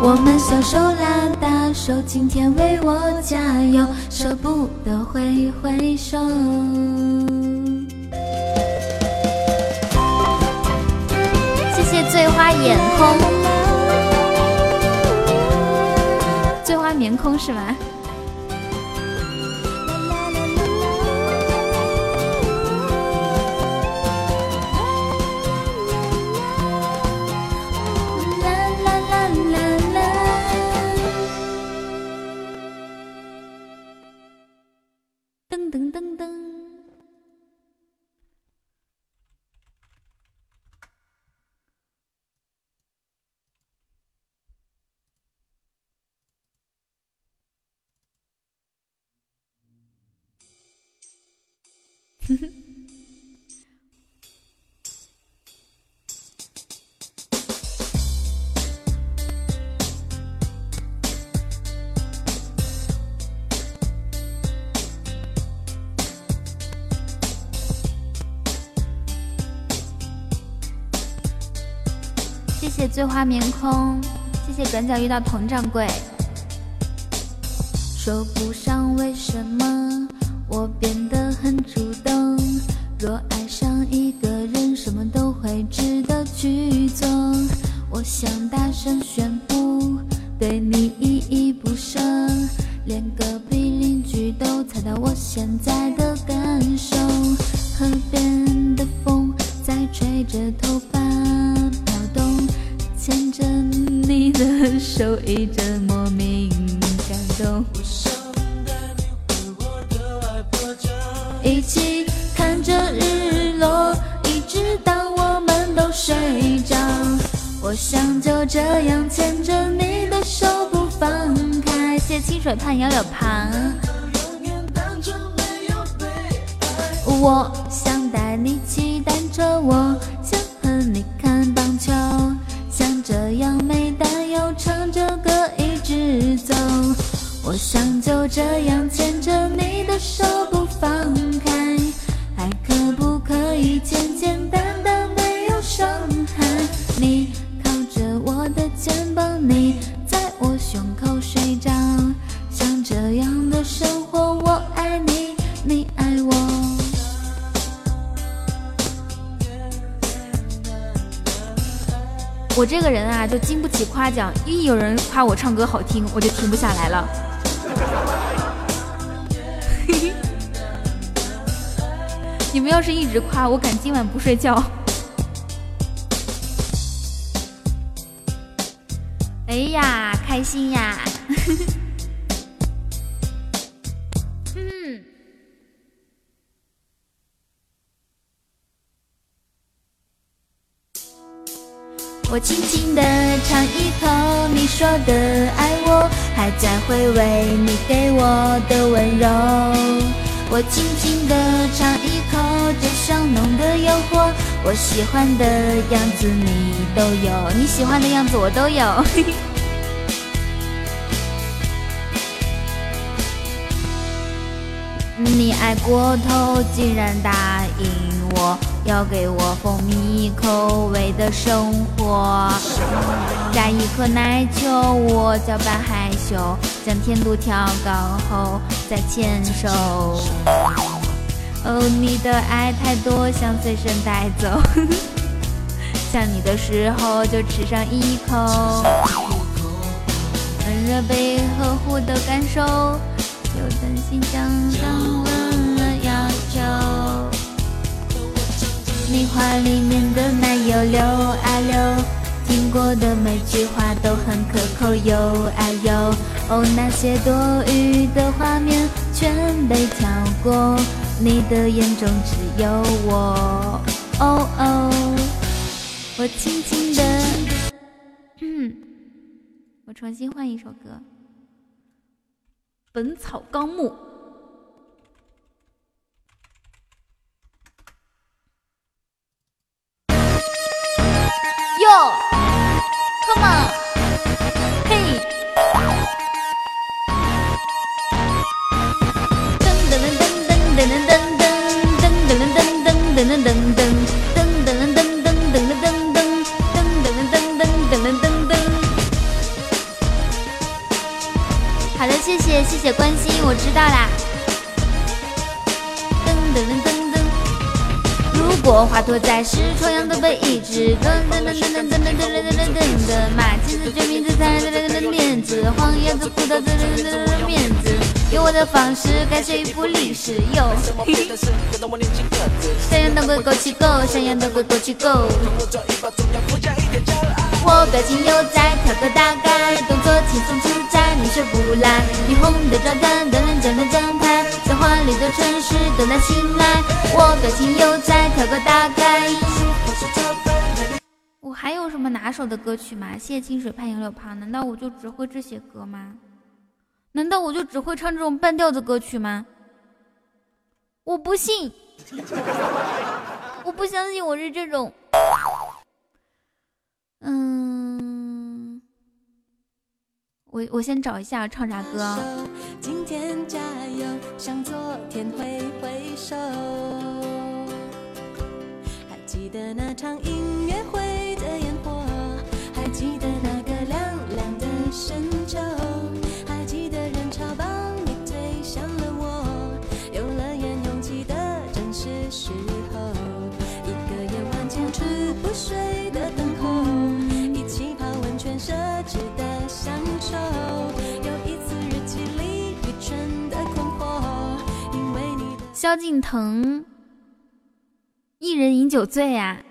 我们小手拉大手，今天为我加油，舍不得挥挥手。谢谢醉花眼空，醉花眠空是吗？谢谢醉花眠空，谢谢转角遇到佟掌柜。说不上为什么，我变得很主听，我就停不下来了。[laughs] 你们要是一直夸，我敢今晚不睡觉。哎呀，开心呀！的温柔。我轻轻地尝一口这香浓的诱惑，我喜欢的样子你都有，你喜欢的样子我都有。[laughs] 你爱过头，竟然答应我。要给我蜂蜜口味的生活，[laughs] 加一颗奶球，我搅拌害羞，将甜度调高后再牵手。哦，你的爱太多，想随身带走。[laughs] 想你的时候就吃上一口，温热被呵护的感受，又担心将降温了要求。你话里面的奶油流啊流，听过的每句话都很可口，有啊有。哦，那些多余的画面全被跳过，你的眼中只有我。哦哦，我轻轻的，嗯，我重新换一首歌，《本草纲目》。哟谢谢关心，我知道啦。噔噔噔噔噔，如果华佗在世，重阳都被抑制。噔噔噔噔噔噔噔噔噔噔噔噔，马季子决明子才噔噔噔面子，黄鸭子扑到噔噔噔噔面子，用我的方式改写一部历史。哟，[laughs] 山羊当归枸杞狗，山羊当归枸杞狗。我表情悠哉，跳个大概，动作轻松自在，你学不来。霓虹的招牌，灯亮整的正派，在华丽的城市等待青睐。我表情悠哉，跳个大概。我还有什么拿手的歌曲吗？谢谢清水畔杨柳旁，难道我就只会这些歌吗？难道我就只会唱这种半调子歌曲吗？我不信，[laughs] 我不相信我是这种。我我先找一下唱啥歌。今天加油，向昨天挥挥手。还记得那场音乐会萧敬腾，一人饮酒醉呀。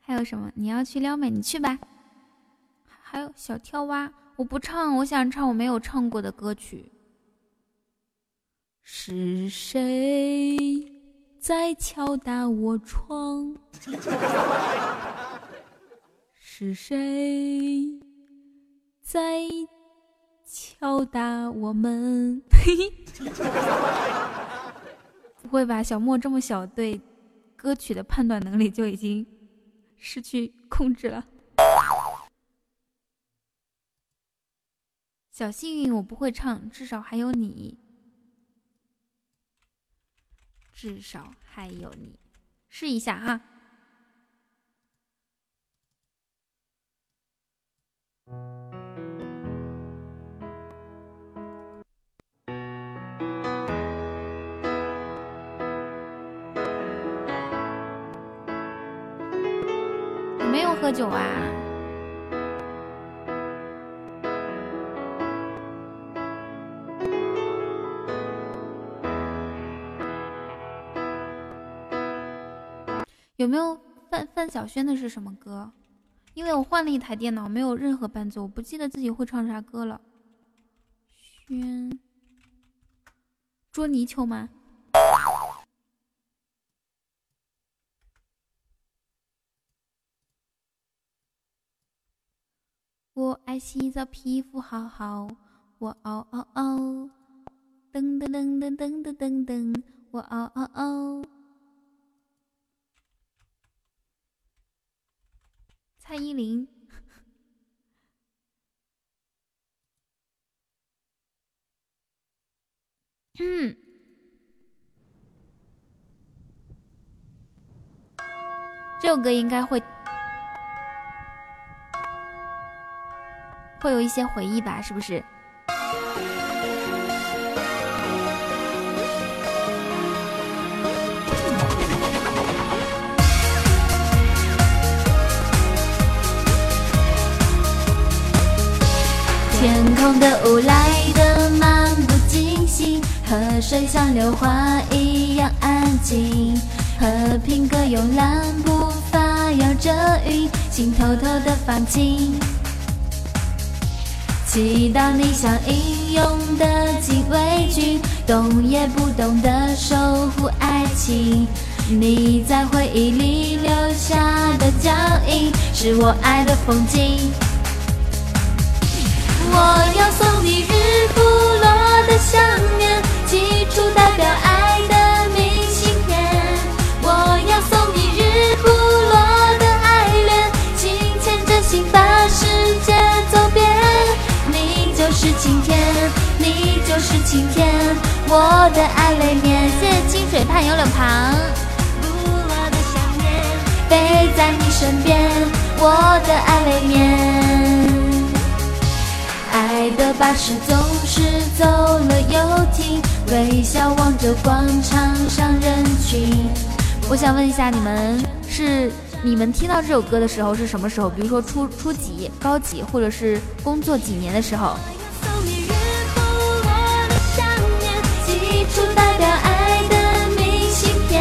还有什么？你要去撩妹，你去吧。还有小跳蛙，我不唱，我想唱我没有唱过的歌曲。是谁在敲打我窗？是谁在敲打我们？[laughs] 不会吧，小莫这么小，对歌曲的判断能力就已经失去控制了。小幸运，我不会唱，至少还有你，至少还有你，试一下哈。喝酒啊？有没有范范晓萱的是什么歌？因为我换了一台电脑，没有任何伴奏，我不记得自己会唱啥歌了。轩，捉泥鳅吗？我爱洗澡，皮肤好好。我嗷嗷嗷，噔噔噔噔噔噔噔噔，我嗷嗷嗷。蔡依林，嗯，这首歌应该会会有一些回忆吧？是不是？天空的雾来得漫不经心，河水像流花一样安静。和平鸽慵懒步伐摇着云，心偷偷的放晴。祈祷你像英勇的禁卫军，动也不动的守护爱情。你在回忆里留下的脚印，是我爱的风景。我要送你日不落的想念，寄出代表爱晴天，你就是晴天，我的爱未眠。谢谢清水畔有两旁。不落的想念飞在你身边，我的爱未眠。爱的巴士总是走了又停，微笑望着广场上人群。我想问一下，你们是你们听到这首歌的时候是什么时候？比如说初初几、高几，或者是工作几年的时候？就代表爱的明信片，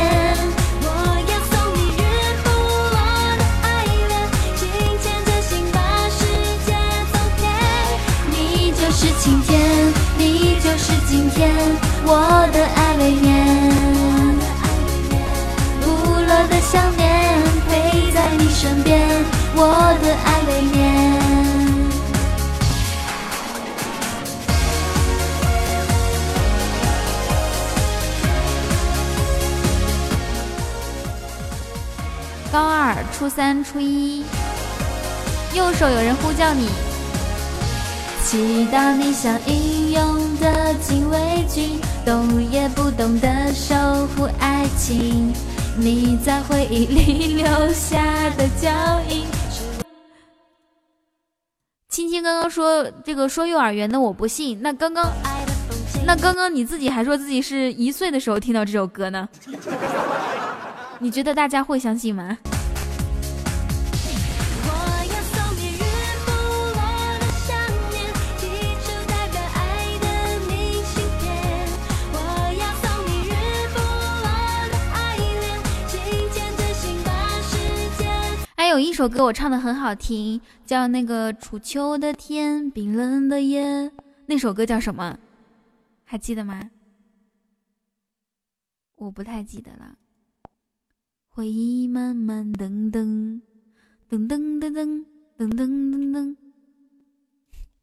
我要送你日不落的爱恋，心牵着心把世界走遍。你就是晴天，你就是晴天，我的爱未眠，不落的想念，陪在你身边，我的爱未眠。高二、初三、初一，右手有人呼叫你，祈祷你像英勇的禁卫军，动也不动的守护爱情，你在回忆里留下的脚印。青青刚刚说这个说幼儿园的我不信，那刚刚那刚刚你自己还说自己是一岁的时候听到这首歌呢。你觉得大家会相信吗？还有一首歌我唱的很好听，叫那个初秋的天，冰冷的夜。那首歌叫什么？还记得吗？我不太记得了。回忆慢慢噔噔。噔噔噔噔。噔噔噔，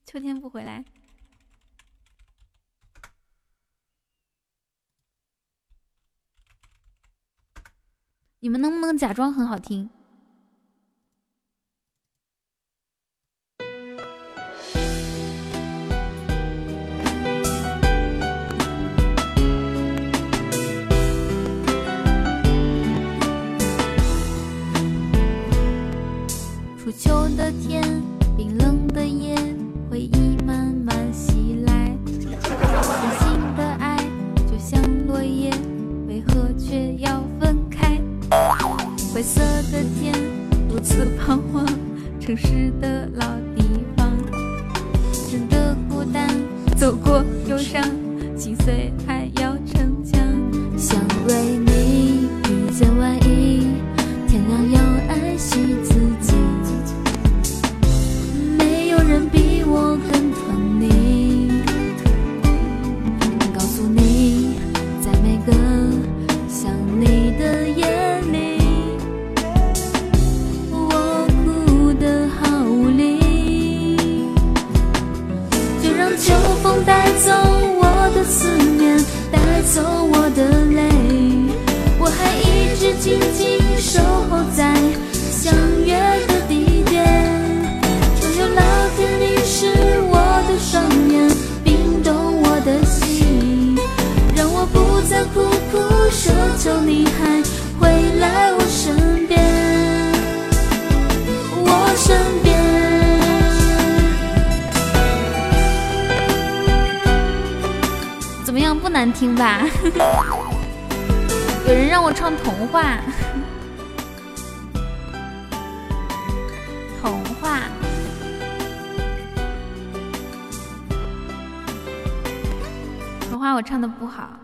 秋天不回来，你们能不能假装很好听？初秋的天，冰冷的夜，回忆慢慢袭来。真心的爱就像落叶，为何却要分开？灰色的天，独自彷徨，城市的老地方，真的孤单，走过忧伤，心碎还要逞强。想为你走我的思念，带走我的泪，我还一直静静守候在相约的地点。求求老天，你是我的双眼，冰冻我的心，让我不再苦苦奢求你还回来我身边，我身难听吧？[laughs] 有人让我唱童话，[laughs] 童话。童话我唱的不好，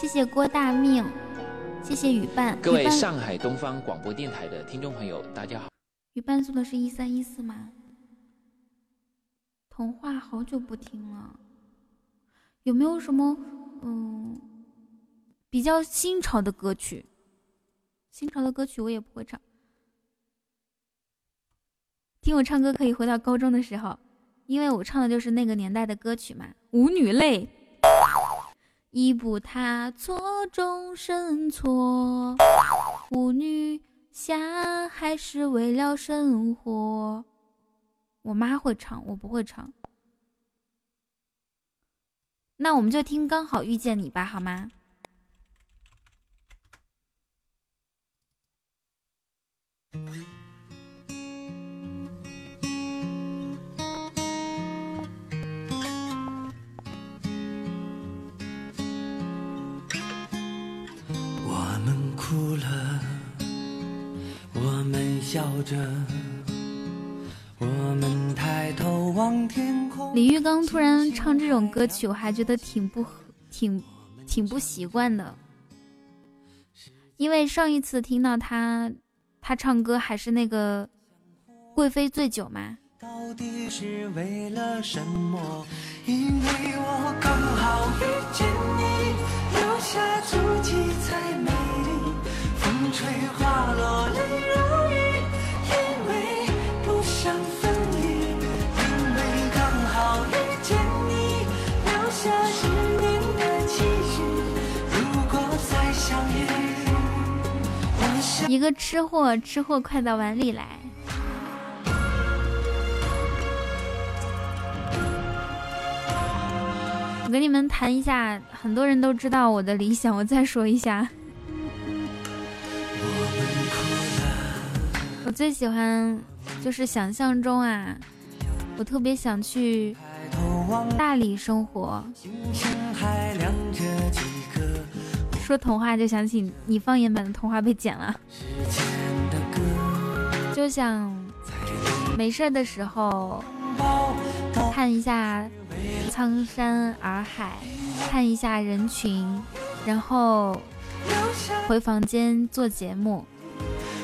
谢谢郭大命，谢谢雨伴。各位上海东方广播电台的听众朋友，大家好。雨伴做的是一三一四吗？童话好久不听了，有没有什么嗯比较新潮的歌曲？新潮的歌曲我也不会唱。听我唱歌可以回到高中的时候，因为我唱的就是那个年代的歌曲嘛。舞女泪，一步踏错，终身错。舞女下海是为了生活。我妈会唱，我不会唱。那我们就听《刚好遇见你》吧，好吗？我们哭了，我们笑着，李玉刚突然唱这种歌曲，我还觉得挺不挺挺不习惯的，因为上一次听到他他唱歌还是那个贵妃醉酒嘛。到底是为了什么？因为我刚好遇见你，留下足迹才美丽。风吹花落泪如雨，一个吃货，吃货快到碗里来。我跟你们谈一下，很多人都知道我的理想，我再说一下。我最喜欢就是想象中啊，我特别想去大理生活。说童话就想起你方言版的童话被剪了，就想没事的时候看一下苍山洱海，看一下人群，然后回房间做节目。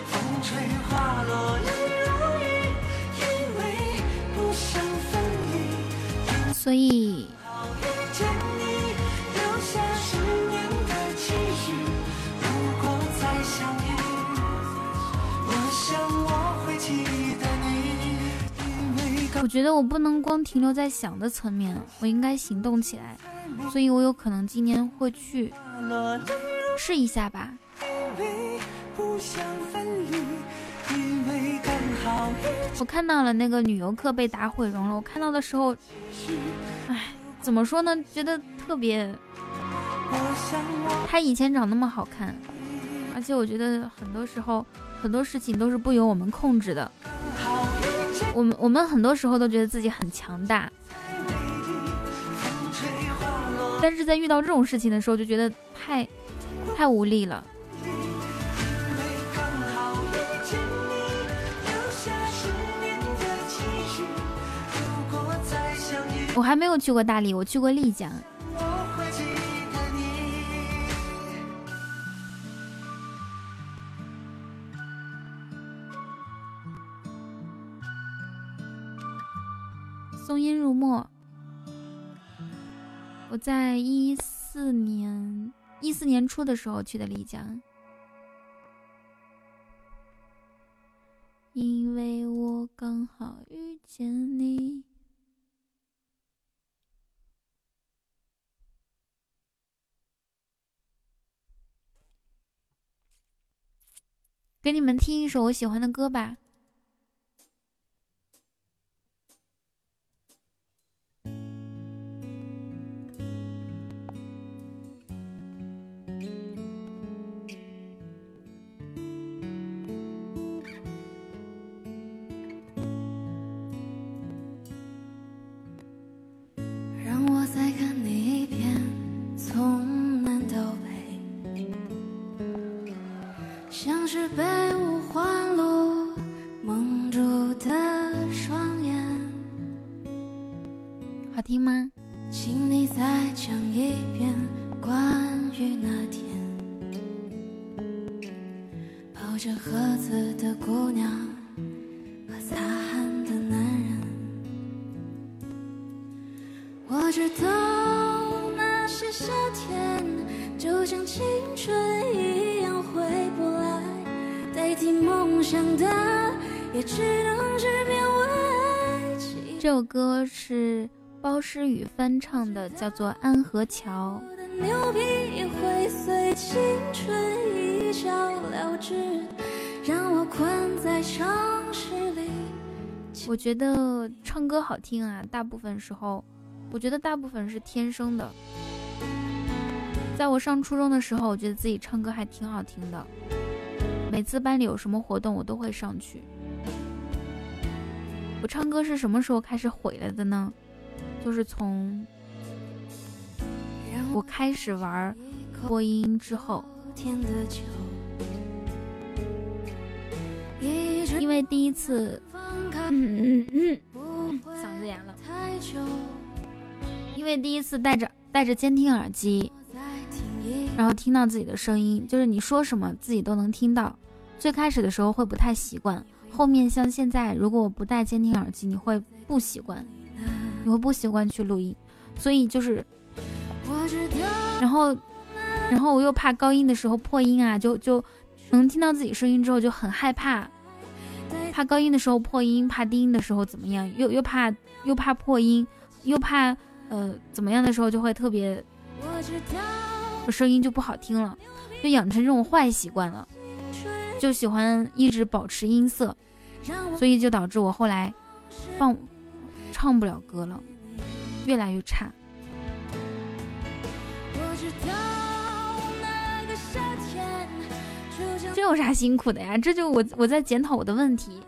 风吹花落所以我觉得我不能光停留在想的层面，我应该行动起来。所以我有可能今年会去试一下吧。我看到了那个女游客被打毁容了，我看到的时候，唉，怎么说呢？觉得特别。她以前长那么好看，而且我觉得很多时候很多事情都是不由我们控制的。我们我们很多时候都觉得自己很强大，但是在遇到这种事情的时候，就觉得太太无力了。我还没有去过大理，我去过丽江。松烟入墨。我在一四年一四年初的时候去的丽江，因为我刚好遇见你。给你们听一首我喜欢的歌吧。这首歌是包诗雨翻唱的，叫做《安河桥》。牛皮会随青春一笑了之，让我困在城市里。我觉得唱歌好听啊，大部分时候，我觉得大部分是天生的。在我上初中的时候，我觉得自己唱歌还挺好听的，每次班里有什么活动，我都会上去。我唱歌是什么时候开始毁了的呢？就是从我开始玩播音之后，因为第一次，嗯嗯嗯，嗓子哑了。因为第一次戴着戴着监听耳机，然后听到自己的声音，就是你说什么自己都能听到。最开始的时候会不太习惯，后面像现在，如果我不戴监听耳机，你会不习惯，你会不习惯去录音，所以就是。然后，然后我又怕高音的时候破音啊，就就能听到自己声音之后就很害怕，怕高音的时候破音，怕低音的时候怎么样，又又怕又怕破音，又怕呃怎么样的时候就会特别，声音就不好听了，就养成这种坏习惯了，就喜欢一直保持音色，所以就导致我后来放唱不了歌了，越来越差。这有啥辛苦的呀？这就我我在检讨我的问题。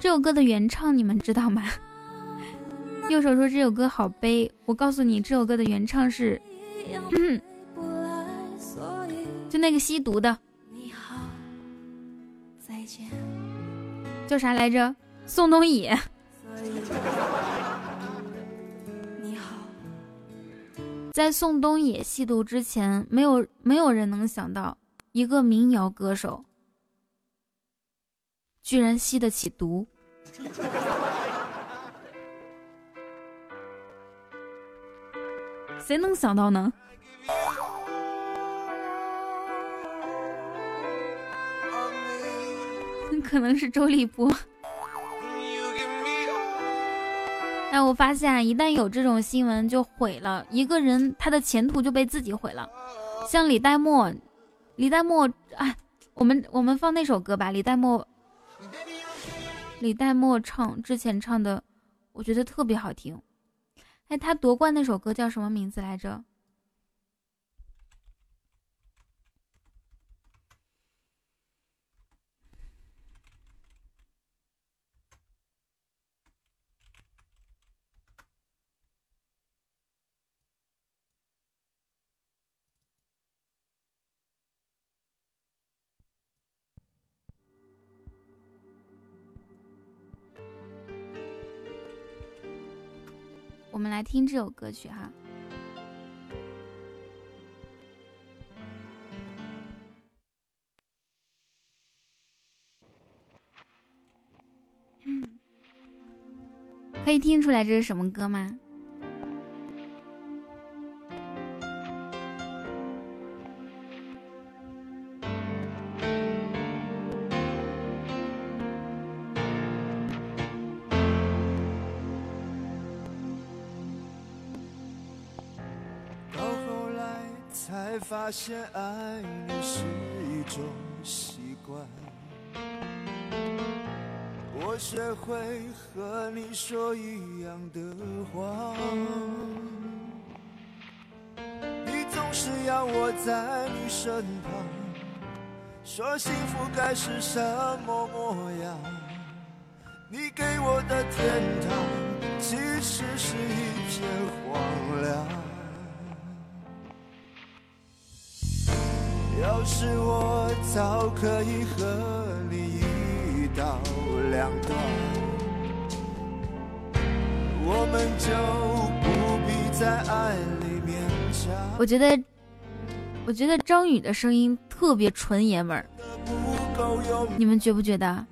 这首歌的原唱你们知道吗？[laughs] 右手说这首歌好悲，我告诉你，这首歌的原唱是，[clears throat] 就那个吸毒的，叫啥来着？宋冬野。在宋冬野吸毒之前，没有没有人能想到一个民谣歌手。居然吸得起毒，谁能想到呢？[laughs] 可能是周立波。[laughs] 哎，我发现一旦有这种新闻，就毁了一个人，他的前途就被自己毁了。像李代沫，李代沫，哎，我们我们放那首歌吧，李代沫。李代沫唱之前唱的，我觉得特别好听。哎，他夺冠那首歌叫什么名字来着？我们来听这首歌曲哈。可以听出来这是什么歌吗？发现爱你是一种习惯，我学会和你说一样的话。你总是要我在你身旁，说幸福该是什么模样？你给我的天堂，其实是一片荒凉。是我早可以和你一刀两断，我们就不必在爱里勉强。我觉得，我觉得张宇的声音特别纯爷们儿，你们觉不觉得？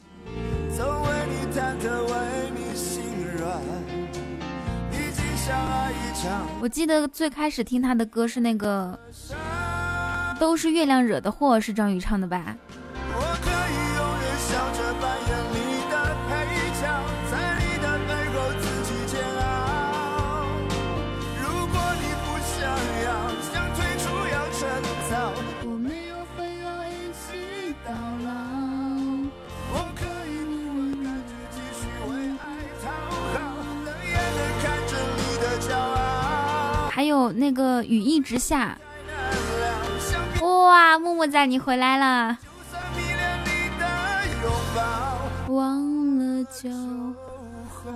我记得最开始听他的歌是那个《都是月亮惹的祸》，是张宇唱的吧？还有那个雨一直下，哇，木木仔你回来了，忘了就好。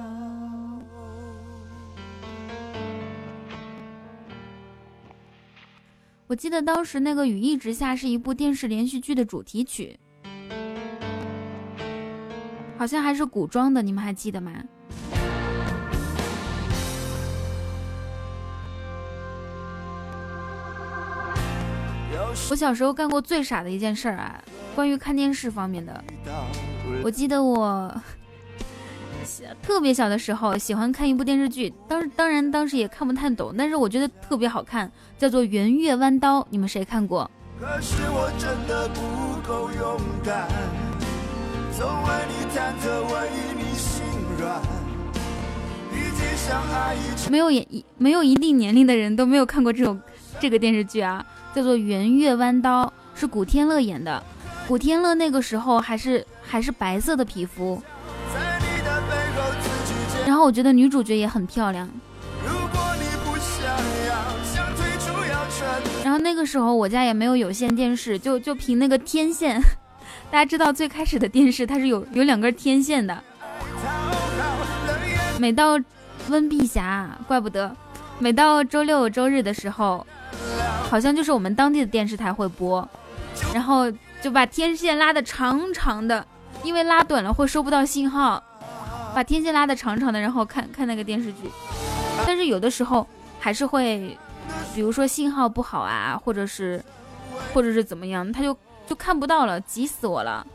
我记得当时那个雨一直下是一部电视连续剧的主题曲，好像还是古装的，你们还记得吗？我小时候干过最傻的一件事啊，关于看电视方面的。我记得我特别小的时候喜欢看一部电视剧，当当然当时也看不太懂，但是我觉得特别好看，叫做《圆月弯刀》，你们谁看过？没有一没有一定年龄的人都没有看过这种这个电视剧啊。叫做《圆月弯刀》，是古天乐演的。古天乐那个时候还是还是白色的皮肤，然后我觉得女主角也很漂亮。然后那个时候我家也没有有线电视，就就凭那个天线。[laughs] 大家知道最开始的电视它是有有两根天线的。每到温碧霞，怪不得，每到周六周日的时候。好像就是我们当地的电视台会播，然后就把天线拉的长长的，因为拉短了会收不到信号，把天线拉的长长的，然后看看那个电视剧。但是有的时候还是会，比如说信号不好啊，或者是，或者是怎么样，他就就看不到了，急死我了，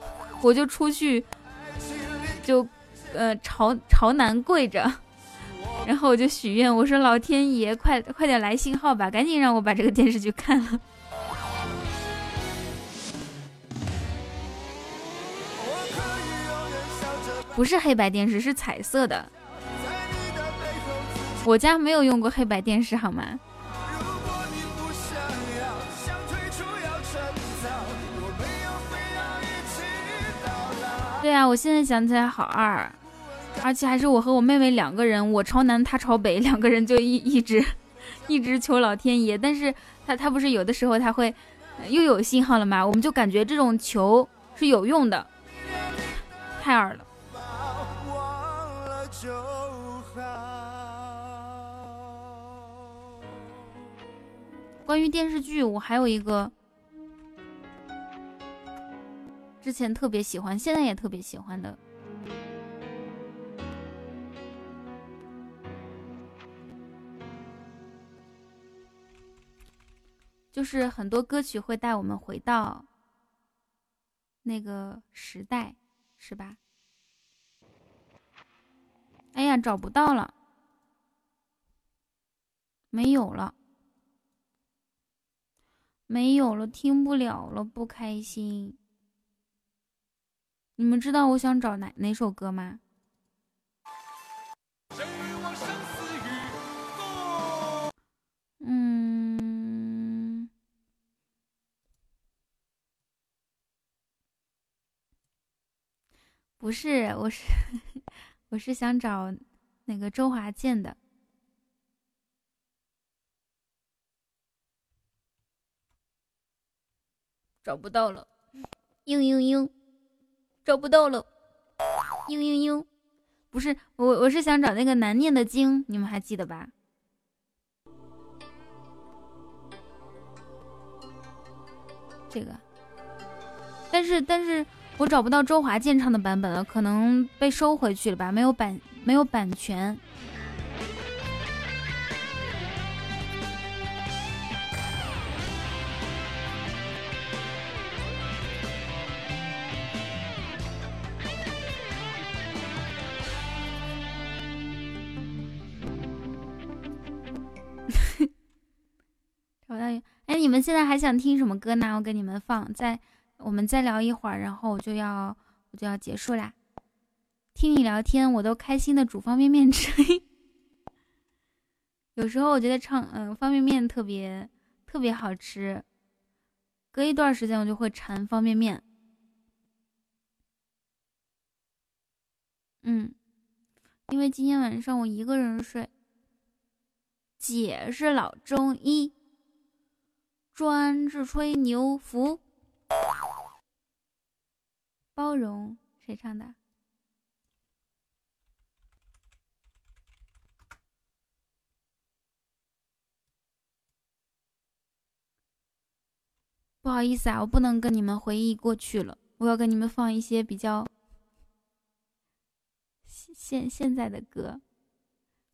我就出去，就，呃，朝朝南跪着。然后我就许愿，我说老天爷，快快点来信号吧，赶紧让我把这个电视剧看了。[laughs] 不是黑白电视，是彩色的。我家没有用过黑白电视，好吗？对啊，我现在想起来好二。而且还是我和我妹妹两个人，我朝南，她朝北，[laughs] 两个人就一一直一直求老天爷。但是他他不是有的时候他会又有信号了吗？我们就感觉这种求是有用的，太二了。关于电视剧，我还有一个之前特别喜欢，现在也特别喜欢的。就是很多歌曲会带我们回到那个时代，是吧？哎呀，找不到了，没有了，没有了，听不了了，不开心。你们知道我想找哪哪首歌吗？嗯。不是，我是 [laughs] 我是想找那个周华健的，找不到了，嘤嘤嘤，找不到了，嘤嘤嘤，不是我，我是想找那个难念的经，你们还记得吧？这个，但是但是。我找不到周华健唱的版本了，可能被收回去了吧，没有版，没有版权。[laughs] 哎，你们现在还想听什么歌呢？我给你们放在。我们再聊一会儿，然后我就要我就要结束啦。听你聊天，我都开心的煮方便面吃。[laughs] 有时候我觉得唱嗯方便面特别特别好吃，隔一段时间我就会馋方便面。嗯，因为今天晚上我一个人睡。姐是老中医，专治吹牛服。包容谁唱的？不好意思啊，我不能跟你们回忆过去了，我要跟你们放一些比较现现在的歌。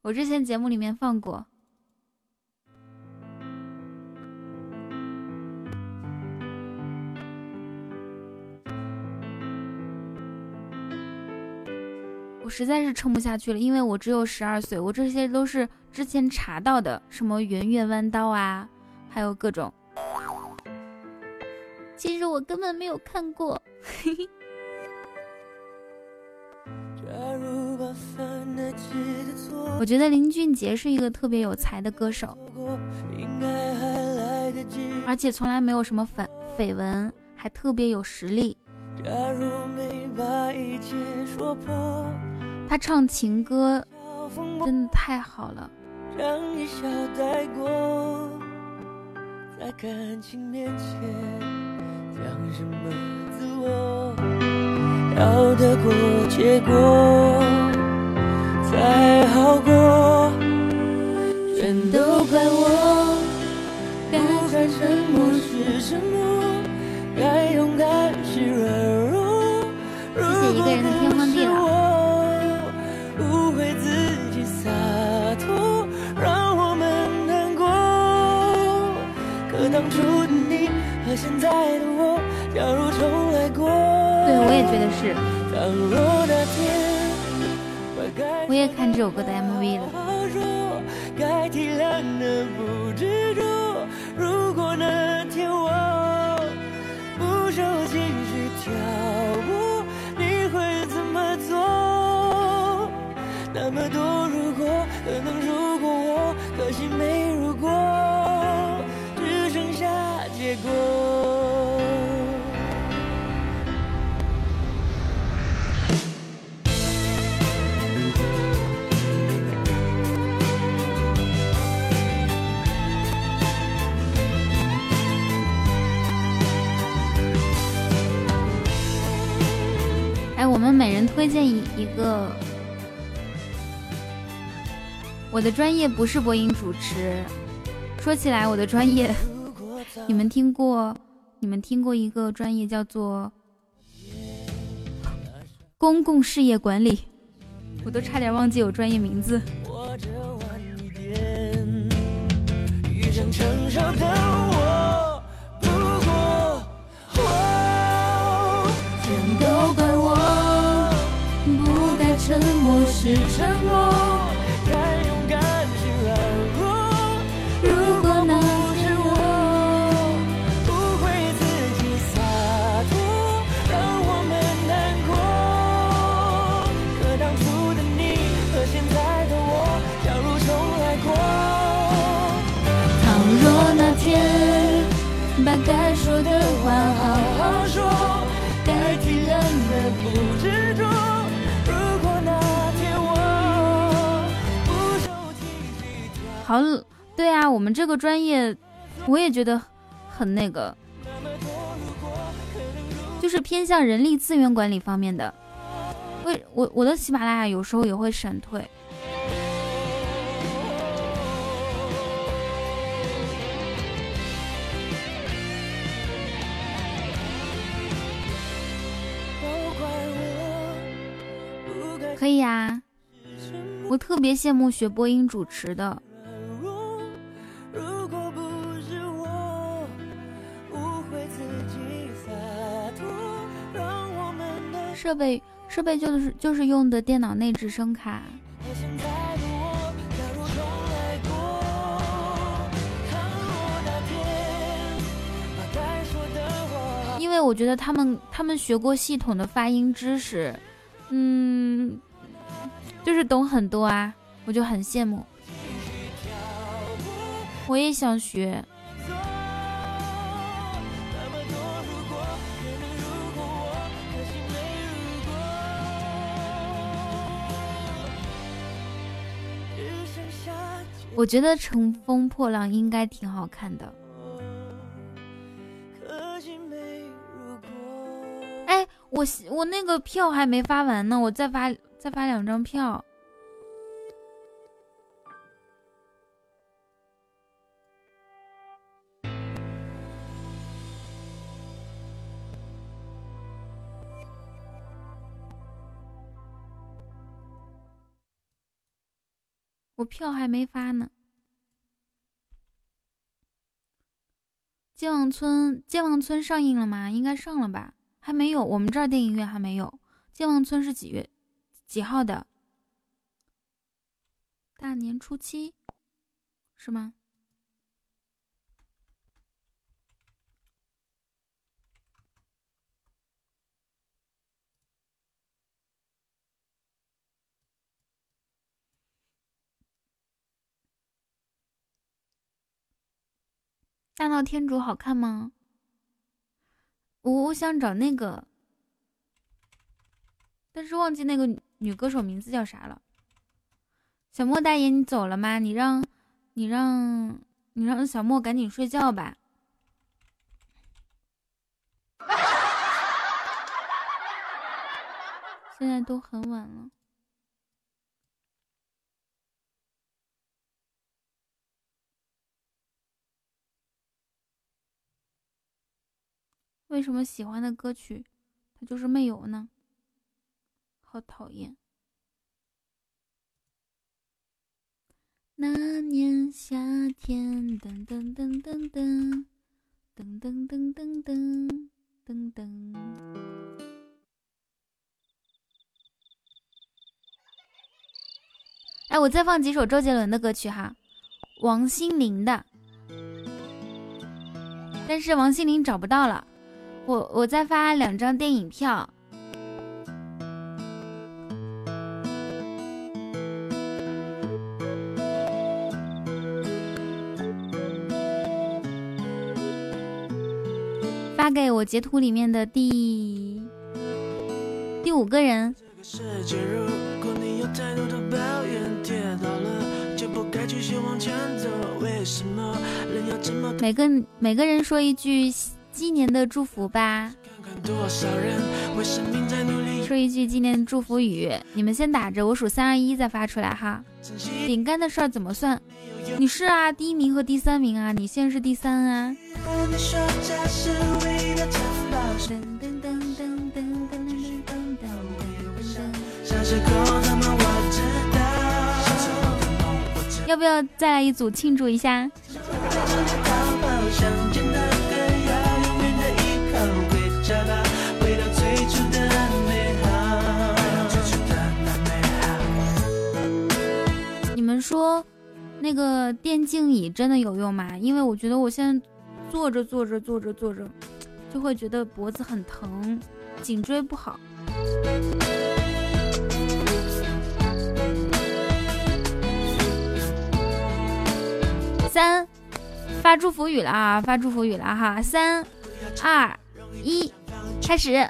我之前节目里面放过。实在是撑不下去了，因为我只有十二岁，我这些都是之前查到的，什么圆月弯刀啊，还有各种。其实我根本没有看过。[laughs] 我觉得林俊杰是一个特别有才的歌手，而且从来没有什么绯绯闻，还特别有实力。他唱情歌真的太好了。在感情面前讲什么自我？要得过且过才好过。全都怪我，不该沉默是沉默，该勇敢是软弱。当初的你和现在的我。假如重来过，对我也觉得是。我也看这首歌的 MV 了。该体谅的不执着，如果那天我不受情绪挑哎，我们每人推荐一一个。我的专业不是播音主持。说起来，我的专业，你们听过？你们听过一个专业叫做公共事业管理？我都差点忘记有专业名字。沉默是沉默，好，对啊，我们这个专业，我也觉得很那个，就是偏向人力资源管理方面的。为我我的喜马拉雅有时候也会闪退。可以呀，我特别羡慕学播音主持的。设备设备就是就是用的电脑内置声卡。因为我觉得他们他们学过系统的发音知识，嗯，就是懂很多啊，我就很羡慕。我也想学。我觉得《乘风破浪》应该挺好看的。哎，我我那个票还没发完呢，我再发再发两张票。我票还没发呢。健忘村，健忘村上映了吗？应该上了吧？还没有，我们这儿电影院还没有。健忘村是几月几号的？大年初七，是吗？大闹天竺好看吗？我我想找那个，但是忘记那个女歌手名字叫啥了。小莫大爷，你走了吗？你让，你让，你让小莫赶紧睡觉吧。[laughs] 现在都很晚了。为什么喜欢的歌曲，它就是没有呢？好讨厌！那年夏天，噔噔噔噔噔，噔噔噔噔噔噔噔。哎，我再放几首周杰伦的歌曲哈，王心凌的，但是王心凌找不到了。我我再发两张电影票，发给我截图里面的第第五个人。每个每个人说一句。今年的祝福吧，说一句今年祝福语，你们先打着，我数三二一再发出来哈。饼干的事儿怎么算？你是啊，第一名和第三名啊，你现在是第三啊。要不要再来一组庆祝一下？说那个电竞椅真的有用吗？因为我觉得我现在坐着坐着坐着坐着，就会觉得脖子很疼，颈椎不好。三，发祝福语了啊！发祝福语了哈！三、二、一，开始。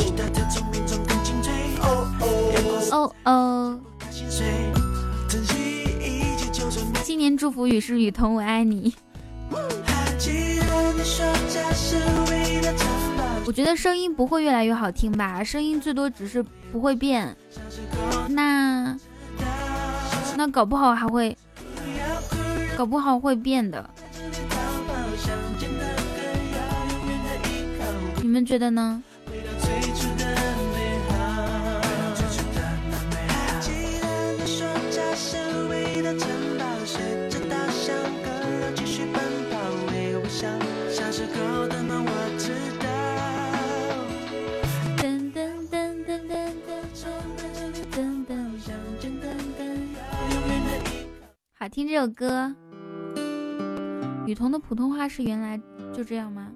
哦哦，新年祝福语是雨桐我爱你。我觉得声音不会越来越好听吧，声音最多只是不会变。那那搞不好还会，搞不好会变的。你们觉得呢？噔噔噔噔噔噔噔噔噔噔噔。好听这首歌。雨桐的普通话是原来就这样吗？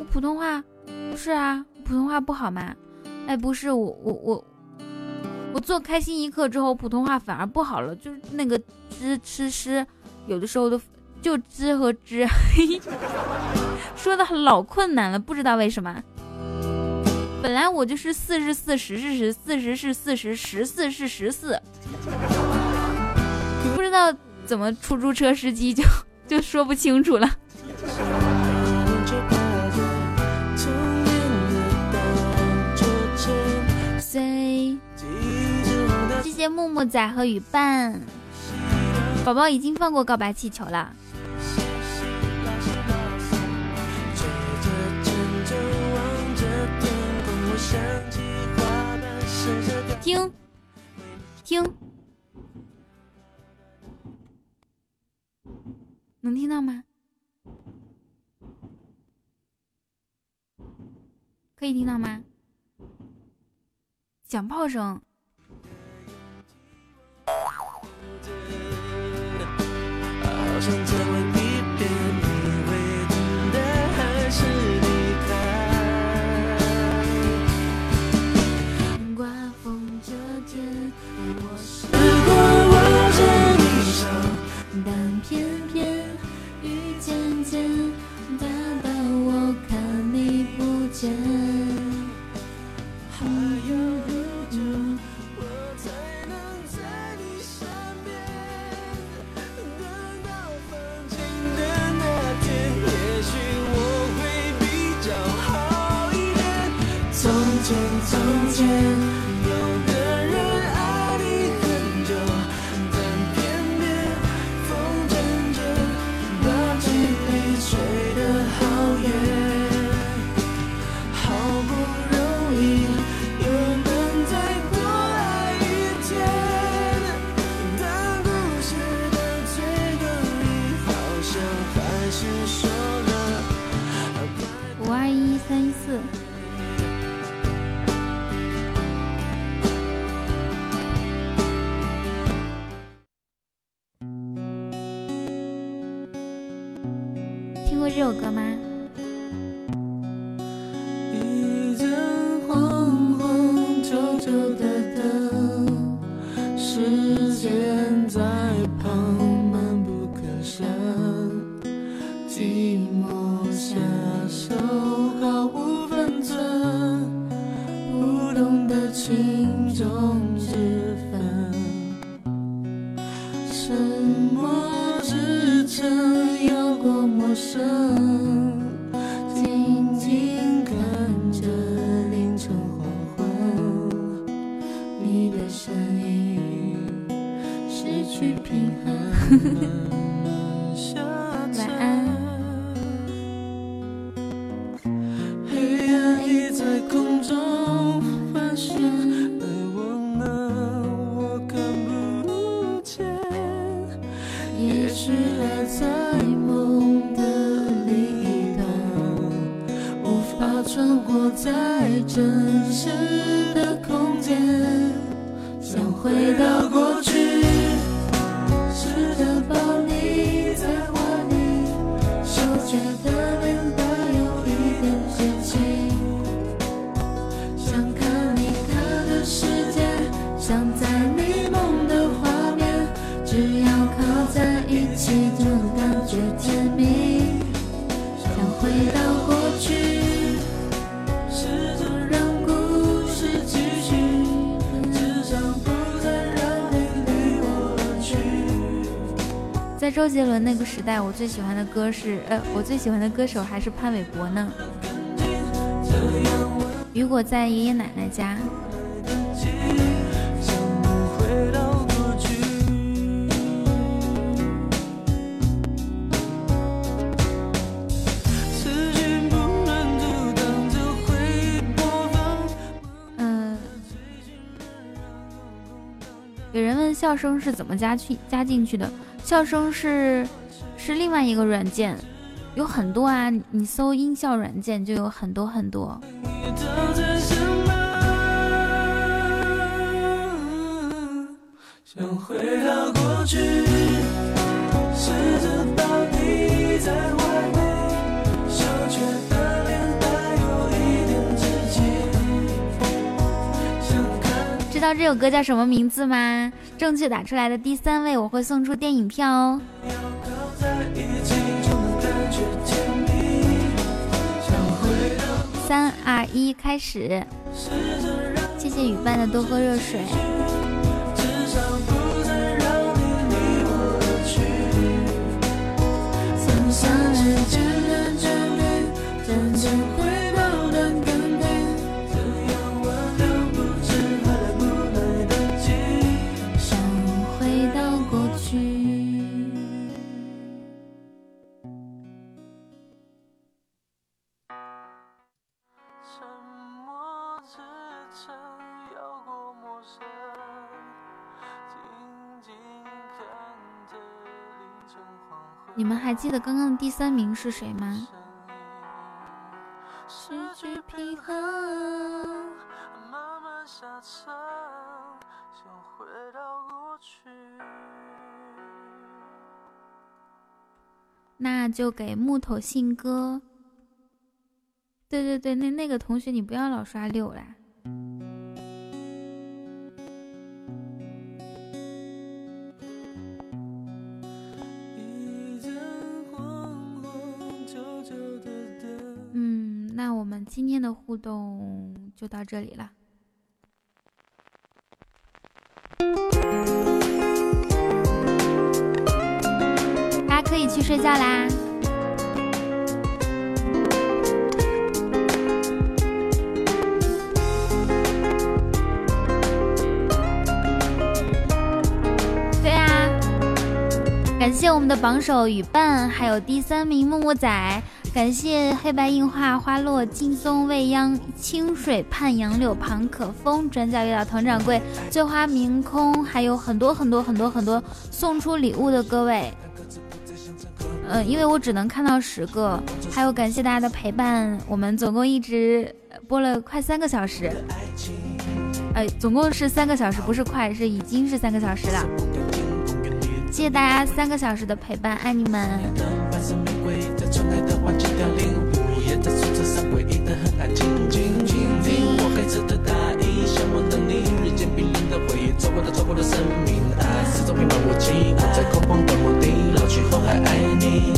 我普通话不是啊，普通话不好吗？哎，不是，我我我我做开心一刻之后，普通话反而不好了，就是那个知吃诗，有的时候都就知和知，[laughs] 说的老困难了，不知道为什么。本来我就是四是四十是十，四十是四十，十四是十四，不知道怎么出租车司机就就说不清楚了。谢木木仔和雨伴，宝宝已经放过告白气球了。听，听，能听到吗？可以听到吗？响炮声。好像 danger. 周杰伦那个时代，我最喜欢的歌是……呃，我最喜欢的歌手还是潘玮柏呢。雨果在爷爷奶奶家。有人问笑声是怎么加去加进去的？笑声是是另外一个软件，有很多啊，你搜音效软件就有很多很多。想回到过去，试着把你在知道这首歌叫什么名字吗？正确打出来的第三位，我会送出电影票哦。三二一，开始！谢谢雨伴的多喝热水。你们还记得刚刚的第三名是谁吗？那就给木头信哥。对对对，那那个同学，你不要老刷六啦。互动就到这里了，大家可以去睡觉啦。对啊，感谢我们的榜首雨伴，还有第三名木木仔。感谢黑白印画花落劲松未央清水畔杨柳旁可风转角遇到佟掌柜醉花明空还有很多很多很多很多送出礼物的各位，嗯，因为我只能看到十个，还有感谢大家的陪伴，我们总共一直播了快三个小时，呃，总共是三个小时，不是快，是已经是三个小时了。谢谢大家三个小时的陪伴，爱你们。不过他错过了生命，爱始终平漫无奇，我在空旷的墓地，老去后还爱你。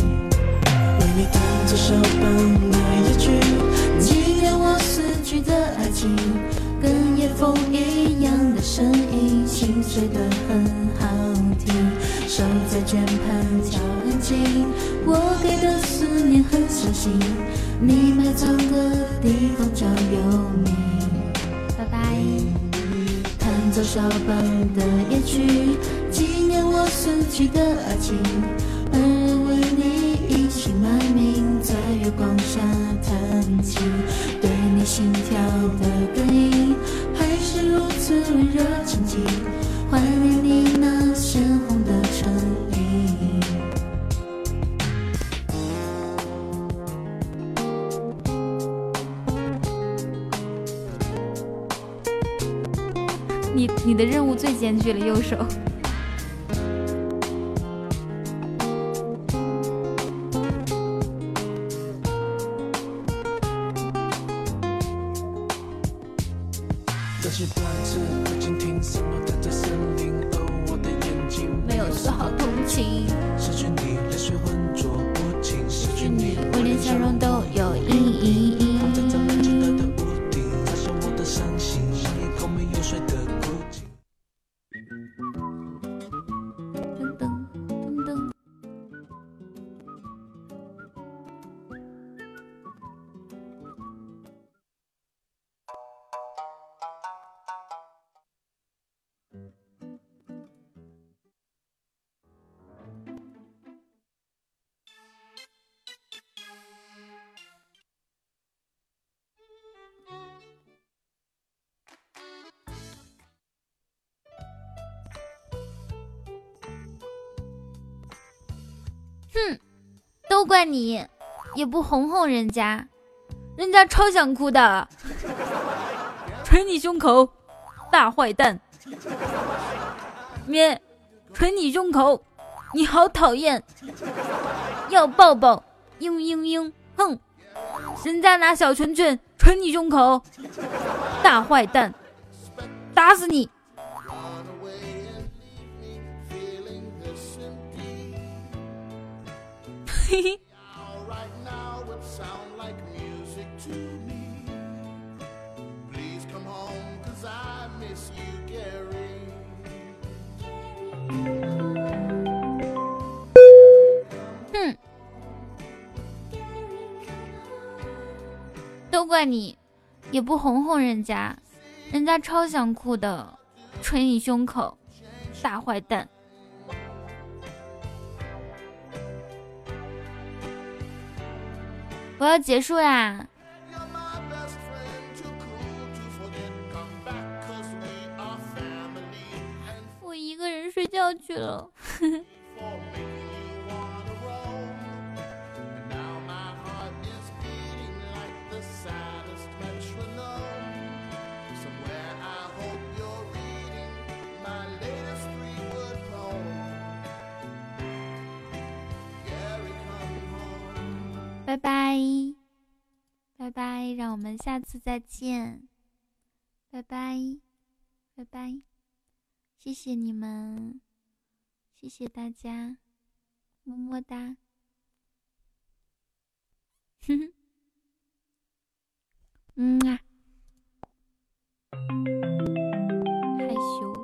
为你弹奏手，等你一句，纪念我死去的爱情，跟夜风一样的声音，心碎的很好听，手在键盘敲很轻，我给的思念很小心，你埋葬的地方叫幽。奏肖邦的夜曲，纪念我死去的爱情。本人为你隐姓埋名，在月光下弹琴。对你心跳的感应还是如此温热静静，怀念你那任务最艰巨了，右手。都怪你，也不哄哄人家，人家超想哭的。[laughs] 捶你胸口，大坏蛋！咩，捶你胸口，你好讨厌，要抱抱，嘤嘤嘤，哼！人家拿小拳拳捶你胸口，大坏蛋，打死你！哼，[laughs] 都怪你，也不哄哄人家，人家超想哭的，捶你胸口，大坏蛋。我要结束啦，我 [laughs] 一个人睡觉去了。[laughs] 拜拜，拜拜，让我们下次再见。拜拜，拜拜，谢谢你们，谢谢大家，么么哒。哼哼，嗯啊。